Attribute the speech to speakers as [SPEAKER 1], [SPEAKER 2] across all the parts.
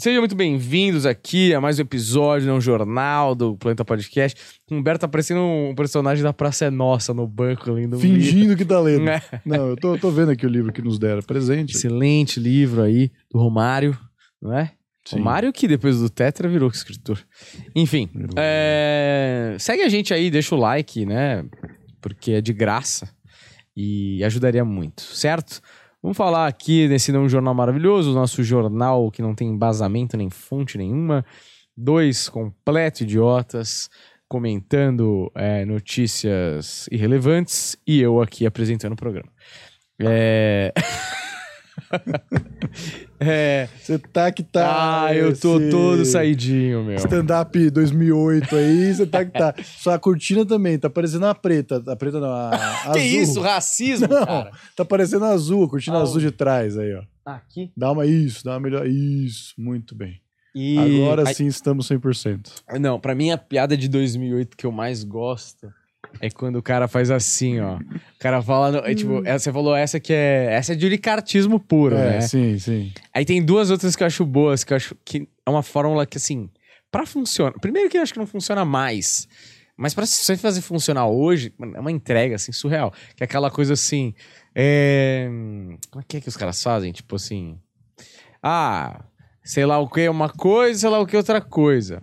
[SPEAKER 1] Sejam muito bem-vindos aqui a mais um episódio, né, um jornal do Planeta Podcast. O Humberto tá parecendo um personagem da Praça é Nossa no banco lendo
[SPEAKER 2] Fingindo
[SPEAKER 1] livro.
[SPEAKER 2] que tá lendo.
[SPEAKER 1] É.
[SPEAKER 2] Não, eu tô, tô vendo aqui o livro que nos deram. Presente.
[SPEAKER 1] Excelente livro aí do Romário, não é?
[SPEAKER 2] Sim.
[SPEAKER 1] Romário que depois do Tetra virou escritor. Enfim,
[SPEAKER 2] Virou.
[SPEAKER 1] é, segue a gente aí, deixa o like, né? Porque é de graça e ajudaria muito, certo? Vamos falar aqui nesse não jornal maravilhoso, nosso jornal que não tem embasamento nem fonte nenhuma. Dois completos idiotas comentando é, notícias irrelevantes e eu aqui apresentando o programa. É... é...
[SPEAKER 2] Você tá que tá.
[SPEAKER 1] Ah, eu tô todo saidinho, meu.
[SPEAKER 2] Stand-up 2008 aí, você tá que tá. Sua cortina também, tá parecendo uma preta. A preta não, a azul.
[SPEAKER 1] Que isso, racismo,
[SPEAKER 2] Não,
[SPEAKER 1] cara?
[SPEAKER 2] Tá parecendo azul, a cortina
[SPEAKER 1] Aonde?
[SPEAKER 2] azul de trás aí, ó.
[SPEAKER 1] Aqui.
[SPEAKER 2] Dá uma isso, dá uma melhor. Isso, muito bem.
[SPEAKER 1] E...
[SPEAKER 2] Agora sim estamos 100%.
[SPEAKER 1] Não, pra mim a piada de 2008 que eu mais gosto é quando o cara faz assim, ó. O cara fala, no- é, tipo, essa- você falou essa que é, essa é de uricartismo puro,
[SPEAKER 2] é,
[SPEAKER 1] né?
[SPEAKER 2] sim, sim.
[SPEAKER 1] Aí tem duas outras que eu acho boas, que eu acho que é uma fórmula que assim, pra funcionar. Primeiro que eu acho que não funciona mais. Mas pra você fazer funcionar hoje, é uma entrega assim surreal, que é aquela coisa assim, é... como é que é que os caras fazem? Tipo assim, ah, sei lá o que é uma coisa, sei lá o que é outra coisa.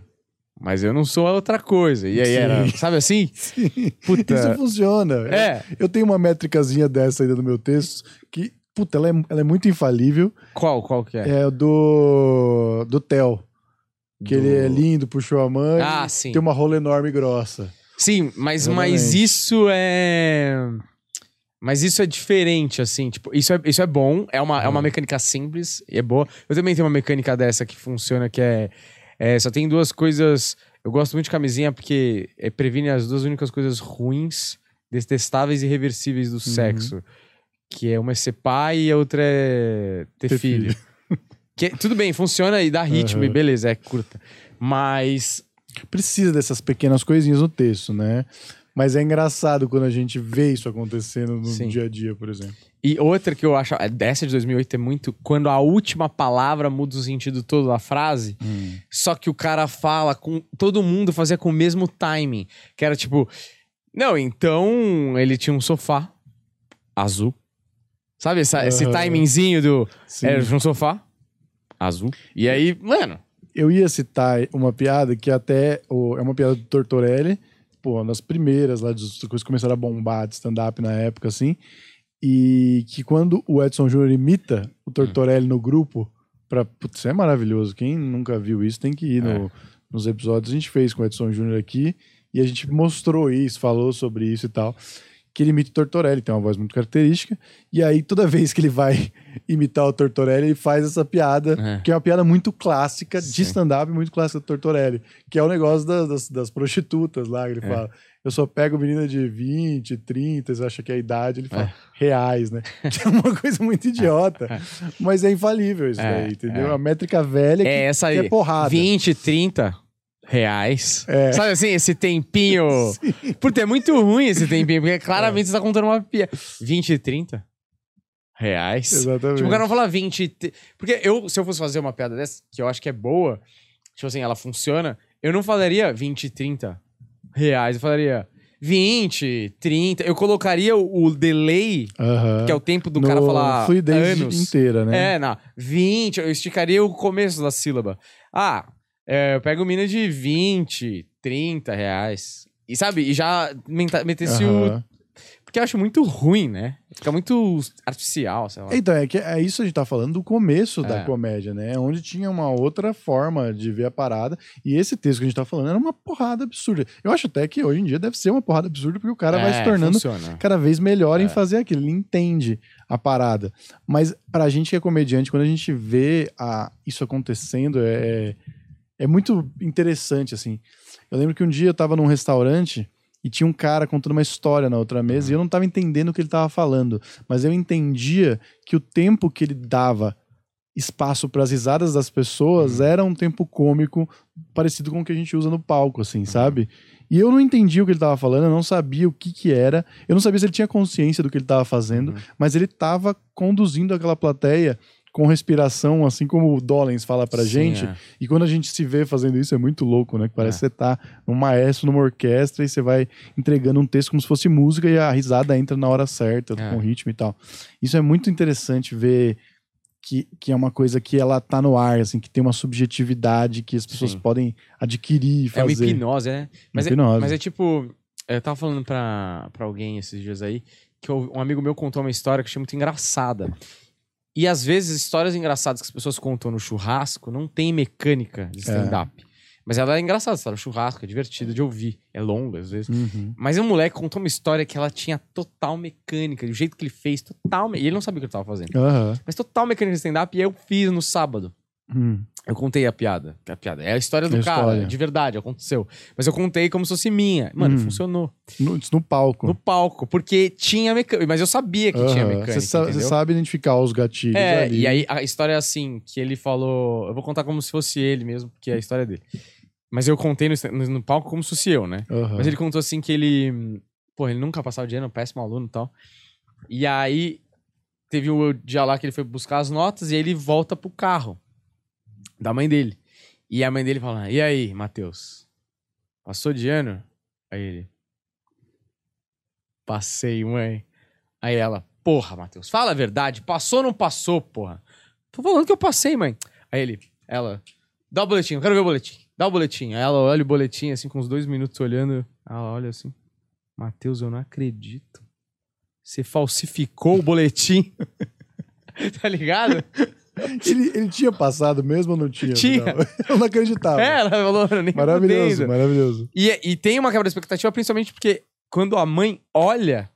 [SPEAKER 1] Mas eu não sou a outra coisa. E aí
[SPEAKER 2] Sim.
[SPEAKER 1] era, sabe assim?
[SPEAKER 2] Sim.
[SPEAKER 1] Puta.
[SPEAKER 2] Isso funciona.
[SPEAKER 1] É.
[SPEAKER 2] Eu tenho uma métricazinha dessa ainda no meu texto que, puta, ela é, ela é muito infalível.
[SPEAKER 1] Qual, qual que é?
[SPEAKER 2] É o do. do Theo. Que
[SPEAKER 1] Do-
[SPEAKER 2] ele é lindo, puxou a mãe.
[SPEAKER 1] Ah, sim.
[SPEAKER 2] Tem uma rola enorme e grossa.
[SPEAKER 1] Sim, mas, mas isso é. Mas isso é diferente, assim, tipo, isso é, isso é bom, é uma, é uma
[SPEAKER 2] Uhum.
[SPEAKER 1] mecânica simples e é boa. Eu também tenho uma mecânica dessa que funciona, que é, é, Só tem duas coisas. Eu gosto muito de camisinha porque é, previne as duas únicas coisas ruins, detestáveis e irreversíveis do sexo. Que é uma é ser pai e a outra é ter,
[SPEAKER 2] Ter
[SPEAKER 1] filho.
[SPEAKER 2] filho.
[SPEAKER 1] Que, tudo bem, funciona e dá ritmo,
[SPEAKER 2] Uhum.
[SPEAKER 1] e beleza, é curta. Mas
[SPEAKER 2] Precisa dessas pequenas coisinhas no texto, né? Mas é engraçado quando a gente vê isso acontecendo no
[SPEAKER 1] Sim.
[SPEAKER 2] dia a dia, por exemplo.
[SPEAKER 1] E outra que eu acho, é, dessa de 2008 é muito quando a última palavra muda o sentido todo da frase, só que o cara fala com todo mundo fazia com o mesmo timing, que era tipo, não, então ele tinha um sofá azul. Sabe essa- esse
[SPEAKER 2] Aham.
[SPEAKER 1] timingzinho do
[SPEAKER 2] Sim.
[SPEAKER 1] era um sofá azul. E aí, mano,
[SPEAKER 2] Eu ia citar uma piada que até o- é uma piada do Tortorelli, pô, uma das primeiras lá, das coisas começaram a bombar de stand-up na época, assim, e que quando o Edson Júnior imita o Tortorelli no grupo, pra, putz, é maravilhoso, quem nunca viu isso tem que ir no- nos episódios, a gente fez com o Edson Júnior aqui, e a gente mostrou isso, falou sobre isso e tal, que ele imita o Tortorelli, tem uma voz muito característica, e aí toda vez que ele vai imitar o Tortorelli, ele faz essa piada,
[SPEAKER 1] É.
[SPEAKER 2] que é uma piada muito clássica,
[SPEAKER 1] Sim.
[SPEAKER 2] de stand-up, muito clássica do Tortorelli, que é o negócio das, das, das prostitutas lá, que ele
[SPEAKER 1] É.
[SPEAKER 2] fala. Eu só pego menina de 20, 30, você acha que é a idade, ele fala
[SPEAKER 1] É.
[SPEAKER 2] reais, né? Que é uma coisa muito idiota, mas é infalível isso
[SPEAKER 1] É,
[SPEAKER 2] daí, entendeu?
[SPEAKER 1] é.
[SPEAKER 2] A métrica velha que,
[SPEAKER 1] é essa aí.
[SPEAKER 2] que é porrada.
[SPEAKER 1] 20, 30 reais.
[SPEAKER 2] É.
[SPEAKER 1] Sabe assim, esse tempinho. Puta, é muito ruim esse tempinho, porque claramente você tá contando uma pia. 20, 30 reais.
[SPEAKER 2] Exatamente.
[SPEAKER 1] Tipo, o cara não fala 20. te- Porque eu, se eu fosse fazer uma piada dessa, que eu acho que é boa, tipo assim, ela funciona, eu não falaria 20, 30 reais. Eu falaria 20, 30. Eu colocaria o, o delay,
[SPEAKER 2] Aham.
[SPEAKER 1] que é o tempo do
[SPEAKER 2] No
[SPEAKER 1] cara falar
[SPEAKER 2] fluidez
[SPEAKER 1] anos.
[SPEAKER 2] inteira, né?
[SPEAKER 1] É, não. 20, eu esticaria o começo da sílaba. Ah, é, eu pego mina de 20, 30 reais. E sabe, e já metesse o. Porque eu acho muito ruim, né? Fica muito artificial, sei lá.
[SPEAKER 2] Então, é, que é isso a gente tá falando do começo da
[SPEAKER 1] É.
[SPEAKER 2] comédia, né? Onde tinha uma outra forma de ver a parada. E esse texto que a gente tá falando era uma porrada absurda. Eu acho até que hoje em dia deve ser uma porrada absurda, porque o cara vai
[SPEAKER 1] É,
[SPEAKER 2] se tornando
[SPEAKER 1] Funciona.
[SPEAKER 2] cada vez melhor em
[SPEAKER 1] É.
[SPEAKER 2] fazer aquilo. Ele entende a parada. Mas pra gente que é comediante, quando a gente vê a, isso acontecendo, é, é muito interessante, assim. Eu lembro que um dia eu tava num restaurante e tinha um cara contando uma história na outra mesa e eu não tava entendendo o que ele tava falando, mas eu entendia que o tempo que ele dava espaço para as risadas das pessoas era um tempo cômico parecido com o que a gente usa no palco, assim, sabe? E eu não entendi o que ele tava falando, eu não sabia o que que era, eu não sabia se ele tinha consciência do que ele tava fazendo, mas ele tava conduzindo aquela plateia com respiração, assim como o Dollens fala pra
[SPEAKER 3] Sim,
[SPEAKER 2] gente.
[SPEAKER 3] é.
[SPEAKER 2] E quando a gente se vê fazendo isso, é muito louco, né? Que parece
[SPEAKER 3] É.
[SPEAKER 2] que você tá num maestro, numa orquestra, e você vai entregando um texto como se fosse música e a risada entra na hora certa,
[SPEAKER 3] É.
[SPEAKER 2] com ritmo e tal. Isso é muito interessante ver que, que é uma coisa que ela tá no ar, assim, que tem uma subjetividade que as pessoas
[SPEAKER 3] Sim.
[SPEAKER 2] podem adquirir e
[SPEAKER 1] É uma
[SPEAKER 2] fazer.
[SPEAKER 1] hipnose, né? Mas,
[SPEAKER 2] hipnose.
[SPEAKER 1] É, mas é tipo. Eu tava falando pra, pra alguém esses dias aí que eu- um amigo meu contou uma história que eu achei muito engraçada. E às vezes, histórias engraçadas que as pessoas contam no churrasco não tem mecânica de stand-up. Mas ela é engraçada, tá no churrasco, é divertida de ouvir. É longa, às vezes.
[SPEAKER 2] Uhum.
[SPEAKER 1] Mas um moleque contou uma história que ela tinha total mecânica, do jeito que ele fez, total. me- E ele não sabia o que ele tava fazendo.
[SPEAKER 2] Aham.
[SPEAKER 1] Mas total mecânica de stand-up, e eu fiz no sábado.
[SPEAKER 2] Hum.
[SPEAKER 1] Eu contei a piada. A piada é a história do
[SPEAKER 2] É a
[SPEAKER 1] cara,
[SPEAKER 2] história.
[SPEAKER 1] de verdade, aconteceu. Mas eu contei como se fosse minha. Mano,
[SPEAKER 2] Hum.
[SPEAKER 1] funcionou.
[SPEAKER 2] No, no palco.
[SPEAKER 1] No palco, porque tinha mecânica. Mas eu sabia que tinha
[SPEAKER 2] Aham.
[SPEAKER 1] mecânica.
[SPEAKER 2] Você sabe identificar os gatilhos
[SPEAKER 1] É,
[SPEAKER 2] ali.
[SPEAKER 1] e aí a história é assim, que ele falou. Eu vou contar como se fosse ele mesmo, porque é a história dele. Mas eu contei no, no- no palco como se fosse eu, né?
[SPEAKER 2] Aham.
[SPEAKER 1] Mas ele contou assim que ele. Pô, ele nunca passava o dia, era um péssimo aluno e tal. E aí teve o dia lá que ele foi buscar as notas e aí ele volta pro carro da mãe dele. E a mãe dele fala: E aí, Matheus? Passou de ano? Aí ele. Passei, mãe. Aí ela, porra, Matheus, fala a verdade. Passou ou não passou, porra? Tô falando que eu passei, mãe. Aí ele, ela, dá o boletim, eu quero ver o boletim. Dá o boletim. Aí ela olha o boletim, assim, com uns dois minutos olhando. Ela olha assim, Matheus, eu não acredito. Você falsificou o boletim. tá ligado?
[SPEAKER 2] Ele, ele tinha passado mesmo ou não tinha?
[SPEAKER 1] Tinha.
[SPEAKER 2] Não. Eu não acreditava.
[SPEAKER 1] É, ela falou, nem
[SPEAKER 2] maravilhoso,
[SPEAKER 1] fudendo.
[SPEAKER 2] maravilhoso.
[SPEAKER 1] E, e tem uma quebra de expectativa, principalmente porque quando a mãe olha.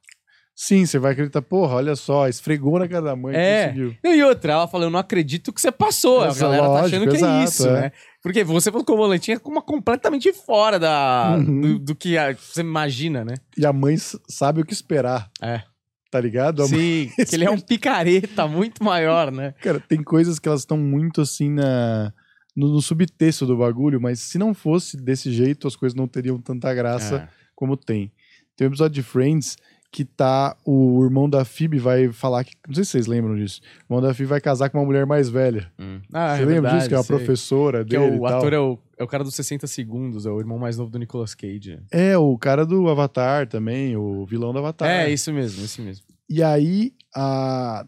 [SPEAKER 2] Sim, você vai acreditar, porra, olha só, esfregou na cara da mãe,
[SPEAKER 1] É.
[SPEAKER 2] conseguiu.
[SPEAKER 1] E outra, ela falou, eu não acredito que você passou. a
[SPEAKER 2] Essa,
[SPEAKER 1] galera tá
[SPEAKER 2] lógico,
[SPEAKER 1] achando que é
[SPEAKER 2] exato,
[SPEAKER 1] isso,
[SPEAKER 2] é.
[SPEAKER 1] né? Porque você colocou o boletim como uma completamente fora da,
[SPEAKER 2] Uhum.
[SPEAKER 1] do, do que a- você imagina, né?
[SPEAKER 2] E a mãe sabe o que esperar,
[SPEAKER 1] É.
[SPEAKER 2] tá ligado? Mãe-
[SPEAKER 1] Sim, que ele é um picareta muito maior, né?
[SPEAKER 2] Cara, tem coisas que elas estão muito assim na no, no subtexto do bagulho, mas se não fosse desse jeito, as coisas não teriam tanta graça
[SPEAKER 1] É.
[SPEAKER 2] como tem. Tem um episódio de Friends que tá o irmão da Phoebe vai falar que, não sei se vocês lembram disso. O irmão da Phoebe vai casar com uma mulher mais velha.
[SPEAKER 1] Hum. Ah,
[SPEAKER 2] Você
[SPEAKER 1] é
[SPEAKER 2] lembra
[SPEAKER 1] verdade,
[SPEAKER 2] disso que é uma
[SPEAKER 1] sei.
[SPEAKER 2] professora
[SPEAKER 1] Que é
[SPEAKER 2] dele
[SPEAKER 1] o
[SPEAKER 2] e tal?
[SPEAKER 1] ator é o, é o cara dos 60 segundos, é o irmão mais novo do Nicolas Cage.
[SPEAKER 2] É, o cara do Avatar também, o vilão do Avatar.
[SPEAKER 1] É, isso mesmo, isso mesmo.
[SPEAKER 2] E aí, a.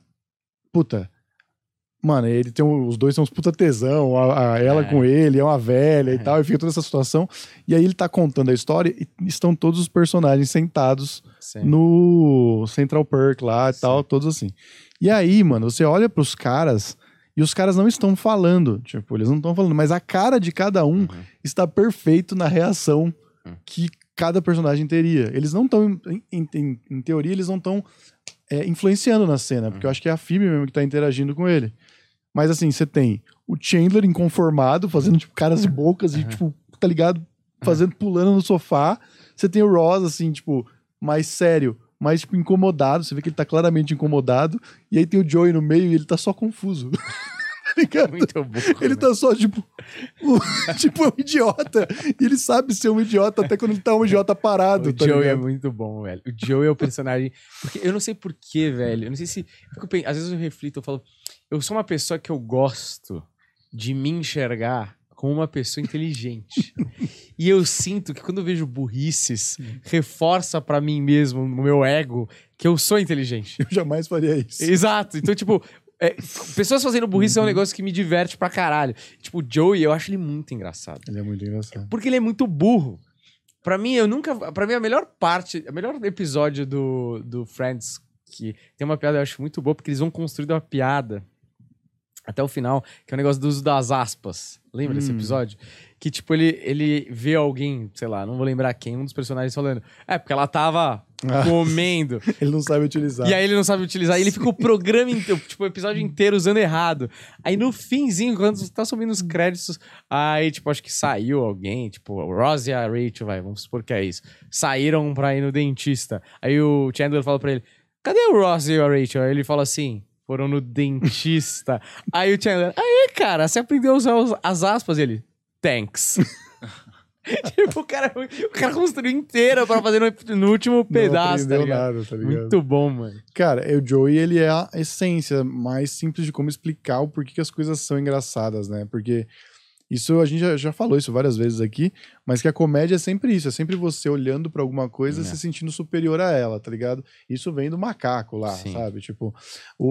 [SPEAKER 2] Puta. Mano, ele tem os dois são uns puta tesão, a, a- ela
[SPEAKER 1] É.
[SPEAKER 2] com ele, é uma velha e
[SPEAKER 1] É.
[SPEAKER 2] tal, e fica toda essa situação. E aí ele tá contando a história e estão todos os personagens sentados
[SPEAKER 1] Sim.
[SPEAKER 2] no Central Perk lá e
[SPEAKER 1] Sim.
[SPEAKER 2] tal, todos assim. E aí, mano, você olha pros caras e os caras não estão falando, tipo, eles não estão falando, mas a cara de cada um
[SPEAKER 1] Uhum.
[SPEAKER 2] está perfeito na reação
[SPEAKER 1] Hum.
[SPEAKER 2] que cada personagem teria. Eles não estão, em, em- em- teoria, eles não estão influenciando na cena, porque eu
[SPEAKER 1] Hum.
[SPEAKER 2] acho que é a Phoebe mesmo que tá interagindo com ele. Mas assim, você tem o Chandler inconformado, fazendo tipo caras e bocas e tipo, tá ligado? Fazendo, pulando no sofá. Você tem o Ross, assim, tipo, mais sério, mais tipo incomodado. Você vê que ele tá claramente incomodado. E aí tem o Joey no meio e ele tá só confuso. tá ligado?
[SPEAKER 1] Muito bom.
[SPEAKER 2] Ele tá só, tipo, um, tipo, um idiota. E ele sabe ser um idiota até quando ele tá um idiota parado,
[SPEAKER 1] O
[SPEAKER 2] tá
[SPEAKER 1] Joey é
[SPEAKER 2] ligado?
[SPEAKER 1] muito bom, velho. O Joey é o personagem. Porque eu não sei porquê, velho. Eu não sei se. eu fico Às vezes eu reflito, eu falo. Eu sou uma pessoa que eu gosto de me enxergar como uma pessoa inteligente. e eu sinto que quando eu vejo burrices, reforça pra mim mesmo, no meu ego, que eu sou inteligente.
[SPEAKER 2] Eu jamais faria isso.
[SPEAKER 1] Exato. Então, tipo, é, pessoas fazendo burrice
[SPEAKER 2] Uhum.
[SPEAKER 1] é um negócio que me diverte pra caralho. Tipo, o Joey, eu acho ele muito engraçado.
[SPEAKER 2] Ele é muito engraçado.
[SPEAKER 1] Porque ele é muito burro. Pra mim, eu nunca. Pra mim, a melhor parte, o melhor episódio do, do Friends, que tem uma piada eu acho muito boa, porque eles vão construindo uma piada até o final, que é o negócio do uso das aspas. Lembra desse
[SPEAKER 2] Hum.
[SPEAKER 1] episódio? Que, tipo, ele, ele vê alguém, sei lá, não vou lembrar quem, um dos personagens falando. É, porque ela tava
[SPEAKER 2] Ah.
[SPEAKER 1] comendo.
[SPEAKER 2] Ele não sabe utilizar.
[SPEAKER 1] E aí ele não sabe utilizar. E ele fica o programa inteiro, tipo, o episódio inteiro usando errado. Aí no finzinho, quando você tá subindo os créditos, aí, tipo, acho que saiu alguém, tipo, o Ross e a Rachel, vai, vamos supor que é isso. Saíram pra ir no dentista. Aí o Chandler fala pra ele: cadê o Ross e a Rachel? Aí ele fala assim. Foram no dentista. aí o Chandler, aí, cara, você aprendeu a usar as aspas? E ele, thanks. tipo, o cara, o cara construiu inteira pra fazer no, no último
[SPEAKER 2] não
[SPEAKER 1] pedaço, tá
[SPEAKER 2] aprendeu
[SPEAKER 1] ligado?
[SPEAKER 2] nada, tá ligado?
[SPEAKER 1] Muito bom, mano.
[SPEAKER 2] Cara, o Joey, ele é a essência mais simples de como explicar o porquê que as coisas são engraçadas, né? Porque isso a gente já, já falou isso várias vezes aqui, mas que a comédia é sempre isso, é sempre você olhando pra alguma coisa
[SPEAKER 1] É.
[SPEAKER 2] se sentindo superior a ela, tá ligado? Isso vem do macaco lá,
[SPEAKER 1] Sim.
[SPEAKER 2] sabe? Tipo, o,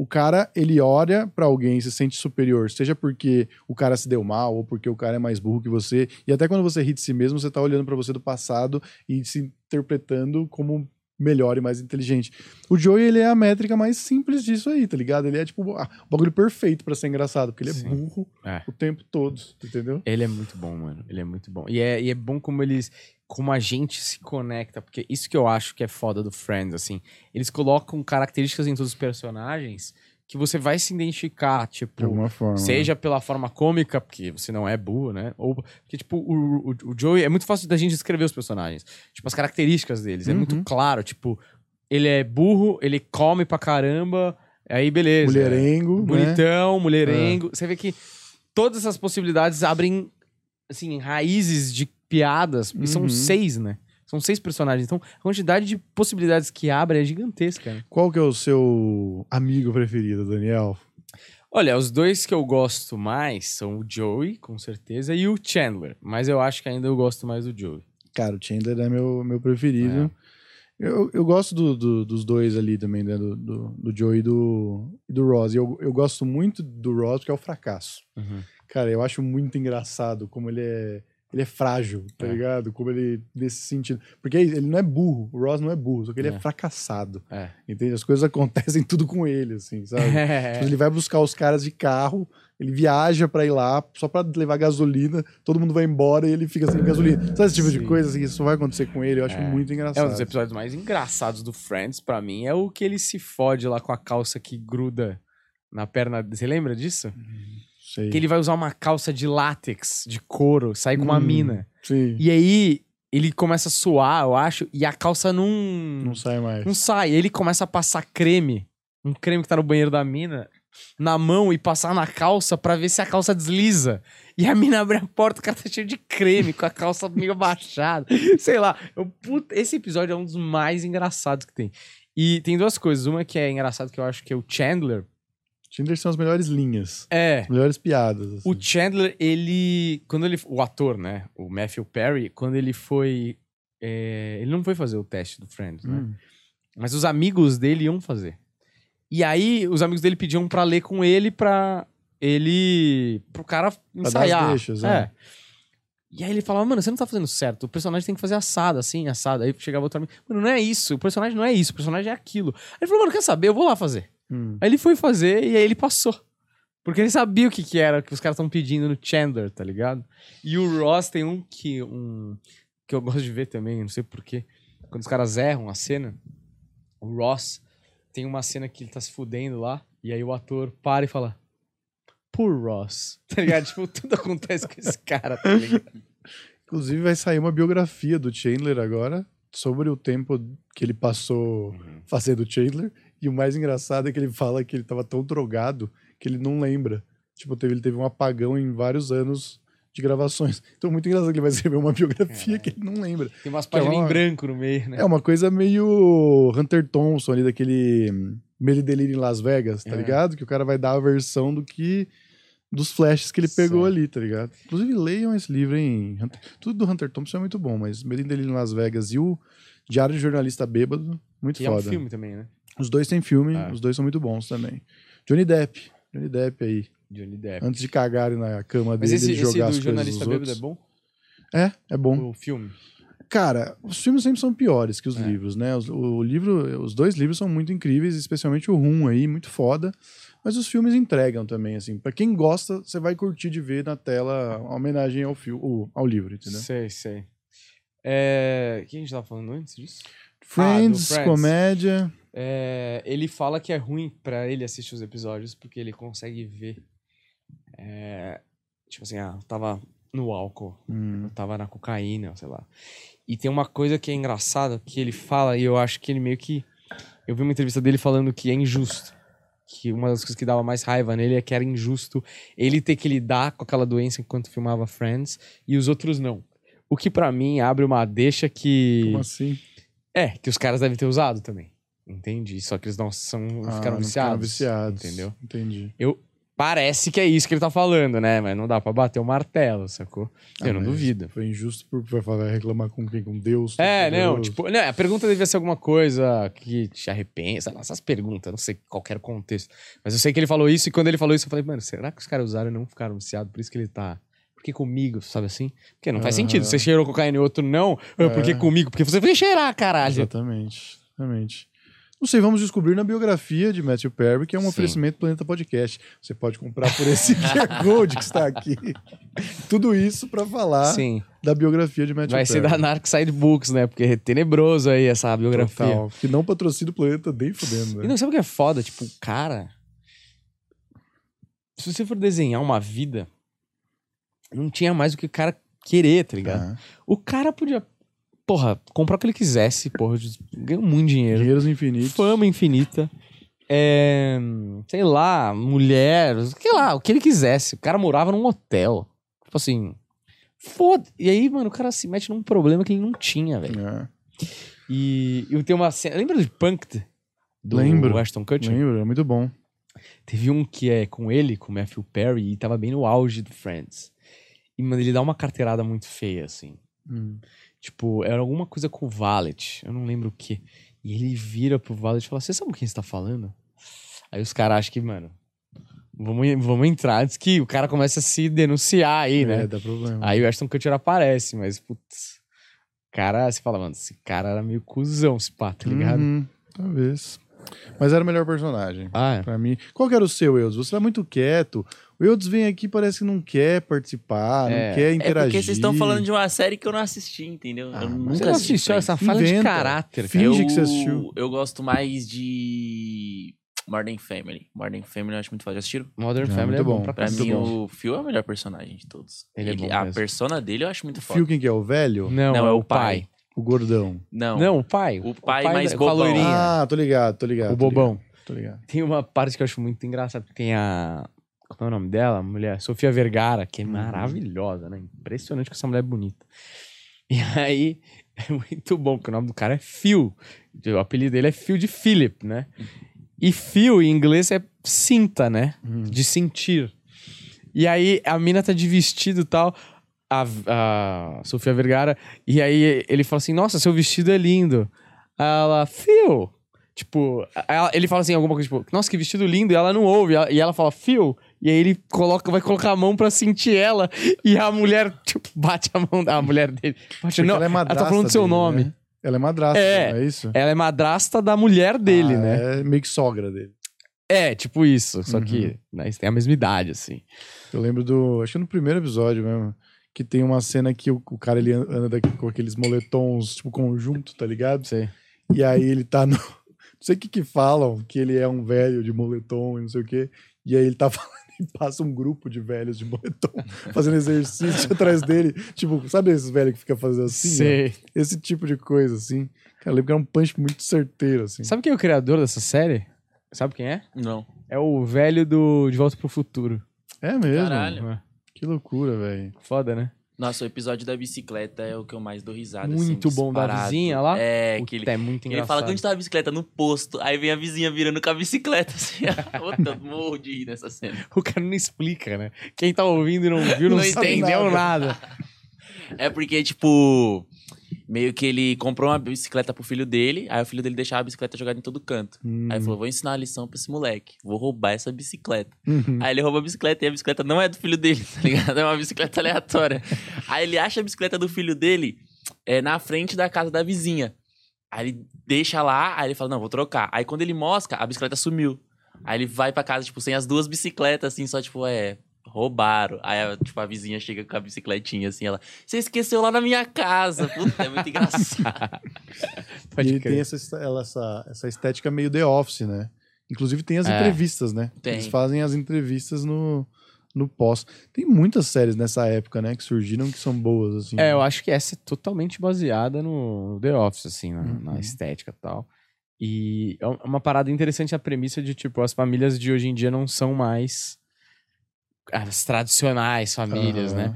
[SPEAKER 2] o, o cara, ele olha pra alguém e se sente superior, seja porque o cara se deu mal ou porque o cara é mais burro que você, e até quando você ri de si mesmo, você tá olhando pra você do passado e se interpretando como melhor e mais inteligente. O Joey, ele é a métrica mais simples disso aí, tá ligado? Ele é tipo ah, o bagulho perfeito pra ser engraçado, porque ele é
[SPEAKER 1] Sim.
[SPEAKER 2] burro
[SPEAKER 1] É.
[SPEAKER 2] o tempo todo, entendeu?
[SPEAKER 1] Ele é muito bom, mano. Ele é muito bom. E é, e é bom como eles. Como a gente se conecta, porque isso que eu acho que é foda do Friends, assim. Eles colocam características em todos os personagens que você vai se identificar,
[SPEAKER 2] De
[SPEAKER 1] tipo.
[SPEAKER 2] alguma forma.
[SPEAKER 1] Seja pela forma cômica, porque você não é burro, né? Ou porque, tipo, o, o, o Joey é muito fácil da gente escrever os personagens. Tipo, as características deles. É
[SPEAKER 2] Uhum.
[SPEAKER 1] muito claro. Tipo, ele é burro, ele come pra caramba. Aí, beleza.
[SPEAKER 2] Mulherengo, né?
[SPEAKER 1] bonitão, mulherengo. Você vê que todas essas possibilidades abrem, assim, raízes de piadas. E são
[SPEAKER 2] Uhum.
[SPEAKER 1] seis, né? São seis personagens. Então, a quantidade de possibilidades que abre é gigantesca. né?
[SPEAKER 2] Qual que é o seu amigo preferido, Daniel?
[SPEAKER 1] Olha, os dois que eu gosto mais são o Joey, com certeza, e o Chandler. Mas eu acho que ainda eu gosto mais do Joey.
[SPEAKER 2] Cara, o Chandler é meu, meu preferido.
[SPEAKER 1] É.
[SPEAKER 2] Eu, eu gosto do- do- dos dois ali também, né? Do, do, do Joey e do, e do Ross. E eu, eu gosto muito do Ross porque é o fracasso. Cara, eu acho muito engraçado como ele é. Ele é frágil, tá
[SPEAKER 1] É.
[SPEAKER 2] ligado? Como ele. Nesse sentido. Porque ele não é burro, o Ross não é burro, só que ele é,
[SPEAKER 1] É.
[SPEAKER 2] fracassado.
[SPEAKER 1] É.
[SPEAKER 2] Entende? As coisas acontecem tudo com ele, assim, sabe?
[SPEAKER 1] É.
[SPEAKER 2] Tipo, ele vai buscar os caras de carro, ele viaja pra ir lá só pra levar gasolina, todo mundo vai embora e ele fica sem gasolina. Sabe esse tipo de
[SPEAKER 1] Sim.
[SPEAKER 2] coisa assim, isso vai acontecer com ele? Eu acho
[SPEAKER 1] É.
[SPEAKER 2] muito
[SPEAKER 1] É
[SPEAKER 2] engraçado.
[SPEAKER 1] um dos episódios mais engraçados do Friends, pra mim, é o que ele se fode lá com a calça que gruda na perna. Você lembra disso?
[SPEAKER 2] Sei.
[SPEAKER 1] Que ele vai usar uma calça de látex, de couro, sair com uma
[SPEAKER 2] Hum,
[SPEAKER 1] mina.
[SPEAKER 2] Sim.
[SPEAKER 1] E aí ele começa a suar, eu acho, e a calça não,
[SPEAKER 2] Não sai mais.
[SPEAKER 1] não sai. Ele começa a passar creme, um creme que tá no banheiro da mina, na mão e passar na calça pra ver se a calça desliza. E a mina abre a porta, o cara tá cheio de creme, com a calça meio abaixada. Sei lá. Eu, puta, esse episódio é um dos mais engraçados que tem. E tem duas coisas. Uma que é engraçado, que eu acho que é o Chandler.
[SPEAKER 2] Tinder são as melhores linhas.
[SPEAKER 1] É.
[SPEAKER 2] As melhores piadas. assim.
[SPEAKER 1] O Chandler, ele. Quando ele. O ator, né? O Matthew Perry, quando ele foi. é, ele não foi fazer o teste do Friends, né?
[SPEAKER 2] Hum.
[SPEAKER 1] Mas os amigos dele iam fazer. E aí, os amigos dele pediam pra ler com ele pra ele. pro cara
[SPEAKER 2] dar as
[SPEAKER 1] ensaiar.
[SPEAKER 2] deixas,
[SPEAKER 1] é.
[SPEAKER 2] é.
[SPEAKER 1] E aí ele falava, mano, você não tá fazendo certo. O personagem tem que fazer assado, assim, assado. Aí chegava outro amigo, mano, não é isso. O personagem não é isso. O personagem é aquilo. Aí ele falou, mano, quer saber? Eu vou lá fazer.
[SPEAKER 2] Hum.
[SPEAKER 1] Aí ele foi fazer e aí ele passou. Porque ele sabia o que, que era que os caras estão pedindo no Chandler, tá ligado? E o Ross tem um que, um que eu gosto de ver também, não sei porquê. Quando os caras erram a cena, o Ross tem uma cena que ele tá se fudendo lá, e aí o ator para e fala: Por Ross. Tá ligado? tipo, tudo acontece com esse cara, tá ligado?
[SPEAKER 2] Inclusive, vai sair uma biografia do Chandler agora sobre o tempo que ele passou fazendo Chandler. E o mais engraçado é que ele fala que ele tava tão drogado que ele não lembra. Tipo, teve, ele teve um apagão em vários anos de gravações. Então, muito engraçado que ele vai escrever uma biografia que ele não lembra.
[SPEAKER 1] Tem umas
[SPEAKER 2] é
[SPEAKER 1] páginas
[SPEAKER 2] uma-
[SPEAKER 1] em branco no meio, né?
[SPEAKER 2] É uma coisa meio Hunter Thompson ali, daquele hum, e Delírio em Las Vegas, tá
[SPEAKER 1] É.
[SPEAKER 2] ligado? Que o cara vai dar a versão do que. dos flashes que ele pegou ali, tá ligado? Inclusive, leiam esse livro, hein? Hunter- Tudo do Hunter Thompson é muito bom, mas e Delírio em Las Vegas e o Diário de Jornalista Bêbado, muito
[SPEAKER 1] E é um
[SPEAKER 2] foda.
[SPEAKER 1] filme também, né?
[SPEAKER 2] Os dois têm filme,
[SPEAKER 1] É.
[SPEAKER 2] os dois são muito bons também. Johnny Depp. Johnny Depp aí.
[SPEAKER 1] Johnny Depp.
[SPEAKER 2] Antes de cagarem na cama
[SPEAKER 1] Mas
[SPEAKER 2] dele
[SPEAKER 1] esse,
[SPEAKER 2] e
[SPEAKER 1] esse
[SPEAKER 2] jogar
[SPEAKER 1] do
[SPEAKER 2] as coisas
[SPEAKER 1] jornalista
[SPEAKER 2] dos
[SPEAKER 1] bêbado é
[SPEAKER 2] outros.
[SPEAKER 1] bom?
[SPEAKER 2] É, é bom.
[SPEAKER 1] O filme?
[SPEAKER 2] Cara, os filmes sempre são piores que os
[SPEAKER 1] É.
[SPEAKER 2] livros, né? Os, o livro, os dois livros são muito incríveis, especialmente o Rum aí, muito foda. Mas os filmes entregam também, assim. Pra quem gosta, você vai curtir de ver na tela a homenagem ao, fio, o- ao livro, entendeu?
[SPEAKER 1] Sei, sei. É... O que a gente tava falando antes disso?
[SPEAKER 2] Friends,
[SPEAKER 1] Friends.
[SPEAKER 2] comédia.
[SPEAKER 1] É, ele fala que é ruim pra ele assistir os episódios porque ele consegue ver. é, tipo assim, ah, eu tava no álcool,
[SPEAKER 2] Hum,
[SPEAKER 1] eu tava na cocaína, sei lá. E tem uma coisa que é engraçada que ele fala, e eu acho que ele meio que. Eu vi uma entrevista dele falando que é injusto. Que uma das coisas que dava mais raiva nele é que era injusto ele ter que lidar com aquela doença enquanto filmava Friends e os outros não. O que pra mim abre uma deixa que.
[SPEAKER 2] como assim?
[SPEAKER 1] É, que os caras devem ter usado também. Entendi. Só que eles não são.
[SPEAKER 2] Ah,
[SPEAKER 1] ficaram
[SPEAKER 2] não
[SPEAKER 1] viciados.
[SPEAKER 2] viciados.
[SPEAKER 1] Entendeu?
[SPEAKER 2] Entendi.
[SPEAKER 1] Parece que é isso que ele tá falando, né? Mas não dá pra bater o martelo, sacou?
[SPEAKER 2] Ah,
[SPEAKER 1] Eu não duvido.
[SPEAKER 2] Foi injusto porque vai falar, reclamar com quem? Com Deus?
[SPEAKER 1] É, não,
[SPEAKER 2] Todo-Poderoso?
[SPEAKER 1] tipo, não, a pergunta devia ser alguma coisa que te arrepende, sei lá, essas perguntas, não sei qual era o contexto. Mas eu sei que ele falou isso e quando ele falou isso eu falei, mano, será que os caras usaram e não ficaram viciados? Por isso que ele tá. Por que comigo, sabe assim? Porque não faz
[SPEAKER 2] Aham.
[SPEAKER 1] sentido. Você cheirou cocaína e outro não. Ah, Por que
[SPEAKER 2] É.
[SPEAKER 1] comigo? Porque você veio cheirar, caralho.
[SPEAKER 2] Exatamente. Exatamente. Não sei, vamos descobrir na biografia de Matthew Perry, que é um
[SPEAKER 3] Sim.
[SPEAKER 2] oferecimento Planeta Podcast. Você pode comprar por esse QR Code que está aqui. Tudo isso para falar
[SPEAKER 1] Sim.
[SPEAKER 2] da biografia de Matthew
[SPEAKER 1] Vai
[SPEAKER 2] Perry.
[SPEAKER 1] ser da Narc Side Books, né? Porque é tenebroso aí essa biografia.
[SPEAKER 2] Total. Que não patrocina o Planeta nem fudendo.
[SPEAKER 1] E
[SPEAKER 2] Né?
[SPEAKER 1] não sabe o que é foda? Tipo, cara. Se você for desenhar uma vida, não tinha mais o que o cara querer, tá ligado?
[SPEAKER 2] Ah,
[SPEAKER 1] O cara podia, porra, comprar o que ele quisesse, porra, ganhou muito dinheiro.
[SPEAKER 2] Dinheiros infinitos.
[SPEAKER 1] Fama infinita. É, sei lá, mulher, sei lá, o que ele quisesse. O cara morava num hotel. Tipo assim. Foda. E aí, mano, o cara se mete num problema que ele não tinha, velho.
[SPEAKER 2] É,
[SPEAKER 1] E eu tenho uma cena. Lembra de Punked? Do
[SPEAKER 2] Lembro.
[SPEAKER 1] Ashton Kutcher?
[SPEAKER 2] lembro, é muito bom.
[SPEAKER 1] Teve um que é com ele, com o Matthew Perry, e tava bem no auge do Friends. E, mano, ele dá uma carteirada muito feia, assim.
[SPEAKER 2] Hum.
[SPEAKER 1] Tipo, era alguma coisa com o Valet, eu não lembro o que. E ele vira pro Valet e fala: Você sabe com quem você tá falando? Aí os caras acham que, mano, vamos, vamos entrar antes que o cara comece a se denunciar aí,
[SPEAKER 2] É,
[SPEAKER 1] né?
[SPEAKER 2] dá problema.
[SPEAKER 1] Aí o Ashton Kutcher aparece, mas, putz. Cara, você fala, mano, esse cara era meio cuzão, esse pá, tá ligado?
[SPEAKER 2] Uhum, talvez. Mas era o melhor personagem.
[SPEAKER 1] Ah, é.
[SPEAKER 2] Pra mim. Qual que era o seu, Eudes? Você tá muito quieto. O Eudes vem aqui parece que não quer participar,
[SPEAKER 1] É.
[SPEAKER 2] não quer
[SPEAKER 4] É
[SPEAKER 2] interagir.
[SPEAKER 4] porque vocês estão falando de uma série que eu não assisti, entendeu?
[SPEAKER 2] Ah,
[SPEAKER 4] eu nunca
[SPEAKER 1] não
[SPEAKER 4] assisti.
[SPEAKER 1] assistiu essa falha de caráter.
[SPEAKER 2] Finge
[SPEAKER 4] eu,
[SPEAKER 2] que você assistiu.
[SPEAKER 4] Eu gosto mais de Modern Family. Modern Family eu acho muito foda. Já assistiram?
[SPEAKER 1] Modern
[SPEAKER 2] É,
[SPEAKER 1] Family é
[SPEAKER 2] muito
[SPEAKER 1] bom
[SPEAKER 2] bom.
[SPEAKER 1] pra
[SPEAKER 4] Pra mim,
[SPEAKER 2] bom.
[SPEAKER 4] o Phil é o melhor personagem de todos.
[SPEAKER 1] Ele é bom
[SPEAKER 4] a
[SPEAKER 1] mesmo.
[SPEAKER 4] persona dele eu acho muito
[SPEAKER 2] O
[SPEAKER 4] foda.
[SPEAKER 2] Fio, quem que é? O velho?
[SPEAKER 1] Não,
[SPEAKER 4] Não,
[SPEAKER 1] é
[SPEAKER 4] é
[SPEAKER 1] o
[SPEAKER 4] o
[SPEAKER 1] pai.
[SPEAKER 4] pai.
[SPEAKER 2] O gordão.
[SPEAKER 4] Não.
[SPEAKER 1] Não, o pai.
[SPEAKER 4] O pai mais
[SPEAKER 1] da- com a
[SPEAKER 4] bobão.
[SPEAKER 2] Ah, tô ligado, tô ligado.
[SPEAKER 1] o
[SPEAKER 2] tô
[SPEAKER 1] bobão.
[SPEAKER 2] ligado, Tô ligado.
[SPEAKER 1] Tem uma parte que eu acho muito engraçada. Tem a. Como é o nome dela? A mulher. Sofia Vergara, que é
[SPEAKER 2] Uhum.
[SPEAKER 1] maravilhosa, né? Impressionante que essa mulher é bonita. E aí, é muito bom, porque o nome do cara é Phil. O apelido dele é Phil de Philip, né? E Phil em inglês é cinta, né?
[SPEAKER 2] Hum.
[SPEAKER 1] De sentir. E aí a mina tá de vestido e tal. A, a Sofia Vergara. E aí ele fala assim: Nossa, seu vestido é lindo. Aí Ela, Phil. Tipo, ela- ele fala assim alguma coisa, tipo, nossa, que vestido lindo, e ela não ouve, e ela, e ela fala, Phil, e aí ele coloca, vai colocar a mão pra sentir ela, e a mulher, tipo, bate a mão da mulher dele. Bate,
[SPEAKER 2] Porque
[SPEAKER 1] não,
[SPEAKER 2] ela é
[SPEAKER 1] ela
[SPEAKER 2] madrasta
[SPEAKER 1] tá falando do seu
[SPEAKER 2] dele,
[SPEAKER 1] nome.
[SPEAKER 2] né? Ela é madrasta,
[SPEAKER 1] É.
[SPEAKER 2] não é isso?
[SPEAKER 1] Ela é madrasta da mulher dele,
[SPEAKER 2] Ah,
[SPEAKER 1] né?
[SPEAKER 2] É meio que sogra dele.
[SPEAKER 1] É, tipo isso, só
[SPEAKER 2] Uhum.
[SPEAKER 1] que né, eles têm a mesma idade, assim.
[SPEAKER 2] Eu lembro do. Acho que no primeiro episódio mesmo. Que tem uma cena que o, o cara ele anda com aqueles moletons, tipo, conjunto, tá ligado?
[SPEAKER 1] Sei.
[SPEAKER 2] E aí ele tá no. Não sei o que que falam, que ele é um velho de moletom e não sei o quê. E aí ele tá falando e passa um grupo de velhos de moletom fazendo exercício atrás dele. Tipo, sabe esses velhos que ficam fazendo assim?
[SPEAKER 1] Sei.
[SPEAKER 2] Esse tipo de coisa, assim. Cara, eu lembro que era um punch muito certeiro, assim.
[SPEAKER 1] Sabe quem é o criador dessa série? Sabe quem é?
[SPEAKER 4] Não.
[SPEAKER 1] É o velho do De Volta pro Futuro.
[SPEAKER 2] É mesmo?
[SPEAKER 4] Caralho.
[SPEAKER 1] É.
[SPEAKER 2] Que loucura, velho.
[SPEAKER 1] Foda, né?
[SPEAKER 4] Nossa, o episódio da bicicleta é o que eu mais dou risada. assim,
[SPEAKER 1] Muito bom, da vizinha lá?
[SPEAKER 4] É,
[SPEAKER 1] Puta,
[SPEAKER 4] que ele,
[SPEAKER 1] é muito
[SPEAKER 4] ele
[SPEAKER 1] engraçado.
[SPEAKER 4] fala que onde tá a bicicleta? No posto. Aí vem a vizinha virando com a bicicleta, assim. Puta, morro de rir nessa cena.
[SPEAKER 1] O cara não explica, né? Quem tá ouvindo e não viu não,
[SPEAKER 4] Não entendeu
[SPEAKER 1] nada.
[SPEAKER 4] É porque, tipo, meio que ele comprou uma bicicleta pro filho dele, aí o filho dele deixava a bicicleta jogada em todo canto.
[SPEAKER 2] Hum.
[SPEAKER 4] Aí ele falou: vou ensinar uma lição pra esse moleque. Vou roubar essa bicicleta.
[SPEAKER 2] Uhum.
[SPEAKER 4] Aí ele rouba a bicicleta e a bicicleta não é do filho dele, tá ligado? É uma bicicleta aleatória. Aí ele acha a bicicleta do filho dele é, na frente da casa da vizinha. Aí ele deixa lá, aí ele fala, não, vou trocar. Aí quando ele mosca, a bicicleta sumiu. Aí ele vai pra casa, tipo, sem as duas bicicletas, assim, só tipo, é, roubaram. Aí, a- tipo, a vizinha chega com a bicicletinha assim, ela, você esqueceu lá na minha casa. Puta, é muito engraçado.
[SPEAKER 1] Pode
[SPEAKER 2] e
[SPEAKER 1] crer.
[SPEAKER 2] tem essa, ela- essa, essa estética meio The Office, né? Inclusive tem as
[SPEAKER 1] É.
[SPEAKER 2] entrevistas, né?
[SPEAKER 4] Tem.
[SPEAKER 2] Eles fazem as entrevistas no, no pós. Tem muitas séries nessa época, né? Que surgiram que são boas, assim.
[SPEAKER 1] É, eu acho que essa é totalmente baseada no The Office, assim, na, na
[SPEAKER 2] Uhum.
[SPEAKER 1] estética e tal. E é um- uma parada interessante a premissa de, tipo, as famílias de hoje em dia não são mais as tradicionais famílias,
[SPEAKER 2] Aham.
[SPEAKER 1] né?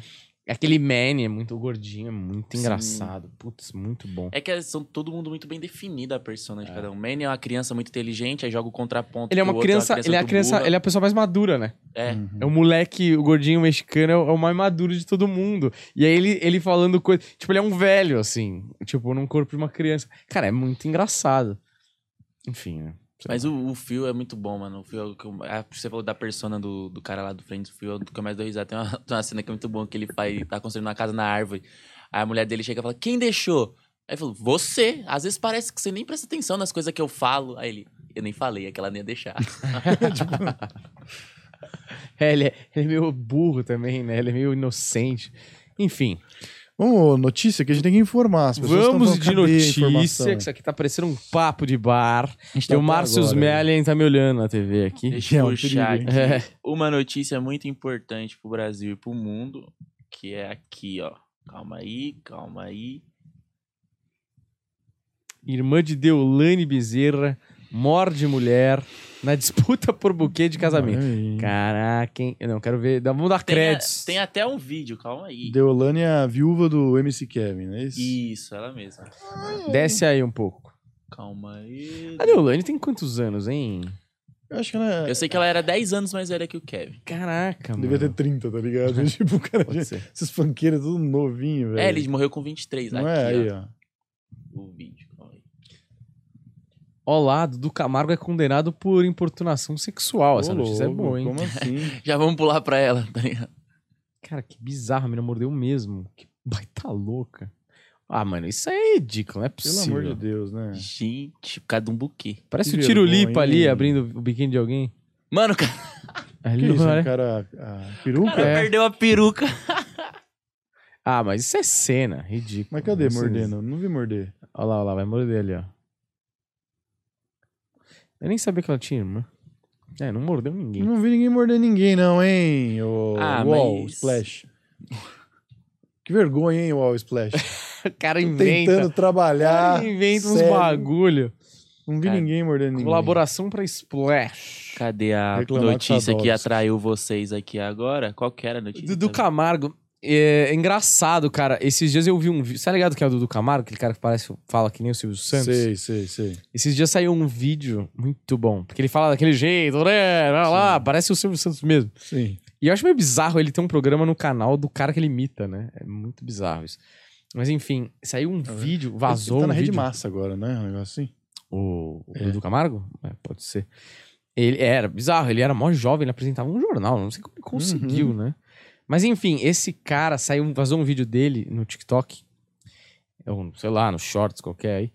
[SPEAKER 1] Aquele Manny é muito gordinho, é muito
[SPEAKER 4] Sim.
[SPEAKER 1] engraçado. Putz, muito bom.
[SPEAKER 4] É que são todo mundo muito bem definida a persona de cada um. Manny é uma criança muito inteligente, aí joga o contraponto.
[SPEAKER 1] Ele é uma
[SPEAKER 4] outro
[SPEAKER 1] criança, ele é a criança, ele é a pessoa mais madura, né?
[SPEAKER 4] É.
[SPEAKER 2] Uhum.
[SPEAKER 1] É o moleque, o gordinho mexicano, é o é o mais maduro de todo mundo. E aí ele, ele falando coisa. Tipo, ele é um velho, assim. Tipo, num corpo de uma criança. Cara, é muito engraçado. Enfim, né?
[SPEAKER 4] Mas o, o Phil é muito bom, mano. O Phil, é ah, você falou da persona do, do cara lá do Friends, o Phil é o que eu mais dou risada. Tem uma, tem uma cena que é muito boa, que ele faz, tá construindo uma casa na árvore. Aí a mulher dele chega e fala, quem deixou? Aí ele falou, você. Às vezes parece que você nem presta atenção nas coisas que eu falo. Aí ele, eu nem falei, é que ela nem ia deixar.
[SPEAKER 1] É, ele é, ele é meio burro também, né? Ele é meio inocente. Enfim,
[SPEAKER 2] Vamos, notícia que a gente tem que informar. As pessoas
[SPEAKER 1] vamos de
[SPEAKER 2] "Cadê a
[SPEAKER 1] notícia,
[SPEAKER 2] informação?"
[SPEAKER 1] que isso aqui tá parecendo um papo de bar.
[SPEAKER 2] tá
[SPEAKER 1] e o Márcio
[SPEAKER 2] agora,
[SPEAKER 1] Smelling tá me olhando na TV aqui.
[SPEAKER 4] Deixa eu puxar aqui.
[SPEAKER 1] É.
[SPEAKER 4] Uma notícia muito importante pro Brasil e pro mundo, que é aqui, ó. Calma aí, calma aí.
[SPEAKER 1] Irmã de Deolane Bezerra morde mulher na disputa por buquê de casamento.
[SPEAKER 2] Ai.
[SPEAKER 1] Caraca, hein? Eu não quero ver. Vamos dar
[SPEAKER 4] Tem, a-
[SPEAKER 1] créditos.
[SPEAKER 4] tem até um vídeo, calma aí.
[SPEAKER 2] Deolane é a viúva do MC Kevin, não é isso?
[SPEAKER 4] Isso, ela mesma.
[SPEAKER 1] Desce aí um pouco.
[SPEAKER 4] Calma aí.
[SPEAKER 1] A Deolane tem quantos anos, hein?
[SPEAKER 2] Eu acho que ela
[SPEAKER 4] Eu sei que ela era 10 anos mais velha que o Kevin.
[SPEAKER 1] Caraca, mano.
[SPEAKER 2] devia ter 30, tá ligado? tipo, o cara, esses funkeiros tudo novinho, velho.
[SPEAKER 4] É, ele morreu com 23.
[SPEAKER 2] Não
[SPEAKER 4] aqui,
[SPEAKER 2] é aí,
[SPEAKER 4] ó,
[SPEAKER 2] ó.
[SPEAKER 4] o vídeo. Aí.
[SPEAKER 1] Olá, Dudu Camargo é condenado por importunação sexual. Essa notícia é boa, hein?
[SPEAKER 2] Como assim?
[SPEAKER 4] Já vamos pular pra ela, tá ligado?
[SPEAKER 1] Cara, que bizarro. A menina mordeu mesmo. Que baita louca. Ah, mano, isso aí é ridículo. Não é
[SPEAKER 2] Pelo
[SPEAKER 1] possível.
[SPEAKER 2] amor de Deus, né?
[SPEAKER 4] Gente, por causa de um buquê.
[SPEAKER 1] Parece o Tiro
[SPEAKER 2] vergonha,
[SPEAKER 1] Lipa ali, abrindo o biquíni de alguém.
[SPEAKER 4] Mano, o cara,
[SPEAKER 1] Ali,
[SPEAKER 2] Que isso, cara... A peruca?
[SPEAKER 4] cara
[SPEAKER 1] É.
[SPEAKER 4] perdeu a peruca.
[SPEAKER 1] Ah, mas isso é cena. Ridículo.
[SPEAKER 2] Mas cadê mordendo? Não vi morder.
[SPEAKER 1] Olha lá, olha lá. Vai morder ali, ó. Eu nem sabia que ela tinha irmã. É, não mordeu ninguém.
[SPEAKER 2] Não vi ninguém morder ninguém, não, hein? O
[SPEAKER 4] Ah,
[SPEAKER 2] Wall
[SPEAKER 4] mas-
[SPEAKER 2] Splash. Que vergonha, hein, Wall Splash.
[SPEAKER 1] O cara
[SPEAKER 2] Tô
[SPEAKER 1] inventa.
[SPEAKER 2] Tentando trabalhar.
[SPEAKER 1] cara inventa uns
[SPEAKER 2] sério.
[SPEAKER 1] bagulho.
[SPEAKER 2] Não vi
[SPEAKER 4] Cara,
[SPEAKER 2] ninguém mordendo ninguém.
[SPEAKER 1] Colaboração pra Splash.
[SPEAKER 4] Cadê a
[SPEAKER 2] Reclamar que
[SPEAKER 4] notícia que
[SPEAKER 2] isso.
[SPEAKER 4] atraiu vocês aqui agora? Qual que era a notícia?
[SPEAKER 1] Dudu Camargo. É, é engraçado, cara. Esses dias eu vi um vídeo. Você tá ligado que é o Dudu Camargo? Aquele cara que parece, fala que nem o Silvio Santos?
[SPEAKER 2] Sei, sei, sei.
[SPEAKER 1] Esses dias saiu um vídeo muito bom. Porque ele fala daquele jeito, né? Lá, lá, parece o Silvio Santos mesmo.
[SPEAKER 2] Sim.
[SPEAKER 1] E eu acho meio bizarro ele ter um programa no canal do cara que ele imita, né? É muito bizarro isso. Mas enfim, saiu um vídeo, vazou
[SPEAKER 2] Ele tá
[SPEAKER 1] um
[SPEAKER 2] na Rede
[SPEAKER 1] vídeo.
[SPEAKER 2] Massa agora, né? Um negócio assim.
[SPEAKER 1] O, o
[SPEAKER 2] É.
[SPEAKER 1] Dudu Camargo? É, pode ser. Ele era bizarro, ele era mó jovem, ele apresentava um jornal, não sei como ele conseguiu,
[SPEAKER 2] Uhum.
[SPEAKER 1] né? Mas enfim, esse cara saiu, um- vazou um vídeo dele no TikTok, ou sei lá, no Shorts qualquer aí.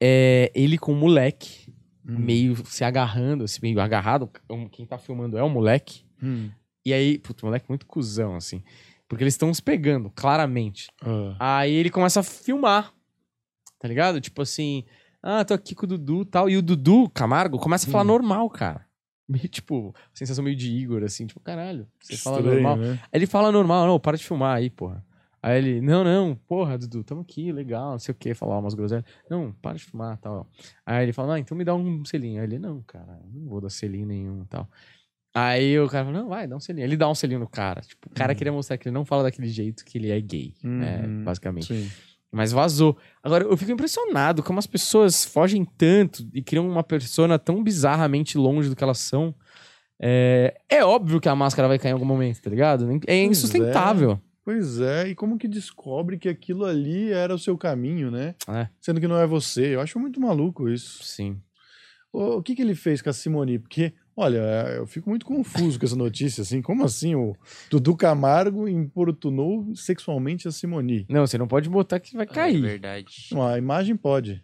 [SPEAKER 1] É, ele com um moleque,
[SPEAKER 2] Hum.
[SPEAKER 1] meio se agarrando, assim, meio agarrado. Um- Quem tá filmando é o moleque.
[SPEAKER 2] Hum.
[SPEAKER 1] E aí, puto, o moleque muito cuzão, assim. Porque eles estão se pegando, claramente.
[SPEAKER 2] Ah.
[SPEAKER 1] Aí ele começa a filmar, tá ligado? Tipo assim, ah, tô aqui com o Dudu e tal. E o Dudu Camargo começa a falar
[SPEAKER 2] Hum.
[SPEAKER 1] normal, cara. Meio, tipo, sensação meio de Igor, assim, tipo, caralho, você fala
[SPEAKER 2] Estranho,
[SPEAKER 1] normal.
[SPEAKER 2] né?
[SPEAKER 1] Aí ele fala normal, não, para de filmar aí, porra. Aí ele, não, não, porra, Dudu, tamo aqui, legal, não sei o que, falar umas groselhas. Não, para de filmar tal. Aí ele fala, ah, então me dá um selinho. Aí ele, não, cara, não vou dar selinho nenhum e tal. Aí o cara fala, não, vai, dá um selinho. Ele dá um selinho no cara. Tipo, o cara
[SPEAKER 2] Uhum.
[SPEAKER 1] queria mostrar que ele não fala daquele jeito que ele é gay, né,
[SPEAKER 2] Uhum.
[SPEAKER 1] basicamente.
[SPEAKER 2] Sim.
[SPEAKER 1] Mas vazou. Agora, eu fico impressionado como as pessoas fogem tanto e criam uma persona tão bizarramente longe do que elas são. É, é óbvio que a máscara vai cair em algum momento, tá ligado? É
[SPEAKER 2] Pois
[SPEAKER 1] insustentável.
[SPEAKER 2] Pois é, e como que descobre que aquilo ali era o seu caminho, né?
[SPEAKER 1] É.
[SPEAKER 2] Sendo que não é você. Eu acho muito maluco isso.
[SPEAKER 1] Sim.
[SPEAKER 2] O, o que, que ele fez com a Simone? Porque, olha, é, eu fico muito confuso com essa notícia, assim. Como assim o Dudu Camargo importunou sexualmente a Simone?
[SPEAKER 1] Não, você não pode botar que vai
[SPEAKER 4] É
[SPEAKER 1] cair.
[SPEAKER 4] verdade.
[SPEAKER 2] Não, a imagem pode.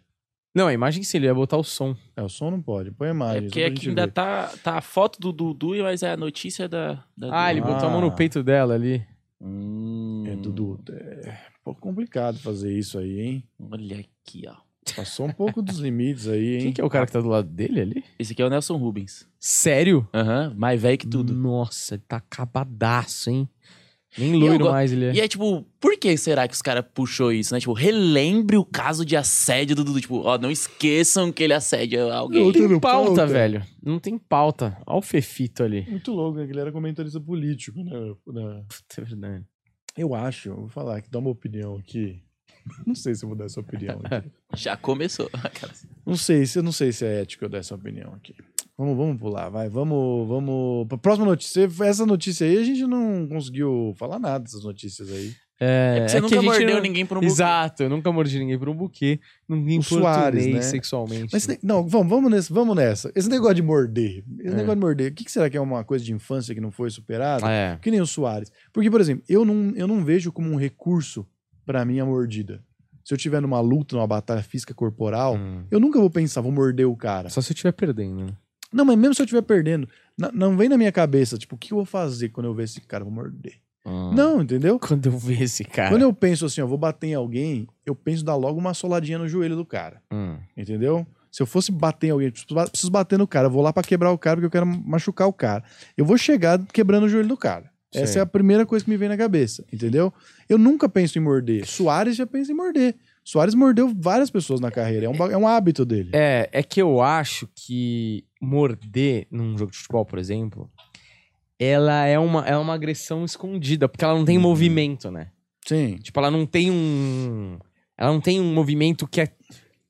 [SPEAKER 1] Não, a imagem sim, ele ia botar o som.
[SPEAKER 2] É, o som não pode. Põe a
[SPEAKER 4] É
[SPEAKER 2] imagem.
[SPEAKER 4] porque
[SPEAKER 2] só pra
[SPEAKER 4] aqui ainda
[SPEAKER 2] ver.
[SPEAKER 4] tá, tá a foto do Dudu, mas é a notícia da. da
[SPEAKER 1] Ah, ele botou a mão no
[SPEAKER 2] Ah.
[SPEAKER 1] peito dela ali.
[SPEAKER 4] Hum,
[SPEAKER 2] É, Dudu, é um pouco complicado fazer isso aí, hein?
[SPEAKER 4] Olha aqui, ó.
[SPEAKER 2] Passou um pouco dos limites aí, hein?
[SPEAKER 1] Quem que é o cara que tá do lado dele ali?
[SPEAKER 4] Esse aqui é o Nelson Rubens.
[SPEAKER 1] Sério?
[SPEAKER 4] Aham, mais velho que tudo.
[SPEAKER 1] Nossa, ele tá acabadaço, hein? Nem
[SPEAKER 4] eu
[SPEAKER 1] loiro
[SPEAKER 4] go-
[SPEAKER 1] mais ele é.
[SPEAKER 4] E é tipo, por que será que os caras puxou isso, né? Tipo, relembre o caso de assédio do Dudu. Tipo, ó, não esqueçam que ele assédia alguém.
[SPEAKER 1] Não tem pauta,
[SPEAKER 2] pauta.
[SPEAKER 1] velho. Não tem pauta. Olha o Fefito ali.
[SPEAKER 2] Muito louco, né? Que ele era comentarista político, né? Na-
[SPEAKER 1] Puta, é verdade.
[SPEAKER 2] Eu acho, eu vou falar aqui, dar uma opinião aqui. Não sei se eu vou dar essa opinião aqui.
[SPEAKER 4] Já começou.
[SPEAKER 2] Não sei, se eu não sei se é ético eu dar essa opinião aqui. Vamos, vamos pular, vai. Vamos, vamos. Próxima notícia. Essa notícia aí a gente não conseguiu falar nada dessas notícias aí.
[SPEAKER 1] É,
[SPEAKER 4] É porque você
[SPEAKER 1] é que
[SPEAKER 4] nunca mordeu
[SPEAKER 1] não-
[SPEAKER 4] ninguém por um buquê.
[SPEAKER 1] Exato, eu nunca mordi ninguém por um buquê. Ninguém
[SPEAKER 2] O Soares, né?
[SPEAKER 1] sexualmente.
[SPEAKER 2] Mas ne- não, vamos, vamos, nesse, vamos nessa. Esse negócio de morder. Esse
[SPEAKER 1] É.
[SPEAKER 2] negócio de morder. O que, que será que é uma coisa de infância que não foi superada?
[SPEAKER 1] É.
[SPEAKER 2] Que nem o Soares. Porque, por exemplo, eu não, eu não vejo como um recurso pra mim a mordida. Se eu tiver numa luta, numa batalha física corporal,
[SPEAKER 1] Hum.
[SPEAKER 2] eu nunca vou pensar, vou morder o cara.
[SPEAKER 1] Só se eu estiver perdendo. né?
[SPEAKER 2] Não, mas mesmo se eu estiver perdendo, não vem na minha cabeça, tipo, o que eu vou fazer quando eu ver esse cara? Vou morder.
[SPEAKER 1] Ah.
[SPEAKER 2] Não, entendeu?
[SPEAKER 1] Quando eu ver esse cara.
[SPEAKER 2] Quando eu penso assim, ó, vou bater em alguém, eu penso dar logo uma soladinha no joelho do cara.
[SPEAKER 1] Hum.
[SPEAKER 2] Entendeu? Se eu fosse bater em alguém, preciso ba- preciso bater no cara, eu vou lá pra quebrar o cara porque eu quero machucar o cara. Eu vou chegar quebrando o joelho do cara. Essa
[SPEAKER 1] Sei.
[SPEAKER 2] é a primeira coisa que me vem na cabeça, entendeu? Eu nunca penso em morder. Soares já pensa em morder. Soares mordeu várias pessoas na carreira. É um, é um hábito dele.
[SPEAKER 1] É, é que eu acho que morder num jogo de futebol, por exemplo, ela é uma, é uma agressão escondida, porque ela não tem
[SPEAKER 2] Uhum.
[SPEAKER 1] movimento, né?
[SPEAKER 2] Sim.
[SPEAKER 1] Tipo, ela não tem um. Ela não tem um movimento que é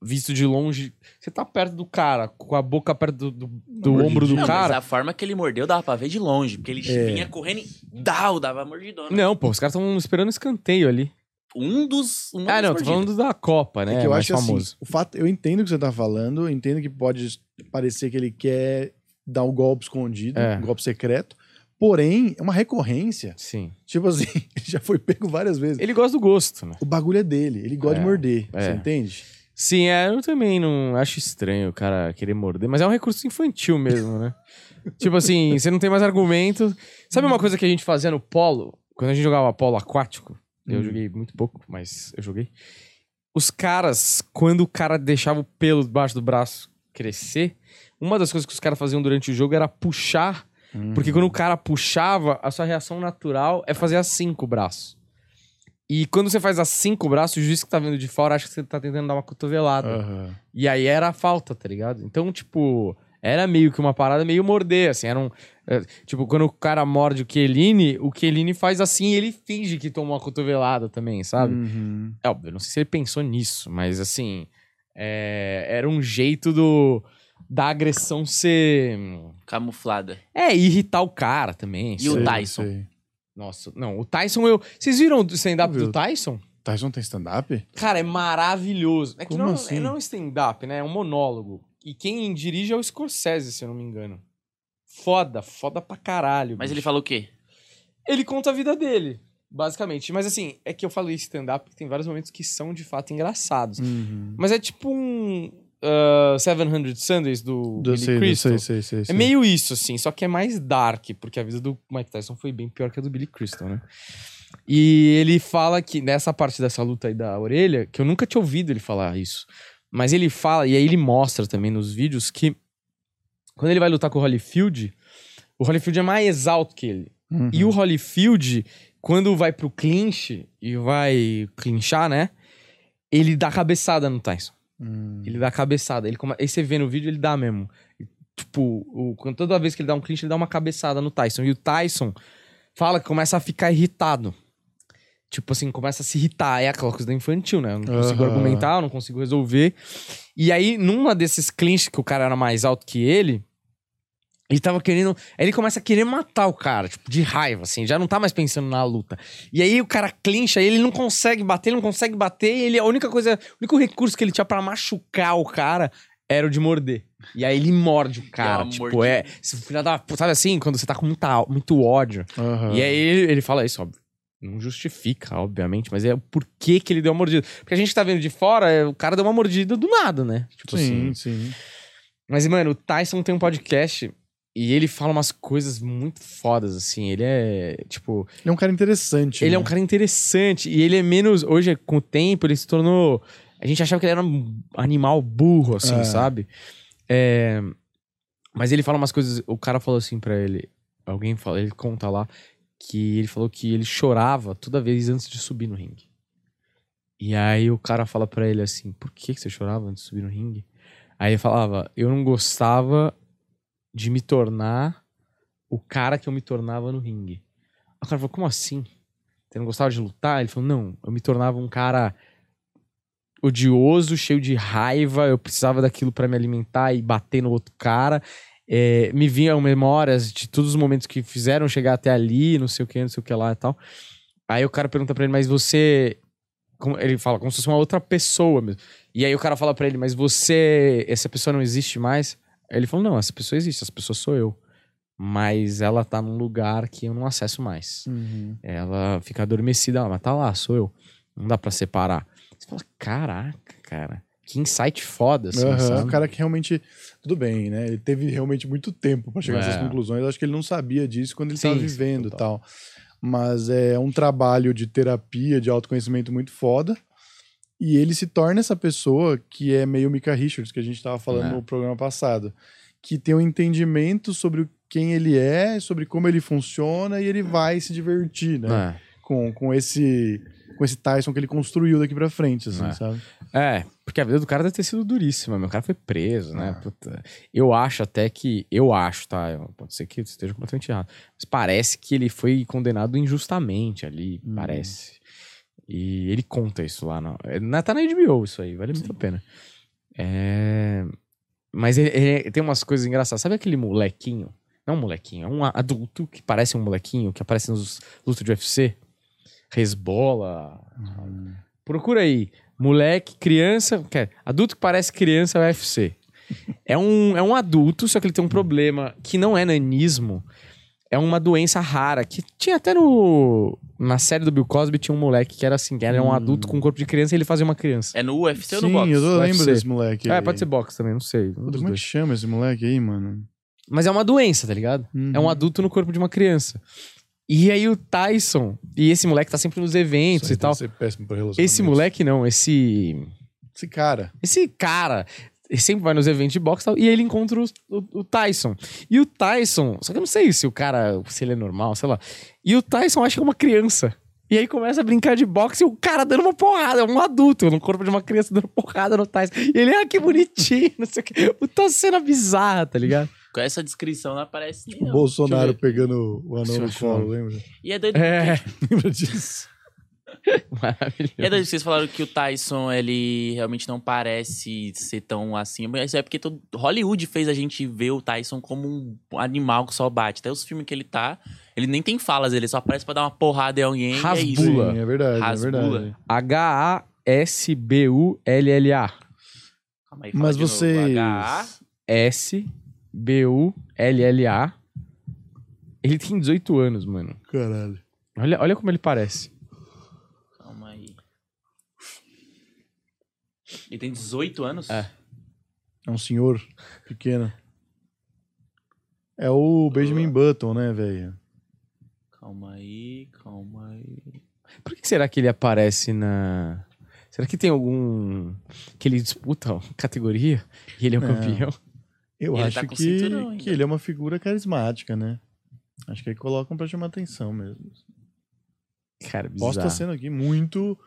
[SPEAKER 1] visto de longe. Você tá perto do cara, com a boca perto do, do, do ombro do.
[SPEAKER 4] Não,
[SPEAKER 1] cara.
[SPEAKER 4] mas a forma que ele mordeu dava pra ver de longe. Porque ele
[SPEAKER 2] É.
[SPEAKER 4] vinha correndo e dau, dava mordidona.
[SPEAKER 1] Não, pô, os caras estão esperando escanteio ali.
[SPEAKER 4] Um dos. Um
[SPEAKER 1] ah, não, tô falando da Copa, né?
[SPEAKER 2] É que eu
[SPEAKER 1] mais
[SPEAKER 2] acho
[SPEAKER 1] famoso.
[SPEAKER 2] assim, o fato, eu entendo o que você tá falando, eu entendo que pode parecer que ele quer dar um golpe escondido,
[SPEAKER 1] É.
[SPEAKER 2] um golpe secreto, porém, é uma recorrência.
[SPEAKER 1] Sim.
[SPEAKER 2] Tipo assim, ele já foi pego várias vezes.
[SPEAKER 1] Ele gosta do gosto, né?
[SPEAKER 2] O bagulho é dele, ele gosta
[SPEAKER 1] É,
[SPEAKER 2] de morder,
[SPEAKER 1] é.
[SPEAKER 2] você entende?
[SPEAKER 1] Sim, é, eu também não acho estranho o cara querer morder, mas é um recurso infantil mesmo, né? tipo assim, você não tem mais argumento. Sabe uma coisa que a gente fazia no polo? Quando a gente jogava polo aquático, eu
[SPEAKER 2] Hum.
[SPEAKER 1] joguei muito pouco, mas eu joguei. Os caras, quando o cara deixava o pelo debaixo do braço crescer, uma das coisas que os caras faziam durante o jogo era puxar, porque quando o cara puxava, a sua reação natural é fazer assim com o braço. E quando você faz assim com o braço, o juiz que tá vendo de fora acha que você tá tentando dar uma cotovelada.
[SPEAKER 2] Aham.
[SPEAKER 1] E aí era a falta, tá ligado? Então, tipo, era meio que uma parada meio morder, assim. Era um. é, tipo, quando o cara morde o Chiellini, o Chiellini faz assim e ele finge que tomou uma cotovelada também, sabe?
[SPEAKER 2] Uhum.
[SPEAKER 1] É óbvio, eu não sei se ele pensou nisso, mas assim. é, era um jeito do. Da agressão ser.
[SPEAKER 4] Camuflada.
[SPEAKER 1] É, irritar o cara também.
[SPEAKER 4] E o? Tyson?
[SPEAKER 2] sei.
[SPEAKER 1] Nossa, não, o Tyson eu. Vocês viram o stand-up do. Tyson?
[SPEAKER 2] Tyson tem stand-up?
[SPEAKER 1] Cara, é maravilhoso. É que
[SPEAKER 2] Como
[SPEAKER 1] não,
[SPEAKER 2] assim?
[SPEAKER 1] é não stand-up, né? É um monólogo. E quem dirige é o Scorsese, se eu não me engano. Foda, foda pra caralho.
[SPEAKER 4] Mas
[SPEAKER 1] bicho.
[SPEAKER 4] ele falou o quê?
[SPEAKER 1] Ele conta a vida dele, basicamente. Mas assim, é que eu falei stand-up porque tem vários momentos que são de fato engraçados.
[SPEAKER 2] Uhum.
[SPEAKER 1] Mas é tipo um. Uh, 700 Sundays do
[SPEAKER 2] Eu
[SPEAKER 1] Billy
[SPEAKER 2] sei,
[SPEAKER 1] Crystal.
[SPEAKER 2] sei, sei, sei,
[SPEAKER 1] É meio isso, assim, só que é mais dark, porque a vida do Mike Tyson foi bem pior que a do Billy Crystal, né? E ele fala que nessa parte dessa luta aí da orelha, que eu nunca tinha ouvido ele falar isso, mas ele fala, e aí ele mostra também nos vídeos que quando ele vai lutar com o Holyfield, o Holyfield é mais alto que ele.
[SPEAKER 2] Uhum.
[SPEAKER 1] E o Holyfield, quando vai pro clinch e vai clinchar, né? Ele dá cabeçada no Tyson.
[SPEAKER 2] Hum.
[SPEAKER 1] Ele dá cabeçada. Ele come... Aí você vê no vídeo, ele dá mesmo. E, Tipo, o... toda vez que ele dá um clinch, ele dá uma cabeçada no Tyson. E o Tyson fala que começa a ficar irritado. Tipo assim, começa a se irritar. É aquela coisa da infantil, né? Eu não consigo
[SPEAKER 2] Aham.
[SPEAKER 1] argumentar, eu não consigo resolver. E aí, numa desses clinches que o cara era mais alto que ele, ele tava querendo. Aí ele começa a querer matar o cara, tipo, de raiva, assim, já não tá mais pensando na luta. E aí o cara clincha e ele não consegue bater, ele não consegue bater, e ele, a única coisa, o único recurso que ele tinha pra machucar o cara era o de morder. E aí ele morde o cara, tipo,
[SPEAKER 4] mordida.
[SPEAKER 1] é. filho da- Sabe assim, quando você tá com muita, muito ódio.
[SPEAKER 2] Aham.
[SPEAKER 1] E aí ele, ele fala isso, óbvio. não justifica, obviamente, mas é o porquê que ele deu uma mordida. Porque a gente tá vendo de fora, é, o cara deu uma mordida do nada, né? Tipo
[SPEAKER 2] sim,
[SPEAKER 1] assim.
[SPEAKER 2] sim.
[SPEAKER 1] Mas, mano, o Tyson tem um podcast e ele fala umas coisas muito fodas, assim. Ele é, tipo.
[SPEAKER 2] Ele é um cara interessante.
[SPEAKER 1] Ele é
[SPEAKER 2] né?
[SPEAKER 1] um cara interessante. E ele é menos. Hoje, com o tempo, ele se tornou. A gente achava que ele era um animal burro, assim,
[SPEAKER 2] É.
[SPEAKER 1] sabe? É, Mas ele fala umas coisas. O cara falou assim pra ele. Alguém fala, ele conta lá que ele falou que ele chorava toda vez antes de subir no ringue. E aí o cara fala pra ele assim: Por que que você chorava antes de subir no ringue? Aí ele falava: Eu não gostava de me tornar o cara que eu me tornava no ringue. O cara falou: Como assim? Você não gostava de lutar? Ele falou: Não, eu me tornava um cara odioso, cheio de raiva. Eu precisava daquilo pra me alimentar e bater no outro cara. É, me vinham memórias de todos os momentos que fizeram chegar até ali, não sei o que, não sei o que lá e tal. Aí o cara pergunta pra ele, mas você. como- ele fala, como se fosse uma outra pessoa mesmo. E aí o cara fala pra ele, mas você. Essa pessoa não existe mais? Aí ele falou, não, essa pessoa existe, essa pessoa sou eu. Mas ela tá num lugar que eu não acesso mais.
[SPEAKER 2] Uhum.
[SPEAKER 1] Ela fica adormecida, ela, mas tá lá, sou eu. Não dá pra separar. Você fala, caraca, cara. Que insight foda, assim,
[SPEAKER 2] Aham,
[SPEAKER 1] sabe?
[SPEAKER 2] O cara que realmente. Tudo bem, né? Ele teve realmente muito tempo pra chegar
[SPEAKER 1] É.
[SPEAKER 2] conclusões. Eu acho que ele não sabia disso quando ele estava vivendo e tal. Mas é um trabalho de terapia, de autoconhecimento muito foda. E ele se torna essa pessoa que é meio Mika Richards, que a gente estava falando
[SPEAKER 1] É.
[SPEAKER 2] no programa passado. Que tem um entendimento sobre quem ele é, sobre como ele funciona, e ele vai se divertir, né?
[SPEAKER 1] É.
[SPEAKER 2] Com, com esse. Com esse Tyson que ele construiu daqui pra frente, assim,
[SPEAKER 1] É.
[SPEAKER 2] sabe?
[SPEAKER 1] É, porque a vida do cara deve ter sido duríssima, meu. O cara foi preso, né?
[SPEAKER 2] Ah.
[SPEAKER 1] Puta. Eu acho até que. Eu acho, tá? Pode ser que esteja completamente errado. Mas parece que ele foi condenado injustamente ali,
[SPEAKER 2] Hum.
[SPEAKER 1] parece. E ele conta isso lá. É, na- tá na HBO isso aí, vale muito a pena. É. Mas ele, ele tem umas coisas engraçadas. Sabe aquele molequinho? Não um molequinho, é um adulto que parece um molequinho que aparece nos lutas de UFC. Resbola. Procura aí. Moleque, criança. Quer, adulto que parece criança UFC. É um, é um adulto, só que ele tem um problema que não é nanismo. É uma doença rara. Que tinha até no. Na série do Bill Cosby tinha um moleque que era assim, que era um
[SPEAKER 2] Hum.
[SPEAKER 1] adulto com corpo de criança e ele fazia uma criança.
[SPEAKER 4] É no UFC ou
[SPEAKER 2] Sim,
[SPEAKER 4] no boxe?
[SPEAKER 2] eu tô- lembro
[SPEAKER 1] UFC.
[SPEAKER 2] desse moleque.
[SPEAKER 1] É,
[SPEAKER 2] aí.
[SPEAKER 1] pode ser boxe também, não sei. um
[SPEAKER 2] Puta, como é que chama esse moleque aí, mano?
[SPEAKER 1] Mas é uma doença, tá ligado? É um
[SPEAKER 2] Uhum.
[SPEAKER 1] adulto no corpo de uma criança. E aí o Tyson, e esse moleque tá sempre nos eventos e tal.
[SPEAKER 2] ser péssimo pra.
[SPEAKER 1] Esse moleque não, esse.
[SPEAKER 2] Esse cara.
[SPEAKER 1] Esse cara sempre vai nos eventos de boxe e tal, e ele encontra o, o- o Tyson. E o Tyson, só que eu não sei se o cara, se ele é normal, sei lá. E o Tyson acha que é uma criança. E aí começa a brincar de boxe e o cara dando uma porrada, um adulto no corpo de uma criança dando porrada no Tyson. E ele, ah, que bonitinho, não sei o quê. Puta cena bizarra, tá ligado?
[SPEAKER 4] Com essa descrição não aparece nem
[SPEAKER 2] O
[SPEAKER 4] não.
[SPEAKER 2] Bolsonaro pegando o anão no
[SPEAKER 1] achar.
[SPEAKER 2] colo, lembra?
[SPEAKER 4] E é doido,
[SPEAKER 1] É,
[SPEAKER 2] Lembra disso?
[SPEAKER 1] maravilhoso.
[SPEAKER 4] e é doido que vocês falaram que o Tyson, ele realmente não parece ser tão assim. Mas isso é porque todo... Hollywood fez a gente ver o Tyson como um animal que só bate. Até os filmes que ele tá, ele nem tem falas, ele só aparece pra dar uma porrada em alguém e é isso.
[SPEAKER 1] Rasbula.
[SPEAKER 2] Sim, é verdade,
[SPEAKER 4] Rasbula.
[SPEAKER 2] é verdade.
[SPEAKER 1] H-A-S-B-U-L-L-A.
[SPEAKER 4] Calma aí, fala
[SPEAKER 2] Mas
[SPEAKER 4] de novo.
[SPEAKER 2] vocês...
[SPEAKER 4] H-A.
[SPEAKER 1] S-B-U-L-L-A. Ele tem 18 anos, mano.
[SPEAKER 2] Caralho.
[SPEAKER 1] Olha, olha como ele parece.
[SPEAKER 4] Calma aí. Ele tem 18 anos?
[SPEAKER 1] É.
[SPEAKER 2] É um senhor pequeno. É o Benjamin Button, né, velho?
[SPEAKER 4] Calma aí, calma aí.
[SPEAKER 1] Por que será que ele aparece na. Será que tem algum. que ele disputa uma categoria e ele é o
[SPEAKER 2] Não.
[SPEAKER 1] campeão?
[SPEAKER 2] Eu
[SPEAKER 4] Ele
[SPEAKER 2] acho
[SPEAKER 4] tá com
[SPEAKER 2] que,
[SPEAKER 4] cinturão ainda.
[SPEAKER 2] que ele é uma figura carismática, né? Acho que aí colocam pra chamar atenção mesmo.
[SPEAKER 1] Cara,
[SPEAKER 2] Posso
[SPEAKER 1] bizarro.
[SPEAKER 2] estar sendo aqui muito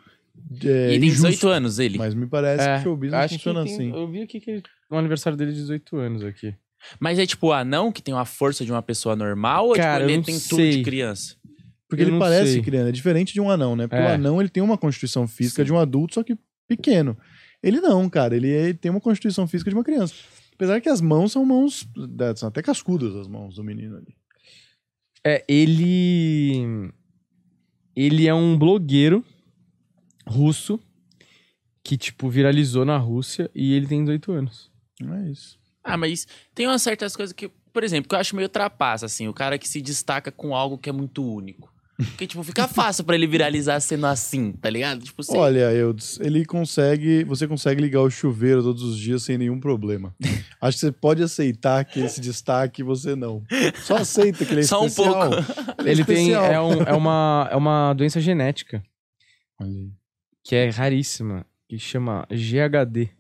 [SPEAKER 2] é,
[SPEAKER 4] e ele tem
[SPEAKER 2] injusto,
[SPEAKER 4] 18 anos, ele.
[SPEAKER 2] mas me parece
[SPEAKER 1] É,
[SPEAKER 2] que show business
[SPEAKER 1] acho que
[SPEAKER 2] funciona
[SPEAKER 1] tem-
[SPEAKER 2] assim.
[SPEAKER 1] Eu vi aqui que ele, no aniversário dele de 18 anos aqui.
[SPEAKER 4] Mas é tipo o anão que tem uma força de uma pessoa normal ou
[SPEAKER 1] Cara,
[SPEAKER 4] tipo,
[SPEAKER 1] eu
[SPEAKER 4] ele
[SPEAKER 1] não
[SPEAKER 4] tem tudo
[SPEAKER 1] sei.
[SPEAKER 4] de criança?
[SPEAKER 2] Porque
[SPEAKER 1] Eu
[SPEAKER 2] ele
[SPEAKER 1] não
[SPEAKER 2] parece
[SPEAKER 1] sei.
[SPEAKER 2] criança, é diferente de um anão, né? Porque
[SPEAKER 1] É.
[SPEAKER 2] o anão ele tem uma constituição física de um adulto, só que pequeno. Ele não, cara, ele, é- tem uma constituição física de uma criança. Apesar que as mãos são mãos, são até cascudas as mãos do menino ali.
[SPEAKER 1] É, ele. Ele é um blogueiro russo que, tipo, viralizou na Rússia e ele tem 18 anos.
[SPEAKER 2] Não é isso.
[SPEAKER 4] Ah, mas tem umas certas coisas que, por exemplo, que eu acho meio trapaça, assim, o cara que se destaca com algo que é muito único. Porque, tipo, fica fácil pra ele viralizar sendo assim, tá ligado? Tipo, você...
[SPEAKER 2] Olha, Eudes, ele consegue. Você consegue ligar o chuveiro todos os dias sem nenhum problema. Acho que você pode aceitar que esse destaque você não. Só aceita que ele é
[SPEAKER 4] Só um
[SPEAKER 2] especial.
[SPEAKER 4] pouco.
[SPEAKER 2] Ele, é
[SPEAKER 1] Ele tem. É, um- é uma, é uma doença genética
[SPEAKER 2] Olha aí.
[SPEAKER 1] Que é raríssima, que chama GHD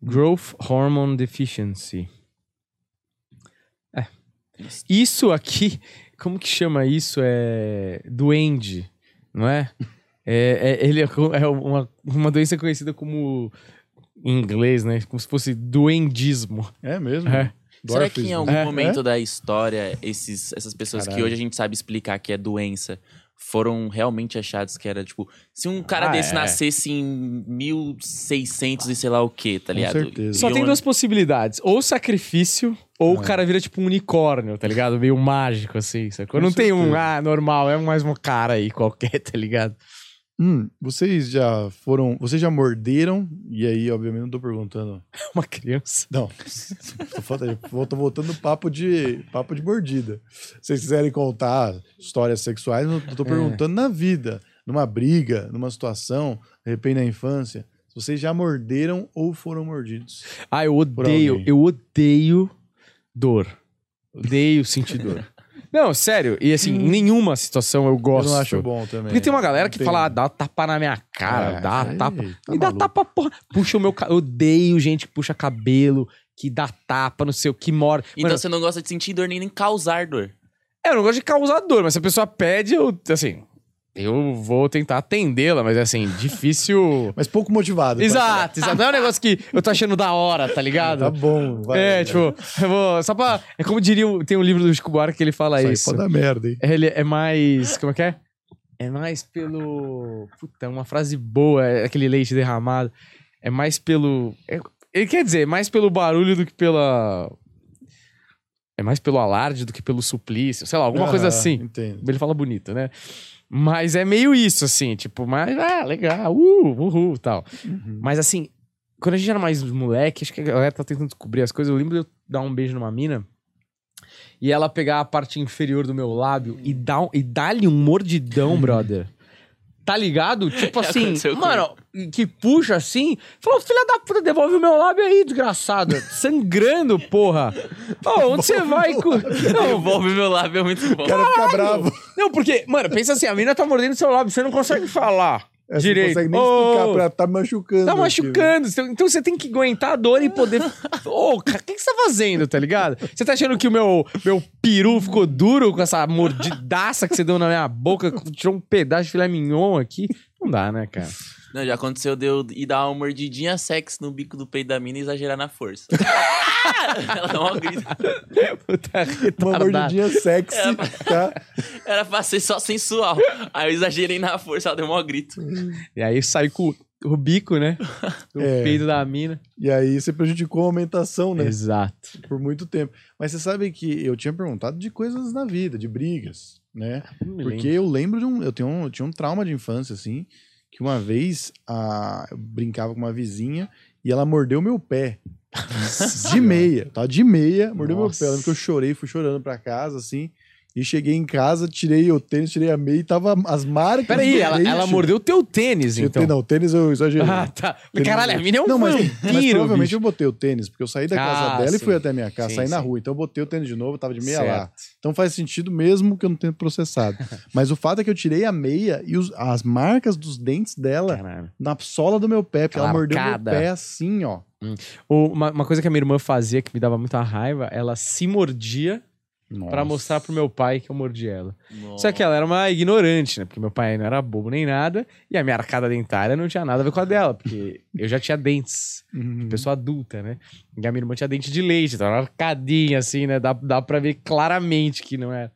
[SPEAKER 1] Growth Hormone Deficiency. É. Isso aqui, como que chama isso? É. Duende, não é? É, é- ele é, é uma, uma doença conhecida como. Em inglês, né? Como se fosse duendismo.
[SPEAKER 2] É mesmo?
[SPEAKER 1] É.
[SPEAKER 4] Será que em algum
[SPEAKER 1] É,
[SPEAKER 4] momento da história, esses, essas pessoas que
[SPEAKER 2] Caralho.
[SPEAKER 4] hoje a gente sabe explicar que é doença, foram realmente achados que era, tipo... Se um cara
[SPEAKER 1] Ah,
[SPEAKER 4] desse
[SPEAKER 1] é.
[SPEAKER 4] nascesse em 1600 e sei lá o quê, tá
[SPEAKER 2] Com
[SPEAKER 4] ligado?
[SPEAKER 2] certeza.
[SPEAKER 1] Só tem duas possibilidades. Ou sacrifício, ou o
[SPEAKER 2] É.
[SPEAKER 1] cara vira tipo um unicórnio, tá ligado? Meio mágico, assim. Sacou?
[SPEAKER 2] Com
[SPEAKER 1] Não tem um,
[SPEAKER 2] certeza.
[SPEAKER 1] ah, normal, é mais um cara aí qualquer, tá ligado?
[SPEAKER 2] Hum, vocês já foram. Vocês já morderam? E aí, obviamente, não tô perguntando.
[SPEAKER 1] Uma criança.
[SPEAKER 2] Não. tô, tô voltando no papo de, papo de mordida. Se vocês quiserem contar histórias sexuais, eu
[SPEAKER 1] É.
[SPEAKER 2] tô perguntando na vida, numa briga, numa situação, de repente na infância. Se vocês já morderam ou foram mordidos.
[SPEAKER 1] Ah, eu odeio, eu odeio dor. Odeio sentir dor. Não, sério. E assim, em nenhuma situação eu gosto.
[SPEAKER 2] Eu não acho bom também.
[SPEAKER 1] Porque tem uma galera que
[SPEAKER 2] Tem-
[SPEAKER 1] fala, ah, dá tapa na minha cara,
[SPEAKER 2] É,
[SPEAKER 1] dá
[SPEAKER 2] aí
[SPEAKER 1] tapa.
[SPEAKER 2] tá
[SPEAKER 1] Me dá
[SPEAKER 2] maluco.
[SPEAKER 1] tapa, porra. Puxa o meu cabelo. Eu odeio gente que puxa cabelo, que dá tapa, não sei o que morde.
[SPEAKER 4] Então
[SPEAKER 1] Mano,
[SPEAKER 4] você não gosta de sentir dor nem nem causar dor.
[SPEAKER 1] É, eu não gosto de causar dor, mas se a pessoa pede, eu, assim, eu vou tentar atendê-la, mas é assim, difícil.
[SPEAKER 2] Mas pouco motivado. tá?
[SPEAKER 1] exato, exato. Não é um negócio que eu tô achando da hora, tá ligado?
[SPEAKER 2] Tá bom. Vai,
[SPEAKER 1] é,
[SPEAKER 2] vai.
[SPEAKER 1] tipo, eu vou. Só pra. É como diria. Tem um livro do Chico Buarque que ele fala
[SPEAKER 2] Isso aí
[SPEAKER 1] isso.
[SPEAKER 2] pode dar merda, hein?
[SPEAKER 1] Ele é mais. Como é que é? É mais pelo. Puta, uma frase boa, é aquele leite derramado. É mais pelo. é- ele quer dizer, mais pelo barulho do que pela. É mais pelo alarde do que pelo suplício, sei lá, alguma coisa
[SPEAKER 2] Aham,
[SPEAKER 1] assim.
[SPEAKER 2] Entendo.
[SPEAKER 1] Ele fala bonito, né? Mas é meio isso, assim, tipo, mas, ah, legal, uh, uhul, tal.
[SPEAKER 2] Uhum.
[SPEAKER 1] Mas assim, quando a gente era mais moleque, acho que a galera tá tentando descobrir as coisas. Eu lembro de eu dar um beijo numa mina e ela pegar a parte inferior do meu lábio e dar um- e dar-lhe um mordidão, brother. Tá ligado? Tipo
[SPEAKER 4] Já
[SPEAKER 1] assim, mano, que puxa assim. Falou, filha da puta, devolve o meu lábio aí, desgraçada. Sangrando, porra. Ô, onde você vai? com- Não,
[SPEAKER 4] Devolve meu lábio, é muito bom.
[SPEAKER 2] O cara fica bravo.
[SPEAKER 1] não, porque, mano, pensa assim, a mina tá mordendo seu lábio, você não consegue falar
[SPEAKER 2] Você
[SPEAKER 1] direito.
[SPEAKER 2] Não consegue nem
[SPEAKER 1] Ô,
[SPEAKER 2] explicar pra tá machucando.
[SPEAKER 1] Tá
[SPEAKER 2] aqui, né?
[SPEAKER 1] machucando. Então- Então você tem que aguentar a dor e poder. Ô, cara, o que, que você tá fazendo, tá ligado? Você tá achando que o meu, meu peru ficou duro com essa mordidaça que você deu na minha boca? Tirou um pedaço de filé mignon aqui? Não dá, né, cara?
[SPEAKER 4] Não, já aconteceu de eu ir dar uma mordidinha sexy no bico do peito da mina e exagerar na força. Ela dá uma grita.
[SPEAKER 1] Puta
[SPEAKER 2] Uma mordidinha sexy,
[SPEAKER 1] É,
[SPEAKER 2] tá?
[SPEAKER 4] Era pra ser só sensual. Aí eu exagerei na força, ela deu um grito.
[SPEAKER 1] E aí sai com o bico, né? O
[SPEAKER 2] É.
[SPEAKER 1] peito da mina.
[SPEAKER 2] E aí você prejudicou a aumentação, né?
[SPEAKER 1] Exato.
[SPEAKER 2] Por muito tempo. Mas você sabe que eu tinha perguntado de coisas na vida, de brigas, né?
[SPEAKER 1] Me
[SPEAKER 2] Porque
[SPEAKER 1] lembro.
[SPEAKER 2] eu lembro de um. Eu, tenho um, eu tinha um trauma de infância, assim, que uma vez a, eu brincava com uma vizinha e ela mordeu meu pé. de meia, tá? De meia, mordeu meu
[SPEAKER 1] Nossa.
[SPEAKER 2] pé. Eu lembro que eu chorei, fui chorando pra casa, assim. E cheguei em casa, tirei o tênis, tirei a meia e tava as marcas.
[SPEAKER 1] Peraí, ela,
[SPEAKER 2] dente.
[SPEAKER 1] ela mordeu o teu tênis, então.
[SPEAKER 2] tênis- Não, tênis eu exagerei.
[SPEAKER 1] Ah, tá.
[SPEAKER 2] Tênis-
[SPEAKER 1] Caralho, a mina é um
[SPEAKER 2] Não, mas, mas
[SPEAKER 1] vampiro,
[SPEAKER 2] provavelmente
[SPEAKER 1] bicho.
[SPEAKER 2] eu botei o tênis, porque eu saí da casa
[SPEAKER 1] Ah,
[SPEAKER 2] dela e
[SPEAKER 1] sim.
[SPEAKER 2] fui até a minha casa,
[SPEAKER 1] Sim,
[SPEAKER 2] saí na
[SPEAKER 1] sim.
[SPEAKER 2] rua. Então eu botei o tênis de novo, tava de meia lá.
[SPEAKER 1] Certo.
[SPEAKER 2] Então faz sentido mesmo que eu não tenha processado. Mas o fato é que eu tirei a meia e os- as marcas dos dentes dela
[SPEAKER 1] Caralho.
[SPEAKER 2] na sola do meu pé, porque ela mordeu meu pé assim, ó.
[SPEAKER 1] O- Uma, uma coisa que a minha irmã fazia que me dava muita raiva, ela se mordia pra mostrar pro meu pai que eu mordi ela. Só que ela era uma ignorante, né? Porque meu pai não era bobo nem nada, e a minha arcada dentária não tinha nada a ver com a dela, porque eu já tinha dentes,
[SPEAKER 2] Uhum.
[SPEAKER 1] pessoa adulta, né? E a minha irmã tinha dente de leite, então era uma arcadinha assim, né? Dá, dá pra ver claramente que não era.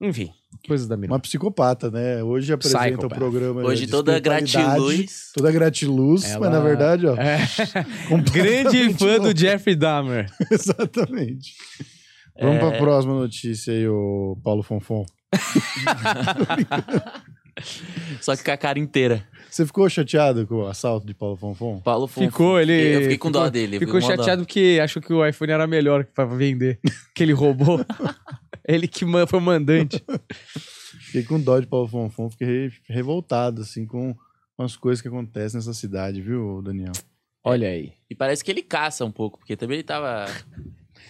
[SPEAKER 1] Enfim, coisas da minha irmã.
[SPEAKER 2] Uma psicopata, né? Hoje apresenta o programa
[SPEAKER 4] Hoje toda gratiluz.
[SPEAKER 2] Toda gratiluz, mas
[SPEAKER 1] Ela-
[SPEAKER 2] na verdade, ó,
[SPEAKER 1] É. Grande fã do. Jeffrey Dahmer.
[SPEAKER 2] Exatamente. Vamos
[SPEAKER 4] É.
[SPEAKER 2] pra próxima notícia aí, o Paulo Fonfon.
[SPEAKER 4] Só que com a cara inteira.
[SPEAKER 2] Você ficou chateado com o assalto de Paulo Fonfon?
[SPEAKER 4] Paulo Fonfon.
[SPEAKER 1] Ficou, ele.
[SPEAKER 4] Eu fiquei com dó
[SPEAKER 1] ficou-
[SPEAKER 4] dele. eu
[SPEAKER 1] Ficou
[SPEAKER 4] dó.
[SPEAKER 1] chateado porque achou que o iPhone era melhor pra vender. que ele roubou. ele que foi o mandante.
[SPEAKER 2] Fiquei com dó de Paulo Fonfon, fiquei re- revoltado, assim, com, com as coisas que acontecem nessa cidade, viu, Daniel?
[SPEAKER 1] Olha aí.
[SPEAKER 4] E parece que ele caça um pouco, porque também ele tava.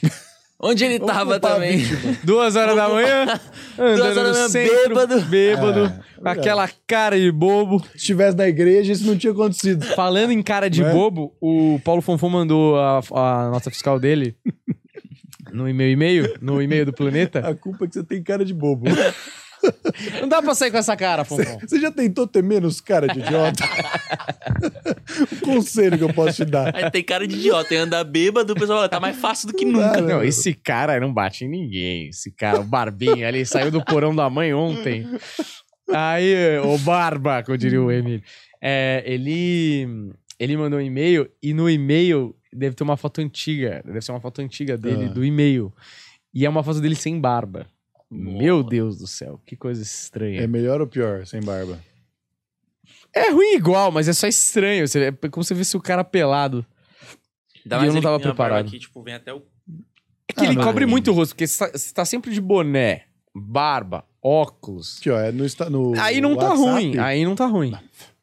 [SPEAKER 4] Onde ele
[SPEAKER 2] Vamos
[SPEAKER 4] tava também?
[SPEAKER 1] Duas horas da manhã, andando
[SPEAKER 4] horas da manhã,
[SPEAKER 1] centro,
[SPEAKER 4] bêbado.
[SPEAKER 1] bêbado,
[SPEAKER 2] É,
[SPEAKER 1] aquela cara de bobo.
[SPEAKER 2] Se estivesse na igreja, isso não tinha acontecido.
[SPEAKER 1] Falando em cara de
[SPEAKER 2] Né?
[SPEAKER 1] bobo, o Paulo Fonfon mandou a, a nota fiscal dele no meu e-mail, no e-mail do Planeta.
[SPEAKER 2] A culpa é que você tem cara de bobo.
[SPEAKER 1] Não dá pra sair com essa cara, Fonfon.
[SPEAKER 2] Você já tentou ter menos cara de idiota? um conselho que eu posso te dar.
[SPEAKER 4] Aí tem cara de idiota, e anda bêbado, o pessoal fala, tá mais fácil do que nunca.
[SPEAKER 1] Não, esse cara não bate em ninguém. Esse cara, o Barbinha ali, saiu do porão da mãe ontem. Aí, o Barba, que eu diria o Emílio. É, ele, ele mandou um e-mail e no e-mail deve ter uma foto antiga. Deve ser uma foto antiga dele,
[SPEAKER 2] Ah.
[SPEAKER 1] do e-mail. E é uma foto dele sem barba. Meu Deus do céu, que coisa estranha.
[SPEAKER 2] É melhor ou pior sem barba?
[SPEAKER 1] É, ruim igual, mas é só estranho. É como você vê se o cara pelado.
[SPEAKER 4] Ainda
[SPEAKER 1] E eu não tava preparado.
[SPEAKER 4] Aqui, tipo, vem até o...
[SPEAKER 1] É que
[SPEAKER 2] Ah,
[SPEAKER 1] ele
[SPEAKER 2] não.
[SPEAKER 1] cobre muito o rosto, porque você tá, tá sempre de boné, barba, óculos.
[SPEAKER 2] Aqui, ó, é no, no
[SPEAKER 1] Aí não tá
[SPEAKER 2] WhatsApp.
[SPEAKER 1] ruim, aí não tá ruim.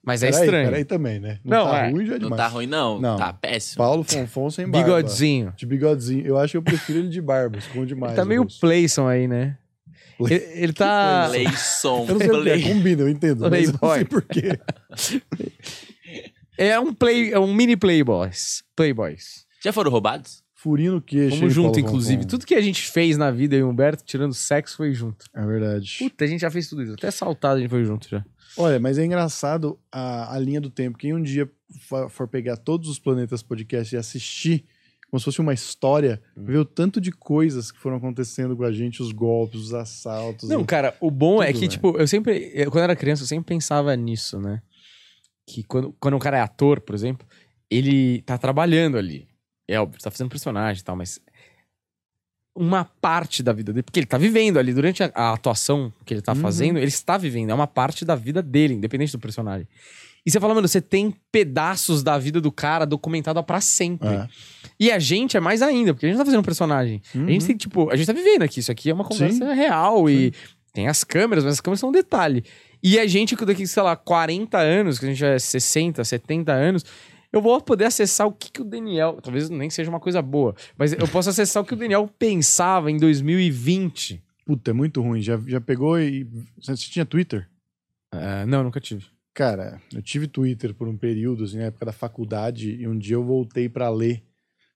[SPEAKER 1] Mas é
[SPEAKER 2] Peraí,
[SPEAKER 1] estranho.
[SPEAKER 2] Peraí também, né? Não,
[SPEAKER 1] Não,
[SPEAKER 2] tá
[SPEAKER 1] é.
[SPEAKER 2] ruim já é
[SPEAKER 4] Não
[SPEAKER 2] demais.
[SPEAKER 4] tá ruim, não.
[SPEAKER 2] Não.
[SPEAKER 4] Tá péssimo.
[SPEAKER 2] Paulo Fonfon sem barba.
[SPEAKER 1] Bigodzinho.
[SPEAKER 2] De bigodinho. Eu acho que eu prefiro ele de barba, esconde mais.
[SPEAKER 1] Ele tá
[SPEAKER 2] o
[SPEAKER 1] meio. Playson aí, né?
[SPEAKER 2] Play-
[SPEAKER 1] Ele, ele tá.
[SPEAKER 4] Playson.
[SPEAKER 2] Eu não sei é,
[SPEAKER 4] Play...
[SPEAKER 2] combina, eu entendo. Mas eu não
[SPEAKER 1] Playboy.
[SPEAKER 2] sei porquê.
[SPEAKER 1] É um play, é um mini playboys. Playboys.
[SPEAKER 4] Já foram roubados?
[SPEAKER 2] Furinho no queixo.
[SPEAKER 1] Vamos junto,
[SPEAKER 2] Paulo
[SPEAKER 1] inclusive. Tudo que a gente fez na vida, e o Humberto, tirando sexo, foi junto.
[SPEAKER 2] É verdade.
[SPEAKER 1] Puta, a gente já fez tudo isso. Até saltado a gente foi junto já.
[SPEAKER 2] Olha, mas é engraçado a, a linha do tempo. Quem um dia for, for pegar todos os planetas podcast e assistir, como se fosse uma história,
[SPEAKER 1] Hum.
[SPEAKER 2] ver o tanto de coisas que foram acontecendo com a gente, os golpes, os assaltos.
[SPEAKER 1] Não,
[SPEAKER 2] o-
[SPEAKER 1] cara, o bom é
[SPEAKER 2] Tudo,
[SPEAKER 1] que,
[SPEAKER 2] velho.
[SPEAKER 1] tipo, eu sempre. eu, quando eu era criança, eu sempre pensava nisso, né? Que quando, quando um cara é ator, por exemplo, ele tá trabalhando ali. É óbvio, tá fazendo personagem e tal, mas. Uma parte da vida dele, porque ele tá vivendo ali, durante a, a atuação que ele tá
[SPEAKER 2] Uhum.
[SPEAKER 1] fazendo, ele está vivendo, é uma parte da vida dele, independente do personagem. E você fala, mano, você tem pedaços da vida do cara documentada pra sempre.
[SPEAKER 2] É.
[SPEAKER 1] E a gente é mais ainda, porque a gente tá fazendo um personagem. A gente
[SPEAKER 2] Uhum.
[SPEAKER 1] tem, tipo, a gente tá vivendo aqui. Isso aqui é uma conversa real e tem as câmeras, mas as câmeras são um detalhe. E a gente, daqui, sei lá, 40 anos, que a gente já é 60, 70 anos, eu vou poder acessar o que, que o Daniel. Talvez nem seja uma coisa boa, mas eu posso acessar o que o Daniel pensava em 2020.
[SPEAKER 2] Puta, é muito ruim. Já, já pegou e. Você tinha Twitter?
[SPEAKER 1] Ah, não, nunca tive.
[SPEAKER 2] Cara, eu tive Twitter por um período, assim, na época da faculdade, e um dia eu voltei pra ler.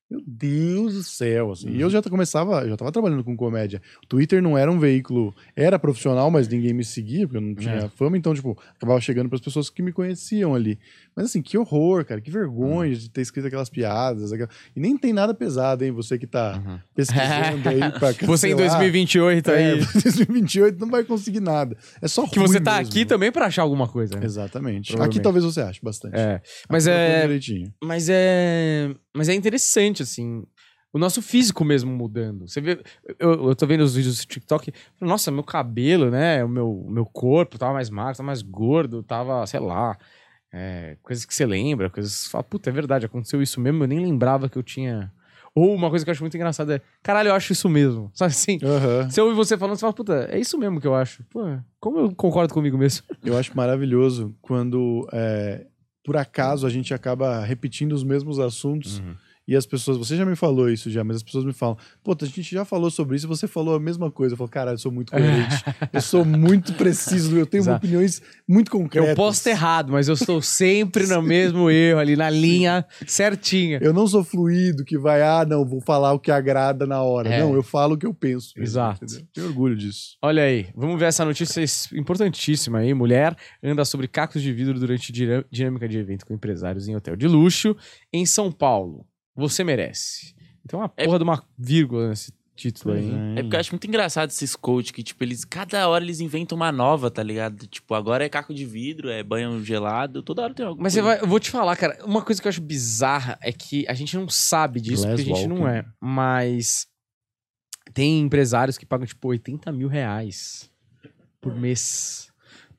[SPEAKER 2] Meu Deus do céu, assim. E eu já t- começava, eu já tava trabalhando com comédia. O Twitter não era um veículo, era profissional, mas ninguém me seguia, porque eu não tinha
[SPEAKER 1] É.
[SPEAKER 2] fama, então, tipo, acabava chegando pras pessoas que me conheciam ali. Mas assim, que horror, cara, que vergonha de ter escrito aquelas piadas. aquela- E nem tem nada pesado, hein? Você que tá pesquisando aí pra cancelar.
[SPEAKER 1] Você em 2028 aí.
[SPEAKER 2] É, 2028 não vai conseguir nada. É só
[SPEAKER 1] Que você tá
[SPEAKER 2] mesmo.
[SPEAKER 1] aqui também pra achar alguma coisa. né?
[SPEAKER 2] Exatamente. Aqui talvez você ache bastante.
[SPEAKER 1] É. Mas
[SPEAKER 2] Aqui tô
[SPEAKER 1] é.
[SPEAKER 2] direitinho.
[SPEAKER 1] Mas é. Mas é interessante, assim. O nosso físico mesmo mudando. Você vê. Eu, eu tô vendo os vídeos do TikTok. Nossa, meu cabelo, né? O meu, meu corpo tava mais magro, tava mais gordo, tava, sei lá. É, coisas que você lembra, coisas que você fala, puta, é verdade, aconteceu isso mesmo, eu nem lembrava que eu tinha. Ou uma coisa que eu acho muito engraçada é, caralho, eu acho isso mesmo. Sabe assim?
[SPEAKER 2] Aham.
[SPEAKER 1] Você ouve você falando, você fala, puta, é isso mesmo que eu acho. Pô, como eu concordo comigo mesmo.
[SPEAKER 2] Eu acho maravilhoso quando, é, por acaso, a gente acaba repetindo os mesmos assuntos e as pessoas. Você já me falou isso já, mas as pessoas me falam: Pô, a gente já falou sobre isso e você falou a mesma coisa. Eu falo: Caralho, eu sou muito coerente. eu sou muito preciso, eu tenho
[SPEAKER 1] Exato.
[SPEAKER 2] opiniões muito concretas.
[SPEAKER 1] Eu posso ter errado, mas eu estou sempre no mesmo erro ali, na linha certinha.
[SPEAKER 2] Eu não sou fluido que vai, ah, não, vou falar o que agrada na hora.
[SPEAKER 1] É.
[SPEAKER 2] Não, eu falo o que eu penso. mesmo,
[SPEAKER 1] Exato.
[SPEAKER 2] entendeu? Tenho orgulho disso.
[SPEAKER 1] Olha aí, vamos ver essa notícia importantíssima aí. Mulher anda sobre cacos de vidro durante dinâ- dinâmica de evento com empresários em hotel de luxo em São Paulo. Você merece. Então uma
[SPEAKER 4] É-
[SPEAKER 1] porra de uma vírgula nesse título aí. hein?
[SPEAKER 4] É porque eu acho muito engraçado esses coach que, tipo, eles. Cada hora eles inventam uma nova, tá ligado? Tipo, agora é caco de vidro, é banho gelado, toda hora tem alguma
[SPEAKER 1] Mas vai, eu vou te falar, cara, uma coisa que eu acho bizarra é que a gente não sabe disso,
[SPEAKER 2] Glass
[SPEAKER 1] porque a gente não
[SPEAKER 2] walking.
[SPEAKER 1] é. Mas tem empresários que pagam, tipo, 80 mil reais por mês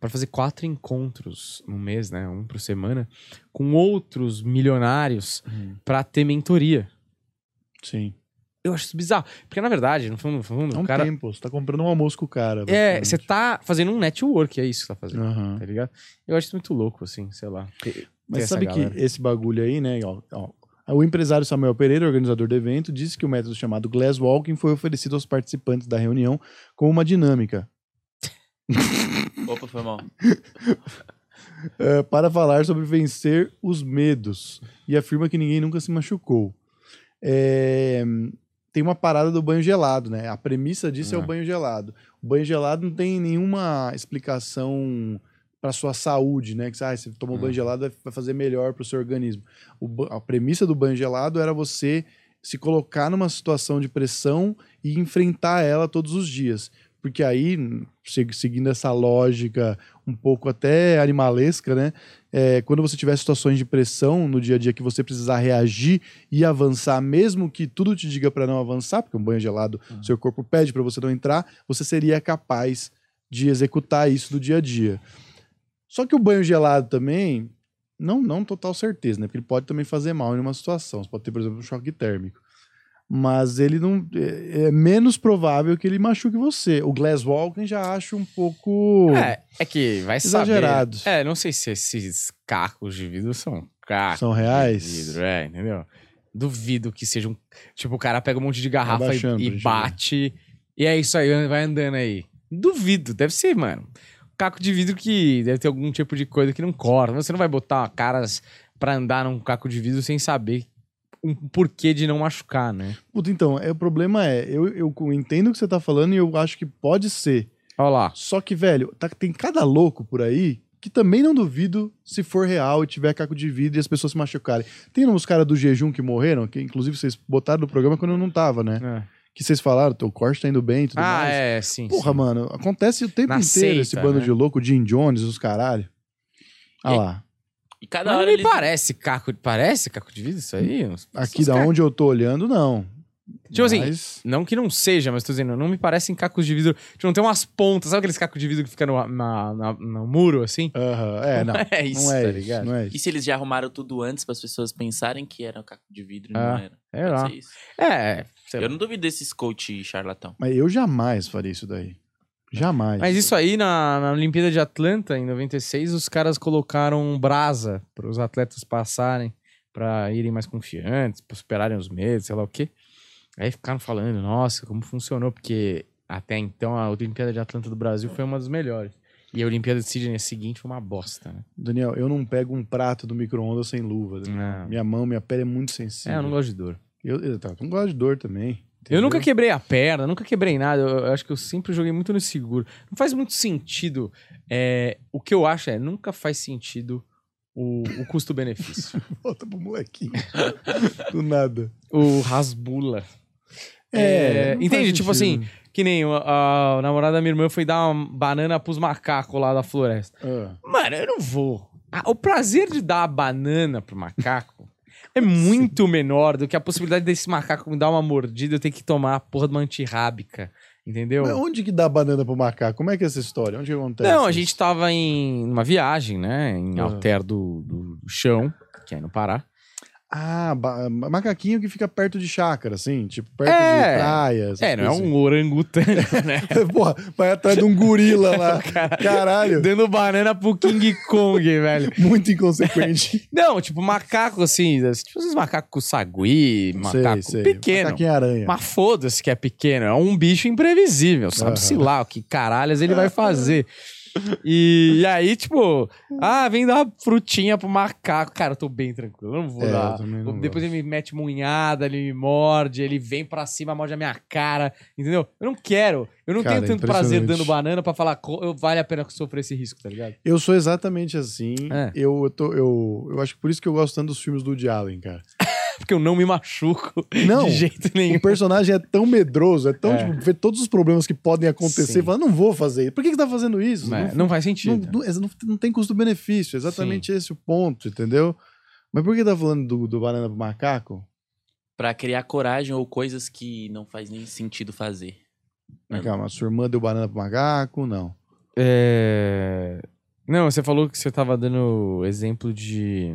[SPEAKER 1] pra fazer quatro encontros no mês, né? Um por semana, com outros milionários pra ter mentoria.
[SPEAKER 2] Sim.
[SPEAKER 1] Eu acho isso bizarro. Porque, na verdade, no fundo, no fundo,
[SPEAKER 2] É
[SPEAKER 1] o
[SPEAKER 2] um
[SPEAKER 1] cara.
[SPEAKER 2] tempo, você tá comprando um almoço com o cara.
[SPEAKER 1] É, você tá fazendo um network, é isso que você tá fazendo.
[SPEAKER 2] Aham.
[SPEAKER 1] Tá ligado? Eu acho isso muito louco, assim, sei lá. ter-
[SPEAKER 2] Mas sabe
[SPEAKER 1] galera.
[SPEAKER 2] que esse bagulho aí, né? Ó, ó, o empresário Samuel Pereira, organizador do evento, disse que o método chamado Glass Walking foi oferecido aos participantes da reunião como uma dinâmica
[SPEAKER 4] Opa, foi mal.
[SPEAKER 2] eh, para falar sobre vencer os medos e afirma que ninguém nunca se machucou. É, tem uma parada do banho gelado, né? A premissa disso é
[SPEAKER 1] Ah.
[SPEAKER 2] o banho gelado. O banho gelado não tem nenhuma explicação para sua saúde, né? Que você, ah, você tomou
[SPEAKER 1] Ah.
[SPEAKER 2] banho gelado vai- vai fazer melhor para o seu organismo. O ba- a premissa do banho gelado era você se colocar numa situação de pressão e enfrentar ela todos os dias. Porque aí, se- seguindo essa lógica um pouco até animalesca, né? É, quando você tiver situações de pressão no dia a dia que você precisar reagir e avançar, mesmo que tudo te diga para não avançar, porque um banho gelado, seu corpo pede para você não entrar, você seria capaz de executar isso do dia a dia. Só que o banho gelado também, não, não total certeza, né? Porque ele pode também fazer mal em uma situação. Você pode ter, por exemplo, um choque térmico. Mas ele não. É, é menos provável que ele machuque você. O Glass Walking já acho um pouco.
[SPEAKER 1] É, é que vai
[SPEAKER 2] Exagerado.
[SPEAKER 1] saber. É, não sei se esses cacos de vidro são cacos
[SPEAKER 2] São reais?
[SPEAKER 1] de vidro, é, entendeu? Duvido que seja um... Tipo, o cara pega um monte de garrafa
[SPEAKER 2] Abaixando
[SPEAKER 1] e, e bate, e é isso aí, vai andando aí. Duvido, deve ser, mano. Caco de vidro que deve ter algum tipo de coisa que não corta. Você não vai botar caras pra andar num caco de vidro sem saber um porquê de não machucar, né?
[SPEAKER 2] Puta, então, é, o problema é, eu, eu entendo o que você tá falando e eu acho que pode ser.
[SPEAKER 1] Olha lá.
[SPEAKER 2] Só que, velho, tá, tem cada louco por aí que também não duvido se for real e tiver caco de vidro e as pessoas se machucarem. Tem uns caras do jejum que morreram, que inclusive vocês botaram no programa quando eu não tava, né?
[SPEAKER 1] É.
[SPEAKER 2] Que vocês falaram, teu corte tá indo bem e tudo
[SPEAKER 1] Ah,
[SPEAKER 2] mais.
[SPEAKER 1] é, sim.
[SPEAKER 2] Porra,
[SPEAKER 1] sim.
[SPEAKER 2] mano, acontece o tempo
[SPEAKER 1] Na
[SPEAKER 2] inteiro esse
[SPEAKER 1] seita,
[SPEAKER 2] bando
[SPEAKER 1] né?
[SPEAKER 2] de louco, Jim Jones, os caralho. Ah lá.
[SPEAKER 4] E cada
[SPEAKER 1] Mas não
[SPEAKER 4] hora
[SPEAKER 1] me
[SPEAKER 4] eles...
[SPEAKER 1] parece caco. Parece caco de vidro isso aí?
[SPEAKER 2] Aqui da onde eu tô olhando, não.
[SPEAKER 1] Tipo assim,
[SPEAKER 2] Mas-
[SPEAKER 1] Não que não seja, mas tô dizendo, não me parecem cacos de vidro. Tipo, não tem umas pontas, sabe aqueles cacos de vidro que ficam no, na- na- no muro, assim?
[SPEAKER 2] Aham, é, não.
[SPEAKER 1] é isso,
[SPEAKER 2] não é
[SPEAKER 1] tá
[SPEAKER 2] isso,
[SPEAKER 1] ligado?
[SPEAKER 2] não é
[SPEAKER 4] E
[SPEAKER 2] isso.
[SPEAKER 4] se eles já arrumaram tudo antes para as pessoas pensarem que era um caco de vidro e não
[SPEAKER 1] Ah,
[SPEAKER 4] era?
[SPEAKER 1] É
[SPEAKER 4] Pode
[SPEAKER 1] lá.
[SPEAKER 4] ser isso.
[SPEAKER 1] É, sei lá.
[SPEAKER 4] Eu não duvido desses coach charlatão.
[SPEAKER 2] Mas eu jamais faria isso daí. Jamais.
[SPEAKER 1] Mas isso aí, na, na Olimpíada de Atlanta, em 96, os caras colocaram brasa para os atletas passarem, pra irem mais confiantes, pra superarem os medos, sei lá o quê. Aí ficaram falando, nossa, como funcionou, porque até então a Olimpíada de Atlanta do Brasil foi uma das melhores. E a Olimpíada de Sydney seguinte foi uma bosta, né?
[SPEAKER 2] Daniel, eu não pego um prato do micro-ondas sem luva. Minha mão, minha pele é muito sensível.
[SPEAKER 1] É, eu não gosto de dor.
[SPEAKER 2] Eu, eu, tá, eu não gosto de dor também.
[SPEAKER 1] Eu
[SPEAKER 2] entendeu?
[SPEAKER 1] nunca quebrei a perna, nunca quebrei nada. Eu, eu acho que eu sempre joguei muito no seguro. Não faz muito sentido. é, o que eu acho é, nunca faz sentido o, o custo-benefício.
[SPEAKER 2] Volta pro molequinho. Do nada.
[SPEAKER 1] o rasbula.
[SPEAKER 2] É,
[SPEAKER 1] É, entende? Tipo assim, que nem a, a namorada da minha irmã foi dar uma banana pros macacos lá da floresta.
[SPEAKER 2] Ah,
[SPEAKER 1] Mano, eu não vou. Ah, o prazer de dar a banana pro macaco é muito menor do que a possibilidade desse macaco me dar uma mordida eu ter que tomar a porra de uma antirrábica. Entendeu?
[SPEAKER 2] Mas onde que dá banana pro macaco? Como é que é essa história? Onde que acontece?
[SPEAKER 1] Não, a gente tava em uma viagem, né? Em. Alter do, do Chão, que é no Pará.
[SPEAKER 2] Ah, macaquinho que fica perto de chácara, assim, tipo, perto
[SPEAKER 1] É.
[SPEAKER 2] de praia. essas
[SPEAKER 1] É, não é
[SPEAKER 2] coisas
[SPEAKER 1] um orangotango, né?
[SPEAKER 2] assim. Porra, vai atrás de um gorila lá. Caralho,
[SPEAKER 1] Dando banana pro King Kong, velho.
[SPEAKER 2] muito inconsequente.
[SPEAKER 1] Não, tipo, macaco assim, tipo esses macacos sagui, macaco
[SPEAKER 2] Sei, sei.
[SPEAKER 1] pequeno.
[SPEAKER 2] Macaquinho aranha.
[SPEAKER 1] Mas foda-se que é pequeno, é um bicho imprevisível, sabe-se
[SPEAKER 2] Aham.
[SPEAKER 1] lá o que caralhas ele vai fazer. E, e aí, tipo, ah, vem dar uma frutinha pro macaco. Cara, eu tô bem tranquilo, eu não vou
[SPEAKER 2] É,
[SPEAKER 1] dar.
[SPEAKER 2] não
[SPEAKER 1] Depois
[SPEAKER 2] gosto.
[SPEAKER 1] ele me mete munhada, ele me morde, ele vem pra cima, morde a minha cara, entendeu? Eu não quero. Eu não
[SPEAKER 2] Cara,
[SPEAKER 1] tenho tanto prazer dando banana pra falar, "Co- eu- vale a pena sofrer esse risco, tá ligado?
[SPEAKER 2] Eu sou exatamente assim.
[SPEAKER 1] É.
[SPEAKER 2] Eu, eu, tô, eu, eu acho que por isso que eu gosto tanto dos filmes do Woody Allen, cara.
[SPEAKER 1] Porque eu não me machuco
[SPEAKER 2] Não,
[SPEAKER 1] de jeito nenhum.
[SPEAKER 2] O personagem é tão medroso, é tão,
[SPEAKER 1] É.
[SPEAKER 2] tipo, vê todos os problemas que podem acontecer
[SPEAKER 1] Sim.
[SPEAKER 2] e fala, não vou fazer. isso. Por que, que você tá fazendo isso?
[SPEAKER 1] Mas
[SPEAKER 2] Não-
[SPEAKER 1] não faz sentido.
[SPEAKER 2] não, não- não tem custo-benefício, exatamente esse o ponto, entendeu? Mas por que tá falando do, do banana pro macaco?
[SPEAKER 4] Pra criar coragem ou coisas que não faz nem sentido fazer.
[SPEAKER 2] Mas calma, a sua irmã deu banana pro macaco? Não.
[SPEAKER 1] É... Não, você falou que você tava dando exemplo de.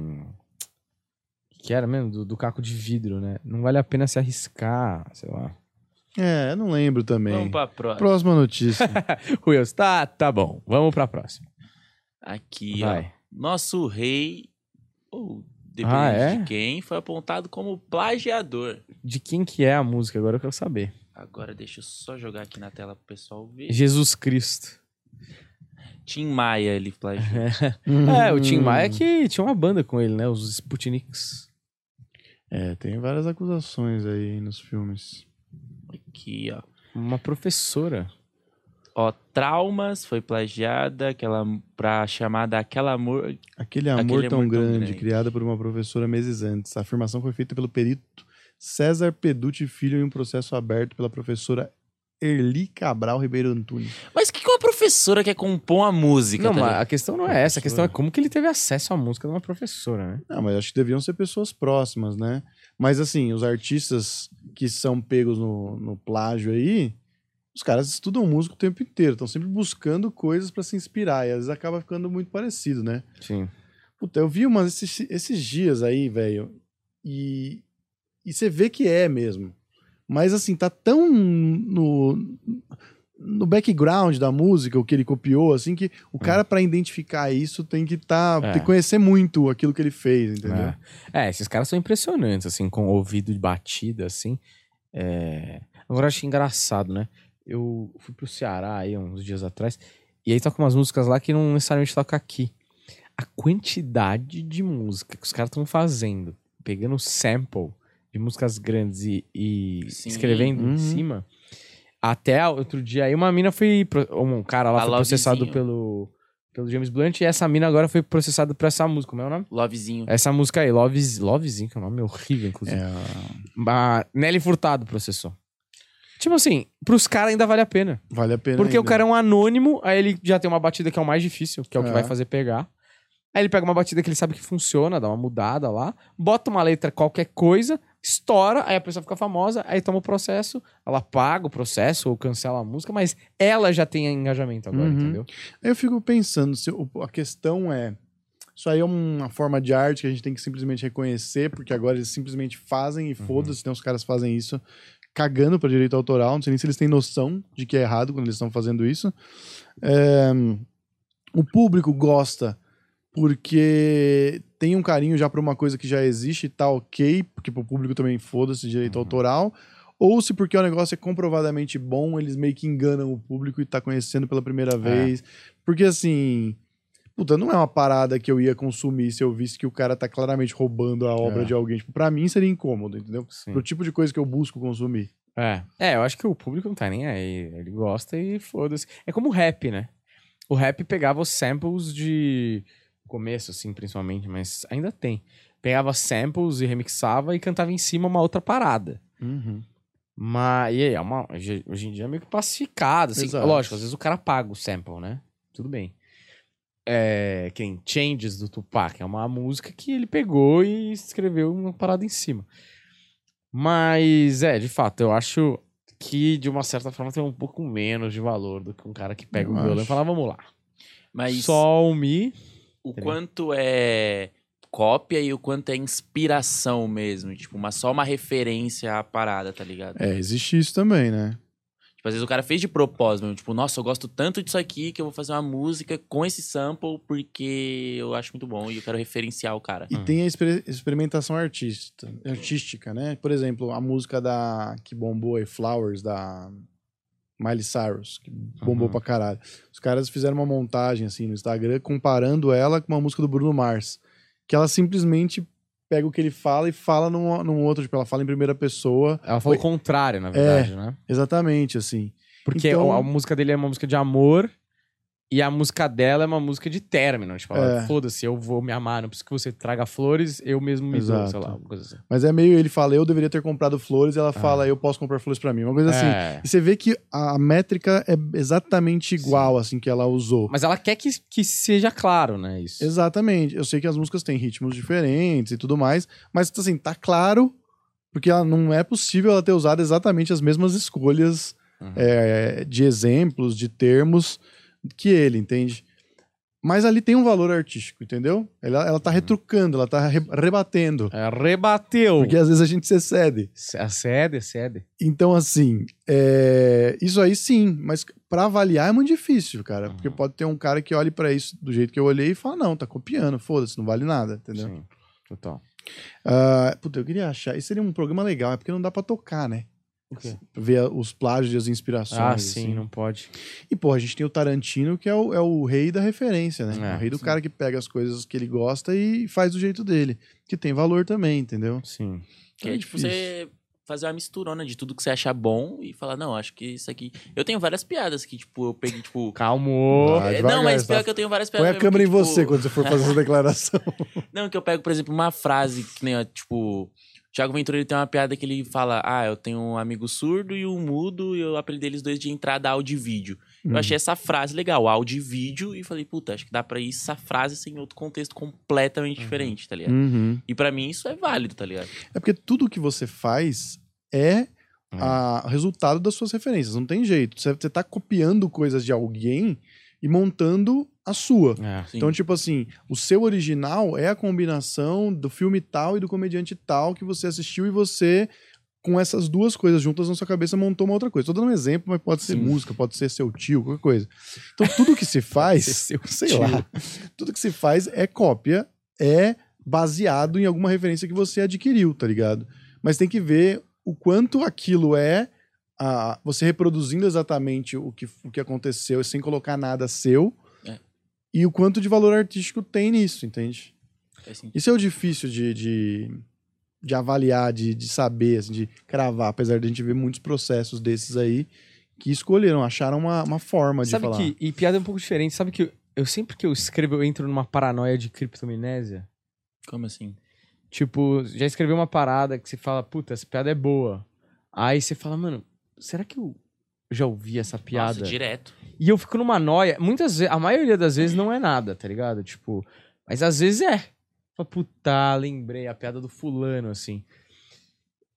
[SPEAKER 1] Que era mesmo? Do, do caco de vidro, né? Não vale a pena se arriscar, sei lá.
[SPEAKER 2] É, eu não lembro também.
[SPEAKER 4] Vamos pra próxima.
[SPEAKER 2] Próxima notícia.
[SPEAKER 1] Wills, tá, tá bom. Vamos pra próxima.
[SPEAKER 4] Aqui,
[SPEAKER 1] Vai.
[SPEAKER 4] ó. Nosso rei, ou dependendo
[SPEAKER 1] Ah, é?
[SPEAKER 4] de quem, foi apontado como plagiador.
[SPEAKER 1] De quem que é a música? Agora eu quero saber.
[SPEAKER 4] Agora deixa eu só jogar aqui na tela pro pessoal ver.
[SPEAKER 1] Jesus Cristo.
[SPEAKER 4] Tim Maia ele plagiou.
[SPEAKER 1] É, o Tim. Maia que tinha uma banda com ele, né? Os Sputniks.
[SPEAKER 2] É, tem várias acusações aí nos filmes.
[SPEAKER 4] Aqui, ó.
[SPEAKER 1] Uma professora.
[SPEAKER 4] Ó, Traumas foi plagiada aquela, pra chamada Aquela Amor.
[SPEAKER 2] Aquele amor,
[SPEAKER 4] Aquele
[SPEAKER 2] tão,
[SPEAKER 4] Amor Tão
[SPEAKER 2] grande,
[SPEAKER 4] Grande.
[SPEAKER 2] criada por uma professora meses antes. A afirmação foi feita pelo perito César Peducci Filho em um processo aberto pela professora Erli Cabral Ribeiro Antunes.
[SPEAKER 4] Mas o que, que uma professora quer compor uma música?
[SPEAKER 1] Não,
[SPEAKER 4] tá
[SPEAKER 1] mas a questão não é essa. A questão é como que ele teve acesso à música de uma professora, né?
[SPEAKER 2] Não, mas acho que deviam ser pessoas próximas, né? Mas assim, os artistas que são pegos no, no plágio aí, os caras estudam música o tempo inteiro, estão sempre buscando coisas pra se inspirar, e às vezes acaba ficando muito parecido, né?
[SPEAKER 1] Sim.
[SPEAKER 2] Puta, eu vi umas esses, esses dias aí, velho, e, e você vê que é mesmo. Mas assim, tá tão no, no background da música, o que ele copiou, assim, que o cara, pra identificar isso, tem que tá,
[SPEAKER 1] É.
[SPEAKER 2] tem que conhecer muito aquilo que ele fez, entendeu?
[SPEAKER 1] É. É, esses caras são impressionantes, assim, com ouvido de batida, assim. É... Agora eu acho engraçado, né? Eu fui pro Ceará aí uns dias atrás, e aí toca umas músicas lá que não necessariamente toca aqui. A quantidade de música que os caras estão fazendo, pegando sample de músicas grandes e, e
[SPEAKER 4] Sim.
[SPEAKER 1] escrevendo
[SPEAKER 2] Uhum.
[SPEAKER 1] em cima. Até outro dia aí, uma mina foi. Um cara lá
[SPEAKER 4] A
[SPEAKER 1] foi processado pelo, pelo James Blunt, e essa mina agora foi processada por essa música. Como é o nome?
[SPEAKER 4] Lovezinho.
[SPEAKER 1] Essa música aí, Loves, Lovezinho, que é um nome horrível, inclusive.
[SPEAKER 2] É,
[SPEAKER 1] A Nelly Furtado processou. Tipo assim, pros caras ainda vale a pena.
[SPEAKER 2] vale a pena.
[SPEAKER 1] Porque o
[SPEAKER 2] ainda.
[SPEAKER 1] cara é um anônimo, aí ele já tem uma batida que é o mais difícil, que é o que
[SPEAKER 2] É.
[SPEAKER 1] vai fazer pegar. Aí ele pega uma batida que ele sabe que funciona, dá uma mudada lá, bota uma letra qualquer coisa, estoura, aí a pessoa fica famosa, aí toma o processo, ela paga o processo ou cancela a música, mas ela já tem engajamento agora,
[SPEAKER 2] Uhum.
[SPEAKER 1] entendeu?
[SPEAKER 2] Eu fico pensando, se a questão é. Isso aí é uma forma de arte que a gente tem que simplesmente reconhecer, porque agora eles simplesmente fazem e
[SPEAKER 1] Uhum.
[SPEAKER 2] foda-se, então os caras fazem isso cagando pra direito autoral. Não sei nem se eles têm noção de que é errado quando eles estão fazendo isso. É, o público gosta porque tem um carinho já pra uma coisa que já existe e tá ok, porque pro público também foda-se direito
[SPEAKER 1] Uhum.
[SPEAKER 2] autoral. Ou se porque o negócio é comprovadamente bom, eles meio que enganam o público e tá conhecendo pela primeira vez. Porque assim. Puta, não é uma parada que eu ia consumir se eu visse que o cara tá claramente roubando a obra
[SPEAKER 1] É.
[SPEAKER 2] de alguém. Tipo, pra mim seria incômodo, entendeu?
[SPEAKER 1] Sim.
[SPEAKER 2] Pro tipo de coisa que eu busco consumir.
[SPEAKER 1] É. É, eu acho que o público não tá nem aí. Ele gosta e foda-se. É como o rap, né? O rap pegava os samples de. Começo, assim, principalmente, mas ainda tem. Pegava samples e remixava e cantava em cima uma outra parada. Mas. E aí, é uma, hoje em dia é meio que pacificado, assim.
[SPEAKER 2] Exato.
[SPEAKER 1] Lógico, às vezes o cara paga o sample, né? Tudo bem. É, quem Changes do Tupac é uma música que ele pegou e escreveu uma parada em cima. Mas, é, de fato, eu acho que de uma certa forma tem um pouco menos de valor do que um cara que pega
[SPEAKER 2] Eu
[SPEAKER 1] o violão e fala, vamos lá.
[SPEAKER 4] Mas
[SPEAKER 1] Sol, Mi.
[SPEAKER 4] O
[SPEAKER 1] entendeu?
[SPEAKER 4] quanto é cópia e o quanto é inspiração mesmo. Tipo, uma, só uma referência à parada, tá ligado?
[SPEAKER 2] É, existe isso também, né?
[SPEAKER 4] Tipo, às vezes o cara fez de propósito mesmo. Tipo, nossa, eu gosto tanto disso aqui que eu vou fazer uma música com esse sample porque eu acho muito bom e eu quero referenciar o cara.
[SPEAKER 2] E
[SPEAKER 1] Hum.
[SPEAKER 2] tem a exper- experimentação artista, artística, né? Por exemplo, a música da que bombou aí, Flowers, da Miley Cyrus, que bombou
[SPEAKER 1] Uhum.
[SPEAKER 2] pra caralho. Os caras fizeram uma montagem assim no Instagram comparando ela com uma música do Bruno Mars, que ela simplesmente pega o que ele fala e fala num, num outro, tipo, ela fala em primeira pessoa.
[SPEAKER 1] Ela falou o contrário, na verdade, né?
[SPEAKER 2] Exatamente, assim.
[SPEAKER 1] Porque
[SPEAKER 2] Então-
[SPEAKER 1] a, a música dele é uma música de amor e a música dela é uma música de término. Tipo, ela,
[SPEAKER 2] É.
[SPEAKER 1] foda-se, eu vou me amar, não preciso que você traga flores, eu mesmo me dou,
[SPEAKER 2] Exato.
[SPEAKER 1] sei lá, uma coisa assim.
[SPEAKER 2] Mas é meio ele fala, eu deveria ter comprado flores, e ela fala, eu posso comprar flores pra mim. Uma coisa assim.
[SPEAKER 1] É.
[SPEAKER 2] E você vê que a métrica é exatamente igual, assim, que ela usou.
[SPEAKER 1] Mas ela quer que, que seja claro, né? Isso.
[SPEAKER 2] Exatamente. Eu sei que as músicas têm ritmos diferentes e tudo mais, mas assim, tá claro, porque ela não é possível ela ter usado exatamente as mesmas escolhas
[SPEAKER 1] Uhum.
[SPEAKER 2] é, de exemplos, de termos que ele, entende? Mas ali tem um valor artístico, entendeu? Ela, ela tá retrucando, ela tá re- rebatendo.
[SPEAKER 1] É, rebateu.
[SPEAKER 2] Porque às vezes a gente se excede.
[SPEAKER 1] Cede, cede.
[SPEAKER 2] Então, assim, é, isso aí sim, mas pra avaliar é muito difícil, cara. Porque pode ter um cara que olhe pra isso do jeito que eu olhei e fala: não, tá copiando, foda-se, não vale nada, entendeu?
[SPEAKER 1] Sim, total.
[SPEAKER 2] Ah, puta, eu queria achar. Isso seria um programa legal, é porque não dá pra tocar, né? Ver os plágios e as inspirações.
[SPEAKER 1] Ah, sim,
[SPEAKER 2] assim.
[SPEAKER 1] não pode.
[SPEAKER 2] E, pô, a gente tem o Tarantino, que é o, é o rei da referência, né?
[SPEAKER 1] É,
[SPEAKER 2] o rei do
[SPEAKER 1] sim.
[SPEAKER 2] cara que pega as coisas que ele gosta e faz do jeito dele. Que tem valor também, entendeu?
[SPEAKER 1] Sim.
[SPEAKER 4] Que
[SPEAKER 2] É
[SPEAKER 4] é tipo você fazer uma misturona de tudo que você achar bom e falar, não, acho que isso aqui. Eu tenho várias piadas que, tipo, eu peguei, tipo.
[SPEAKER 1] Calmo.
[SPEAKER 2] Vai
[SPEAKER 4] é,
[SPEAKER 2] devagar,
[SPEAKER 4] não, mas
[SPEAKER 2] tá?
[SPEAKER 4] pior que eu tenho várias
[SPEAKER 2] Põe
[SPEAKER 4] piadas.
[SPEAKER 2] a
[SPEAKER 4] mesmo
[SPEAKER 2] câmera em
[SPEAKER 4] que, tipo,
[SPEAKER 2] você quando você for fazer essa declaração.
[SPEAKER 4] Não, que eu pego, por exemplo, uma frase que nem, ó, tipo. Thiago Ventura ele tem uma piada que ele fala: Ah, eu tenho um amigo surdo e um mudo, e eu apelidei eles dois de entrada áudio e vídeo.
[SPEAKER 2] Uhum.
[SPEAKER 4] Eu achei essa frase legal, áudio e vídeo, e falei, puta, acho que dá pra ir essa frase sem outro contexto completamente diferente, tá ligado?
[SPEAKER 2] Uhum.
[SPEAKER 4] E pra mim isso é válido, tá ligado?
[SPEAKER 2] É porque tudo que você faz é o resultado das suas referências. Não tem jeito. Você, você tá copiando coisas de alguém e montando a sua.
[SPEAKER 1] É.
[SPEAKER 2] Então, tipo assim, o seu original é a combinação do filme tal e do comediante tal que você assistiu e você, com essas duas coisas juntas na sua cabeça, montou uma outra coisa. Tô dando um exemplo, mas pode ser
[SPEAKER 4] Sim.
[SPEAKER 2] música, pode ser seu tio, qualquer coisa. Então, tudo que se faz,
[SPEAKER 1] Seu
[SPEAKER 2] sei
[SPEAKER 1] tio.
[SPEAKER 2] lá, tudo que se faz é cópia, é baseado em alguma referência que você adquiriu, tá ligado? Mas tem que ver o quanto aquilo é ah, você reproduzindo exatamente o que, o que aconteceu sem colocar nada seu. E o quanto de valor artístico tem nisso, entende?
[SPEAKER 4] Sentido.
[SPEAKER 2] Isso é o difícil de, de, de avaliar, de, de saber, assim, de cravar, apesar de a gente ver muitos processos desses aí que escolheram, acharam uma, uma forma de
[SPEAKER 1] Sabe
[SPEAKER 2] falar.
[SPEAKER 1] que. E piada é um pouco diferente. Sabe que eu, eu sempre que eu escrevo, eu entro numa paranoia de criptominésia.
[SPEAKER 4] Como assim?
[SPEAKER 1] Tipo, já escreveu uma parada que você fala, puta, essa piada é boa. Aí você fala, mano, será que eu já ouvi essa piada?
[SPEAKER 4] Nossa, direto.
[SPEAKER 1] E eu fico numa noia. Muitas vezes, a maioria das vezes não é nada, tá ligado? Tipo, mas às vezes é. Fala, puta, lembrei a piada do fulano, assim.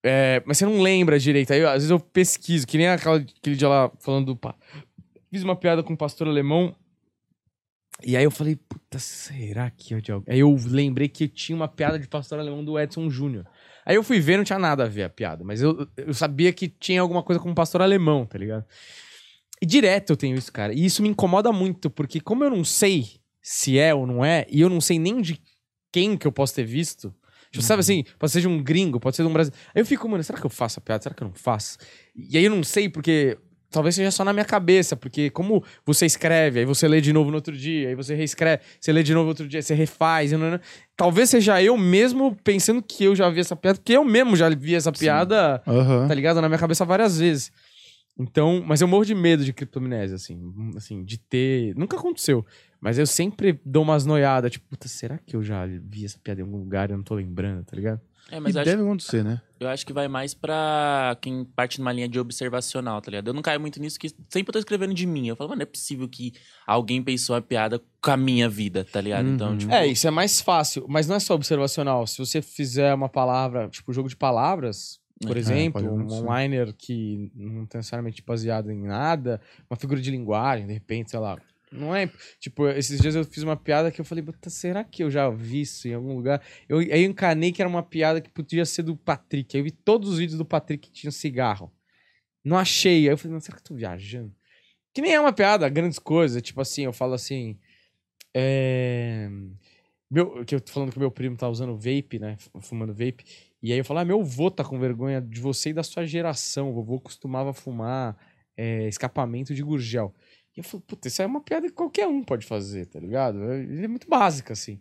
[SPEAKER 1] É, mas você não lembra direito. Aí, às vezes eu pesquiso, que nem aquela, aquele dia lá falando do. pa- Fiz uma piada com o pastor alemão. E aí eu falei, puta, será que eu de alguém? Aí eu lembrei que tinha uma piada de pastor alemão do Edson Júnior. Aí eu fui ver, não tinha nada a ver a piada, mas eu, eu sabia que tinha alguma coisa com o pastor alemão, tá ligado? E direto eu tenho isso, cara. E isso me incomoda muito, porque como eu não sei se é ou não é, e eu não sei nem de quem que eu posso ter visto. Tipo, Sabe assim, pode ser de um gringo, pode ser de um brasileiro. Aí eu fico, mano, será que eu faço a piada? Será que eu não faço? E aí eu não sei, porque talvez seja só na minha cabeça, porque como você escreve, aí você lê de novo no outro dia, aí você reescreve, você lê de novo no outro dia, você refaz, e não, não, talvez seja eu mesmo pensando que eu já vi essa piada, porque eu mesmo já vi essa piada
[SPEAKER 2] Aham.
[SPEAKER 1] tá ligado? Na minha cabeça várias vezes. Então, mas eu morro de medo de criptominésia, assim, assim, de ter. Nunca aconteceu. Mas eu sempre dou umas noiadas, tipo, puta, será que eu já vi essa piada em algum lugar e eu não tô lembrando, tá ligado?
[SPEAKER 4] É, mas
[SPEAKER 2] e
[SPEAKER 4] eu acho,
[SPEAKER 2] deve acontecer, né?
[SPEAKER 4] eu acho que vai mais pra quem parte numa linha de observacional, tá ligado? Eu não caio muito nisso, que sempre eu tô escrevendo de mim. Eu falo, mano, não é possível que alguém pensou a piada com a minha vida, tá ligado? Então,
[SPEAKER 2] Uhum.
[SPEAKER 4] tipo.
[SPEAKER 1] É, isso é mais fácil, mas não é só observacional. Se você fizer uma palavra, tipo, jogo de palavras, por
[SPEAKER 4] É,
[SPEAKER 1] exemplo,
[SPEAKER 2] pode
[SPEAKER 1] um liner que não tá necessariamente baseado em nada, uma figura de linguagem, de repente, sei lá. Não é. Tipo, esses dias eu fiz uma piada que eu falei, "Puta, será que eu já vi isso em algum lugar? Eu, aí eu encanei que era uma piada que podia ser do Patrick. Aí eu vi todos os vídeos do Patrick que tinham cigarro. Não achei. Aí eu falei, será que eu tô viajando? Que nem é uma piada, grandes coisas. Tipo assim, eu falo assim. É. Meu, que eu tô falando que meu primo tá usando vape, né? Fumando vape. E aí eu falo, ah, meu avô tá com vergonha de você e da sua geração. O vovô costumava fumar é, escapamento de gurgel. E eu falo, puta, isso aí é uma piada que qualquer um pode fazer, tá ligado? É- Ele é muito básica, assim.